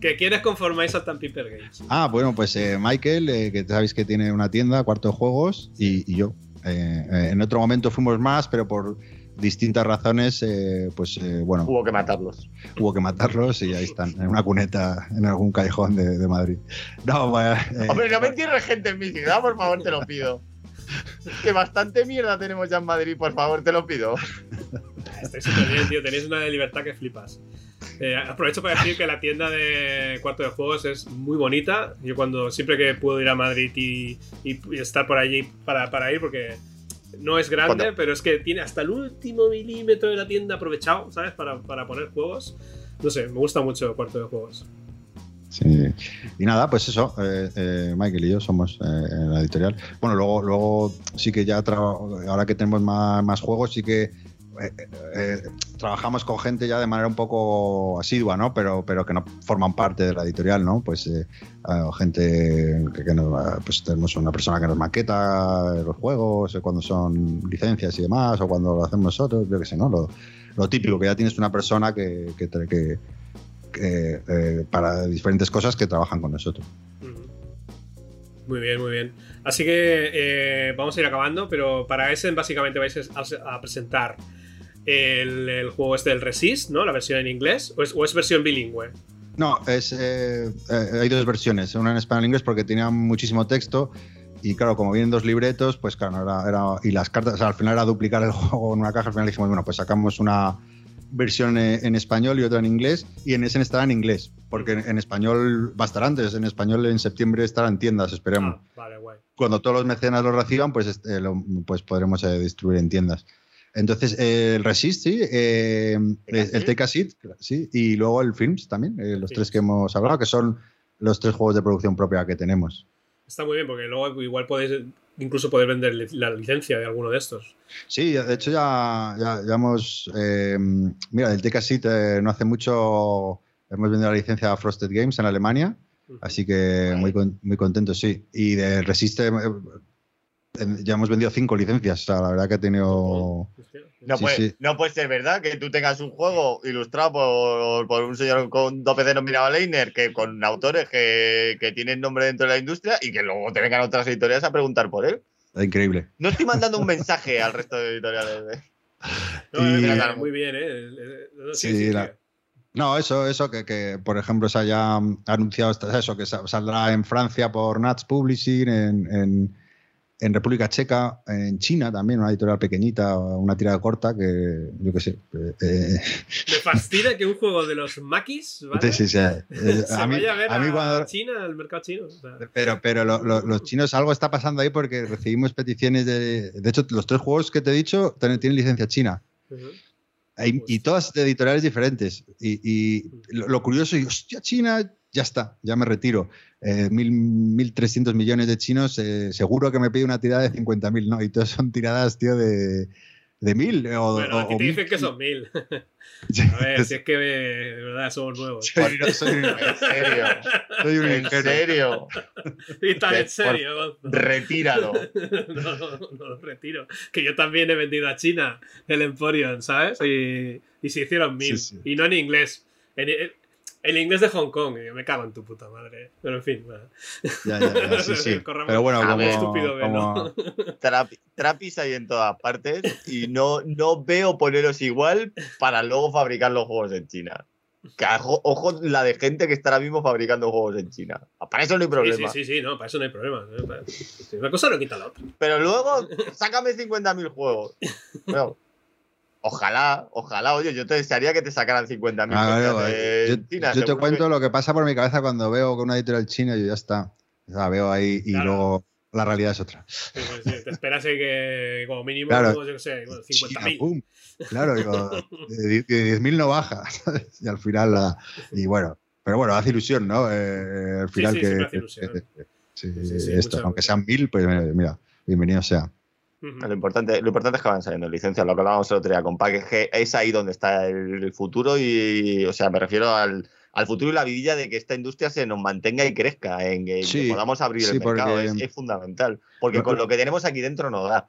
¿Que quieres conformáis Salt and Piper Games? Ah, bueno, pues eh, Michael, eh, que sabéis que tiene una tienda, cuarto de juegos, y, y yo. Eh, eh, en otro momento fuimos más, pero por distintas razones, eh, pues eh, bueno, Hubo que matarlos. hubo que matarlos y ahí están, en una cuneta en algún callejón de, de Madrid. No, bueno, eh, Hombre, no me entierres gente en mi ciudad, por favor, te lo pido. Que bastante mierda tenemos ya en Madrid, por favor, te lo pido. Estáis súper bien, tío. Tenéis una libertad que flipas. Eh, aprovecho para decir que la tienda de cuarto de juegos es muy bonita. Yo cuando siempre que puedo ir a Madrid y, y- y estar por allí para, para ir, porque no es grande, ¿Cuándo? pero es que tiene hasta el último milímetro de la tienda aprovechado, ¿sabes? Para, para poner juegos. No sé, me gusta mucho cuarto de juegos. Sí. Y nada, pues eso, eh, eh, Michael y yo somos eh, en la editorial. Bueno, luego, luego sí que ya, ahora que tenemos más, más juegos, sí que eh, eh, trabajamos con gente ya de manera un poco asidua, ¿no? Pero, pero que no forman parte de la editorial, ¿no? Pues eh, gente que, nos, pues tenemos una persona que nos maqueta los juegos, cuando son licencias y demás, o cuando lo hacemos nosotros, yo qué sé, ¿no? Lo, típico, que ya tienes una persona que, para diferentes cosas que trabajan con nosotros. Muy bien, muy bien. Así que vamos a ir acabando, pero para ese básicamente vais a, presentar el, juego este del Resist, ¿no? La versión en inglés, o es, versión bilingüe. No, es, eh, eh, hay dos versiones, una en español en inglés porque tenía muchísimo texto y claro, como vienen dos libretos, pues claro, era, y las cartas, al final era duplicar el juego en una caja, al final dijimos, bueno, pues sacamos una, versión en español y otra en inglés, y en ese estará en inglés, porque en, español va a estar antes, en español en septiembre estará en tiendas, esperemos. Ah, Cuando todos los mecenas lo reciban, pues, este, pues podremos eh, distribuir en tiendas. Entonces, eh, el Resist, sí, eh, el Take a Seat, sí, y luego el Films también, los tres que hemos hablado, que son los tres juegos de producción propia que tenemos. Está muy bien, porque luego igual podéis incluso poder vender la licencia de alguno de estos. Sí, de hecho ya, ya, hemos... Eh, mira, del TKSIT eh, no hace mucho hemos vendido la licencia a Frosted Games en Alemania, así que muy, muy contentos, sí. Y de Resiste eh, ya hemos vendido cinco licencias, o sea, la verdad que ha tenido... No, puede, no puede ser verdad que tú tengas un juego ilustrado por, por un señor con 2 denominado Leiner, que con autores que, que, tienen nombre dentro de la industria y que luego te vengan otras editoriales a preguntar por él. Es increíble. No estoy mandando un mensaje al resto de editoriales. No, muy bien, ¿eh? Sí, No, eso, eso que, que, por ejemplo, se haya anunciado eso, que saldrá en Francia por Nats Publishing, en en República Checa, en China también, una editorial pequeñita, una tirada corta que yo qué sé. Eh, eh. Me fascina que un juego de los maquis ¿vale? sí, sí, sí. Eh, a mí, vaya a ver a, mí cuando... China, al mercado chino. Pero, pero los chinos, algo está pasando ahí porque recibimos peticiones de. De hecho, los tres juegos que te he dicho tienen, licencia china. y, pues todas de editoriales diferentes. Y, lo, curioso, y hostia, China, ya está, ya me retiro. Eh, mil, 1.300 millones de chinos, eh, seguro que me pide una tirada de 50.000, ¿no? Y todas son tiradas, tío, de, de mil. O, bueno, aquí te dicen que son mil. A ver, si es que de verdad somos nuevos. Soy, en serio. Soy un ¿En serio? Y tan en serio, Retíralo. No, no, no lo retiro. Que yo también he vendido a China el Emporion, ¿sabes? Y, y se hicieron mil. Y no en inglés. En, el inglés de Hong Kong, me cago en tu puta madre. Pero en fin, Ya, ya, ya, sí, sí. Pero bueno, como, estúpido como... trapis hay en todas partes y no, no veo poneros igual para luego fabricar los juegos en China. ojo, la de gente que está ahora mismo fabricando juegos en China. Para eso no hay problema. Sí, sí, sí, no, para eso no hay problema. Una cosa no quita la otra. Pero luego, sácame 50.000 juegos. No. Ojalá, ojalá, oye, yo te desearía que te sacaran 50.000 ah, de yo, Yo te cuento lo que pasa por mi cabeza cuando veo que una editorial china y ya está. O sea, veo ahí y luego la realidad es otra. Sí, sí, te esperas que como mínimo, claro, yo qué sé, 50.000. Claro, digo, 10.000 no baja. y al final, la, y bueno, pero bueno, hace ilusión, ¿no? Eh, al final que, hace ilusión. sí, esto, aunque sean 1.000, pues mira, bienvenido sea. Lo, importante, lo importante es que van saliendo licencias, lo que hablábamos el otro día con Pac, que es ahí donde está el, futuro y, o sea, me refiero al, futuro y la vidilla de que esta industria se nos mantenga y crezca, en que, podamos abrir el mercado, es, fundamental, porque con lo que tenemos aquí dentro nos da.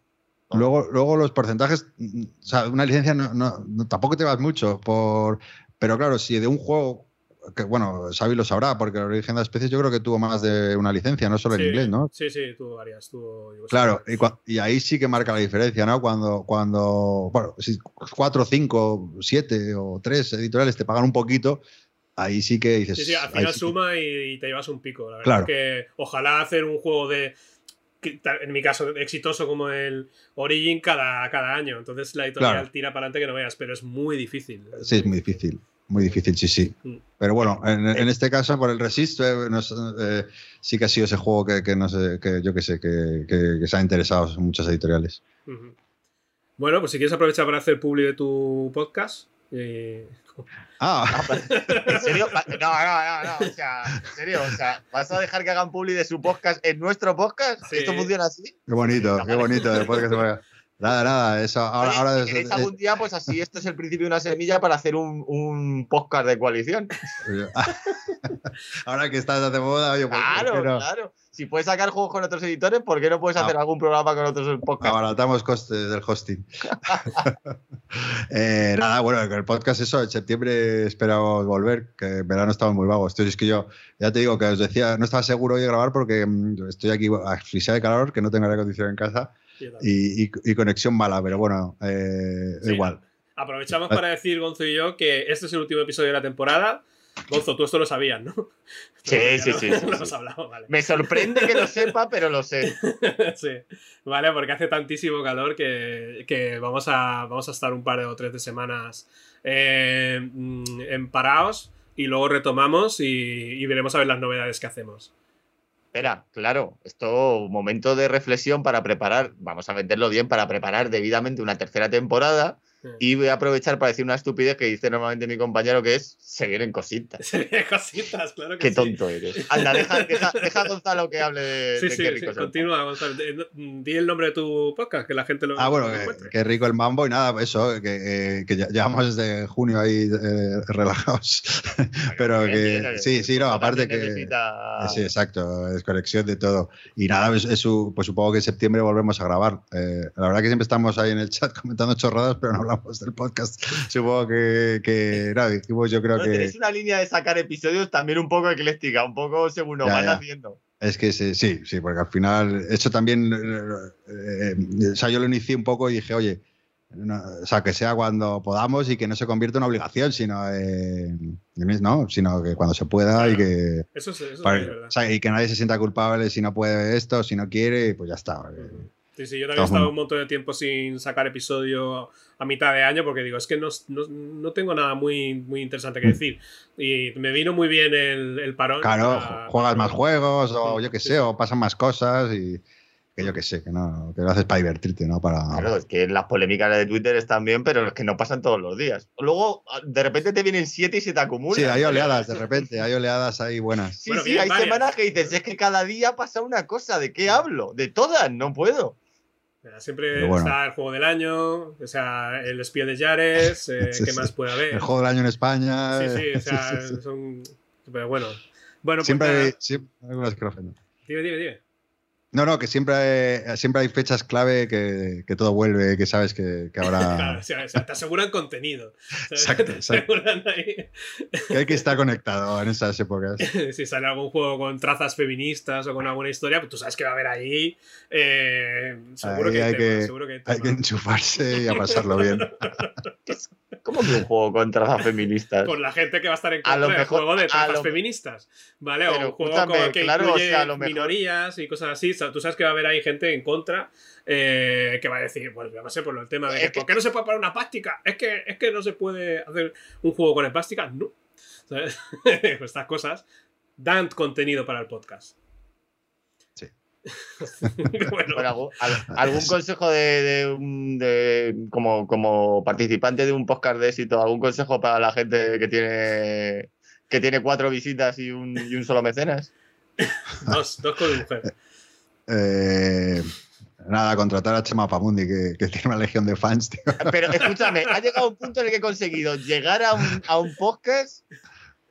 Luego, luego los porcentajes, o sea, una licencia no, tampoco te vas mucho, por, pero claro, si de un juego que bueno, Xavi lo sabrá, porque el origen de las especies yo creo que tuvo más de una licencia, no solo en inglés, ¿no? Sí, sí, tuvo varias. Tuvo, claro, y, ahí sí que marca la diferencia, ¿no? Cuando, cuando bueno, si cuatro, cinco, siete o tres editoriales te pagan un poquito, ahí sí que dices. Sí, sí, al final suma y, te llevas un pico. La verdad que ojalá hacer un juego de. En mi caso, exitoso como el Origin cada, cada año. Entonces la editorial tira para adelante que no veas, pero es muy difícil. Sí, es muy difícil. Muy difícil, sí, sí. Mm. Pero bueno, en, este caso, por el Resist, eh, eh, sí que ha sido ese juego que, que no sé, que yo que sé, que, que, se ha interesado en muchas editoriales. Bueno, pues si quieres aprovechar para hacer publi de tu podcast. Eh... Ah. ¿En serio? No, no, no, no. O sea, en serio. O sea, ¿vas a dejar que hagan publi de su podcast en nuestro podcast? ¿Esto funciona así? Qué bonito, qué bonito. Después que se vaya. Nada, nada, eso ahora, Oye, ahora si es- algún día, pues así, esto es el principio de una semilla para hacer un, un podcast de coalición. ahora que estás de moda, oye, pues, ¿por Claro, no? claro. Si puedes sacar juegos con otros editores, ¿por qué no puedes Ah. hacer algún programa con otros podcasts? Abaratamos costes del hosting. Eh, nada, bueno, el podcast eso, en septiembre esperamos volver, que en verano estamos muy vagos. Entonces es que yo, ya te digo que os decía, no estaba seguro hoy de grabar porque mm, estoy aquí asfixiado de calor, que no tengo aire acondicionado en casa. Y, y- y conexión mala, pero bueno, eh, Sí. igual. Aprovechamos para decir, Gonzo y yo, que este es el último episodio de la temporada. Gonzo, tú esto lo sabías, ¿no? Sí, sí, sí, sí, Lo sí. hemos hablado, vale. Me sorprende que lo sepa, pero lo sé. sí, vale, porque hace tantísimo calor que, que vamos, a, vamos a estar un par o tres de semanas eh, mm, en paraos y luego retomamos y, y veremos a ver las novedades que hacemos. Espera, claro, esto momento de reflexión para preparar, vamos a meterlo bien, para preparar debidamente una tercera temporada. Y voy a aprovechar para decir una estupidez que dice normalmente mi compañero, que es se vienen cositas. Cositas, claro que Qué sí. tonto eres. Anda, deja, deja, deja a Gonzalo que hable de, Sí, de sí, qué rico es continúa, Gonzalo. Eh, no- Di el nombre de tu podcast, que la gente lo Ah, bueno, lo que, que rico el mambo y nada, eso, que, eh, que ya- llevamos desde junio ahí eh, relajados. Pero Bien, que bien, sí, sí, no, aparte que... necesita- Sí, exacto, desconexión de todo. Y nada, es, es su- pues supongo que en septiembre volvemos a grabar. Eh, la verdad que siempre estamos ahí en el chat comentando chorradas, pero no hablamos del podcast. Supongo que, que nada, dijimos yo creo No, que... tenéis una línea de sacar episodios también un poco ecléctica, un poco según Ya, van ya. haciendo. Es que sí, sí, sí, porque al final, eso también, eh, eh, o sea, yo lo inicié un poco y dije, oye, no, o sea, que sea cuando podamos y que no se convierta en una obligación, sino, eh, no, sino que cuando se pueda y que, Eso es, eso es para- verdad. o sea, y que nadie se sienta culpable si no puede esto, si no quiere, pues ya está. Sí, sí, yo también he estado un montón de tiempo sin sacar episodio a mitad de año porque digo, es que no, no- no tengo nada muy, muy interesante que decir. Y me vino muy bien el, el parón. Claro, para- juegas para- más juegos o yo qué sé, sí. o pasan más cosas y que yo qué sé, que no, que lo haces para divertirte, no para... Claro, es que las polémicas de Twitter están bien, pero es que no pasan todos los días. Luego, de repente te vienen siete y se te acumulan. Sí, hay oleadas, de repente, hay oleadas ahí buenas. Sí, Bueno, sí, hay varias. semanas que dices, es que cada día pasa una cosa, ¿de qué hablo? De todas, no puedo. Siempre bueno. está el juego del año, o sea, el espía de Jares, eh, Sí, ¿qué sí. más puede haber? El juego del año en España. Sí, eh, sí, o sea, son. Pero bueno. Bueno, pues Siempre hay, siempre hay algunas que lo. Dime, dime, dime. No, no, que siempre hay, siempre hay fechas clave que, que todo vuelve, que sabes que, que Claro, habrá. o sea, o sea, te aseguran contenido. ¿sabes? Exacto, exacto. ahí. que hay que estar conectado en esas épocas. si sale algún juego con trazas feministas o con alguna historia, pues tú sabes que va a haber ahí. eh, seguro, Ahí que hay tema, seguro que hay que enchufarse y a pasarlo bien. ¿Cómo que un juego con trazas feministas? Con la gente que va a estar en A contra del juego de a trazas lo- feministas. ¿Vale? O un juego escúchame, con- que claro, o incluye sea, a lo mejor- minorías y cosas así. O sea, tú sabes que va a haber ahí gente en contra eh, que va a decir, bueno, yo no sé por el tema de Es que, que- ¿por qué no se puede poner una plástica? Es que, es que no se puede hacer un juego con espásticas. No. ¿Sabes? Estas cosas dan contenido para el podcast. Sí. bueno, Bueno, algún, al- algún consejo de, de un- de- como, como participante de un podcast de éxito, algún consejo para la gente que tiene que tiene cuatro visitas y un, y un solo mecenas? dos, dos con mujer. Eh, nada, contratar a Chema Pamundi, que, que tiene una legión de fans, tío. Pero escúchame, ha llegado un punto en el que he conseguido llegar a un, a un podcast,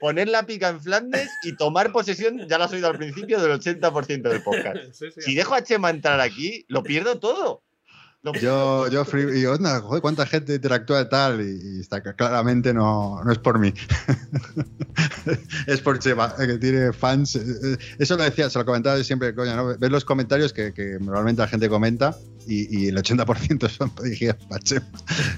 poner la pica en Flandes y tomar posesión, ya lo has oído al principio, del 80% del podcast. Sí, sí. Si dejo a Chema entrar aquí, lo pierdo todo. Yo, yo free- y yo, anda, joder, cuánta gente interactúa y tal, y, y está claramente no, no es por mí. es por Chema, eh, que tiene fans. eh, eh, Eso lo decía, se lo comentaba yo siempre, coño, ¿no? Ves los comentarios que, que normalmente la gente comenta y, y el 80% son dirigidos para Chema.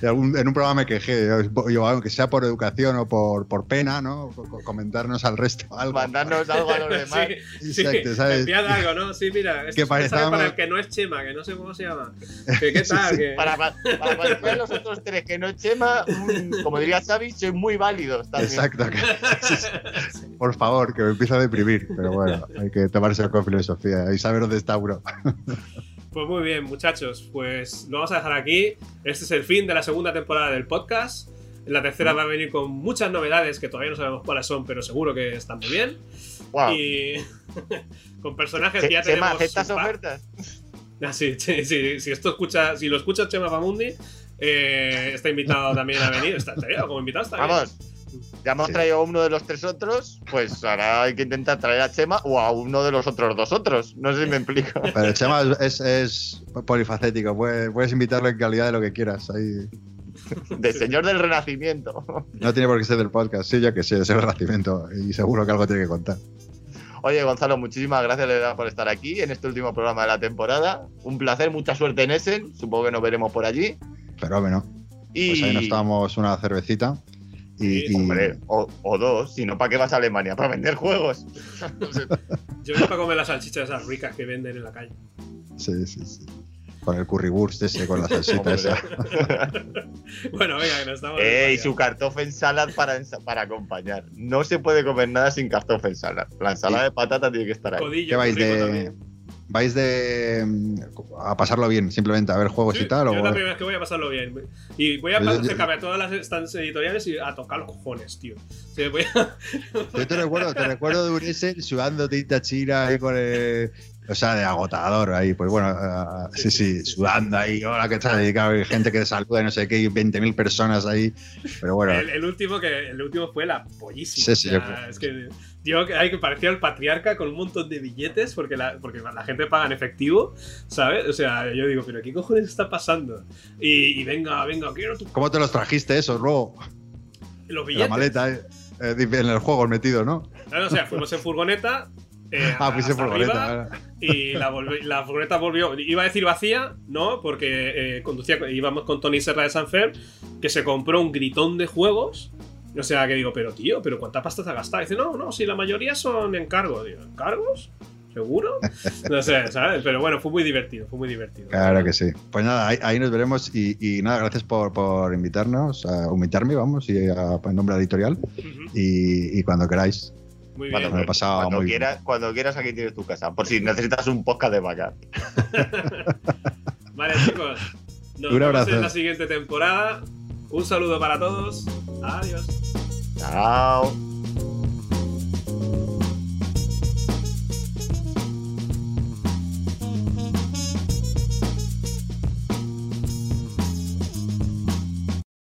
Y algún- en un programa me quejé, yo, yo, aunque sea por educación o por, por pena, ¿no? Co- co- Comentarnos al resto algo. Mandarnos algo a los demás. Sí, sí, Exacto, ¿sabes? enviad algo, ¿no? Sí, mira, esto Que es un mensaje parecamos- para el que no es Chema, que no sé cómo se llama. Que, ¿Qué tal? Que- Para, para, para cualquiera de los otros tres que no es Chema, mm, como diría Xavi, soy muy válidos también. Exacto. que- por favor, que me empieza a deprimir. Pero bueno, hay que tomárselo con filosofía y saber dónde está uno. Pues muy bien, muchachos, pues lo vamos a dejar aquí. Este es el fin de la segunda temporada del podcast. La tercera va a venir con muchas novedades que todavía no sabemos cuáles son, pero seguro que están muy bien. Wow. Y con personajes que ya tenemos. ¿aceptas ofertas? Ah, sí, sí, sí, si esto escucha, si lo escucha Chema Famundi, eh, está invitado también a venir. Está, está bien, como invitado está bien. Vamos, ya hemos Sí. traído a uno de los tres otros, pues ahora hay que intentar traer a Chema o a uno de los otros dos otros. No sé si me explico. Pero Chema es, es polifacético, puedes, puedes invitarlo en calidad de lo que quieras. Ahí De señor del renacimiento. no tiene por qué ser del podcast, sí, yo que sé, es el renacimiento y seguro que algo tiene que contar. Oye, Gonzalo, muchísimas gracias de verdad por estar aquí en este último programa de la temporada. Un placer, mucha suerte en Essen. Supongo que nos veremos por allí. Fenómeno. Y, Pues ahí nos tomamos una cervecita y, Sí, y- hombre, o, o dos, si no, ¿para qué vas a Alemania? ¿Para vender juegos? No sé. Yo voy para comer las salchichas esas ricas que venden en la calle. sí, sí, sí. Con el currywurst ese, con la salsita esa. Bueno, venga, que nos estamos. Eh, y su cartofen salad para, para acompañar. No se puede comer nada sin cartofen salad. La ensalada de patata tiene que estar ahí. Codillo, ¿Qué vais de, también. vais de mm, a pasarlo bien, simplemente a ver juegos Sí, y tal? yo o- es la primera vez que voy a pasarlo bien. Y voy a Yo- yo- acercarme a todas las stands editoriales y a tocar los cojones, tío. Sí, voy a- Yo te recuerdo, te recuerdo de un Essen sudando tinta china ahí con el. O sea, de agotador ahí, pues bueno, ah, sí, sí, sudando ahí, hola, ¿qué tal? Y claro, hay gente que te saluda no sé qué, y 20.000 personas ahí, pero bueno, el, el último que el último fue la pollísima. Sí, sí, O sea, yo es que yo que hay que parecía el patriarca con un montón de billetes porque la, porque la gente paga en efectivo, ¿sabes? O sea, yo digo, pero ¿qué cojones está pasando? Y, y venga, venga, quiero tu- ¿cómo te los trajiste esos luego? los En la billetes. maleta, eh, eh, en el juego metido, ¿no? Claro, o sea, fuimos en furgoneta. Eh, Ah, hasta furgoneta. arriba. Y la, volvi- la furgoneta volvió. Iba a decir vacía, no, porque eh, conducía, íbamos con Tony Serra de Sanfer, que se compró un gritón de juegos. O sea, que digo, pero tío, ¿pero cuánta pasta te has gastado? dice, no, no, si la mayoría son encargos. Digo, ¿encargos? ¿Seguro? No sé, ¿sabes? Pero bueno, fue muy divertido, fue muy divertido. Claro que sí. Pues nada, ahí, ahí nos veremos y, y nada, gracias por, por invitarnos, a invitarme, vamos, y a, en nombre editorial. Ujú, Y, y cuando queráis, Muy Bueno, bien. me lo he pasado cuando, muy bien. quieras, cuando quieras, aquí tienes tu casa. Por si necesitas un podcast de vaca. Vale, chicos. Nos Un vemos abrazo. en la siguiente temporada. Un saludo para todos. Adiós. Chao.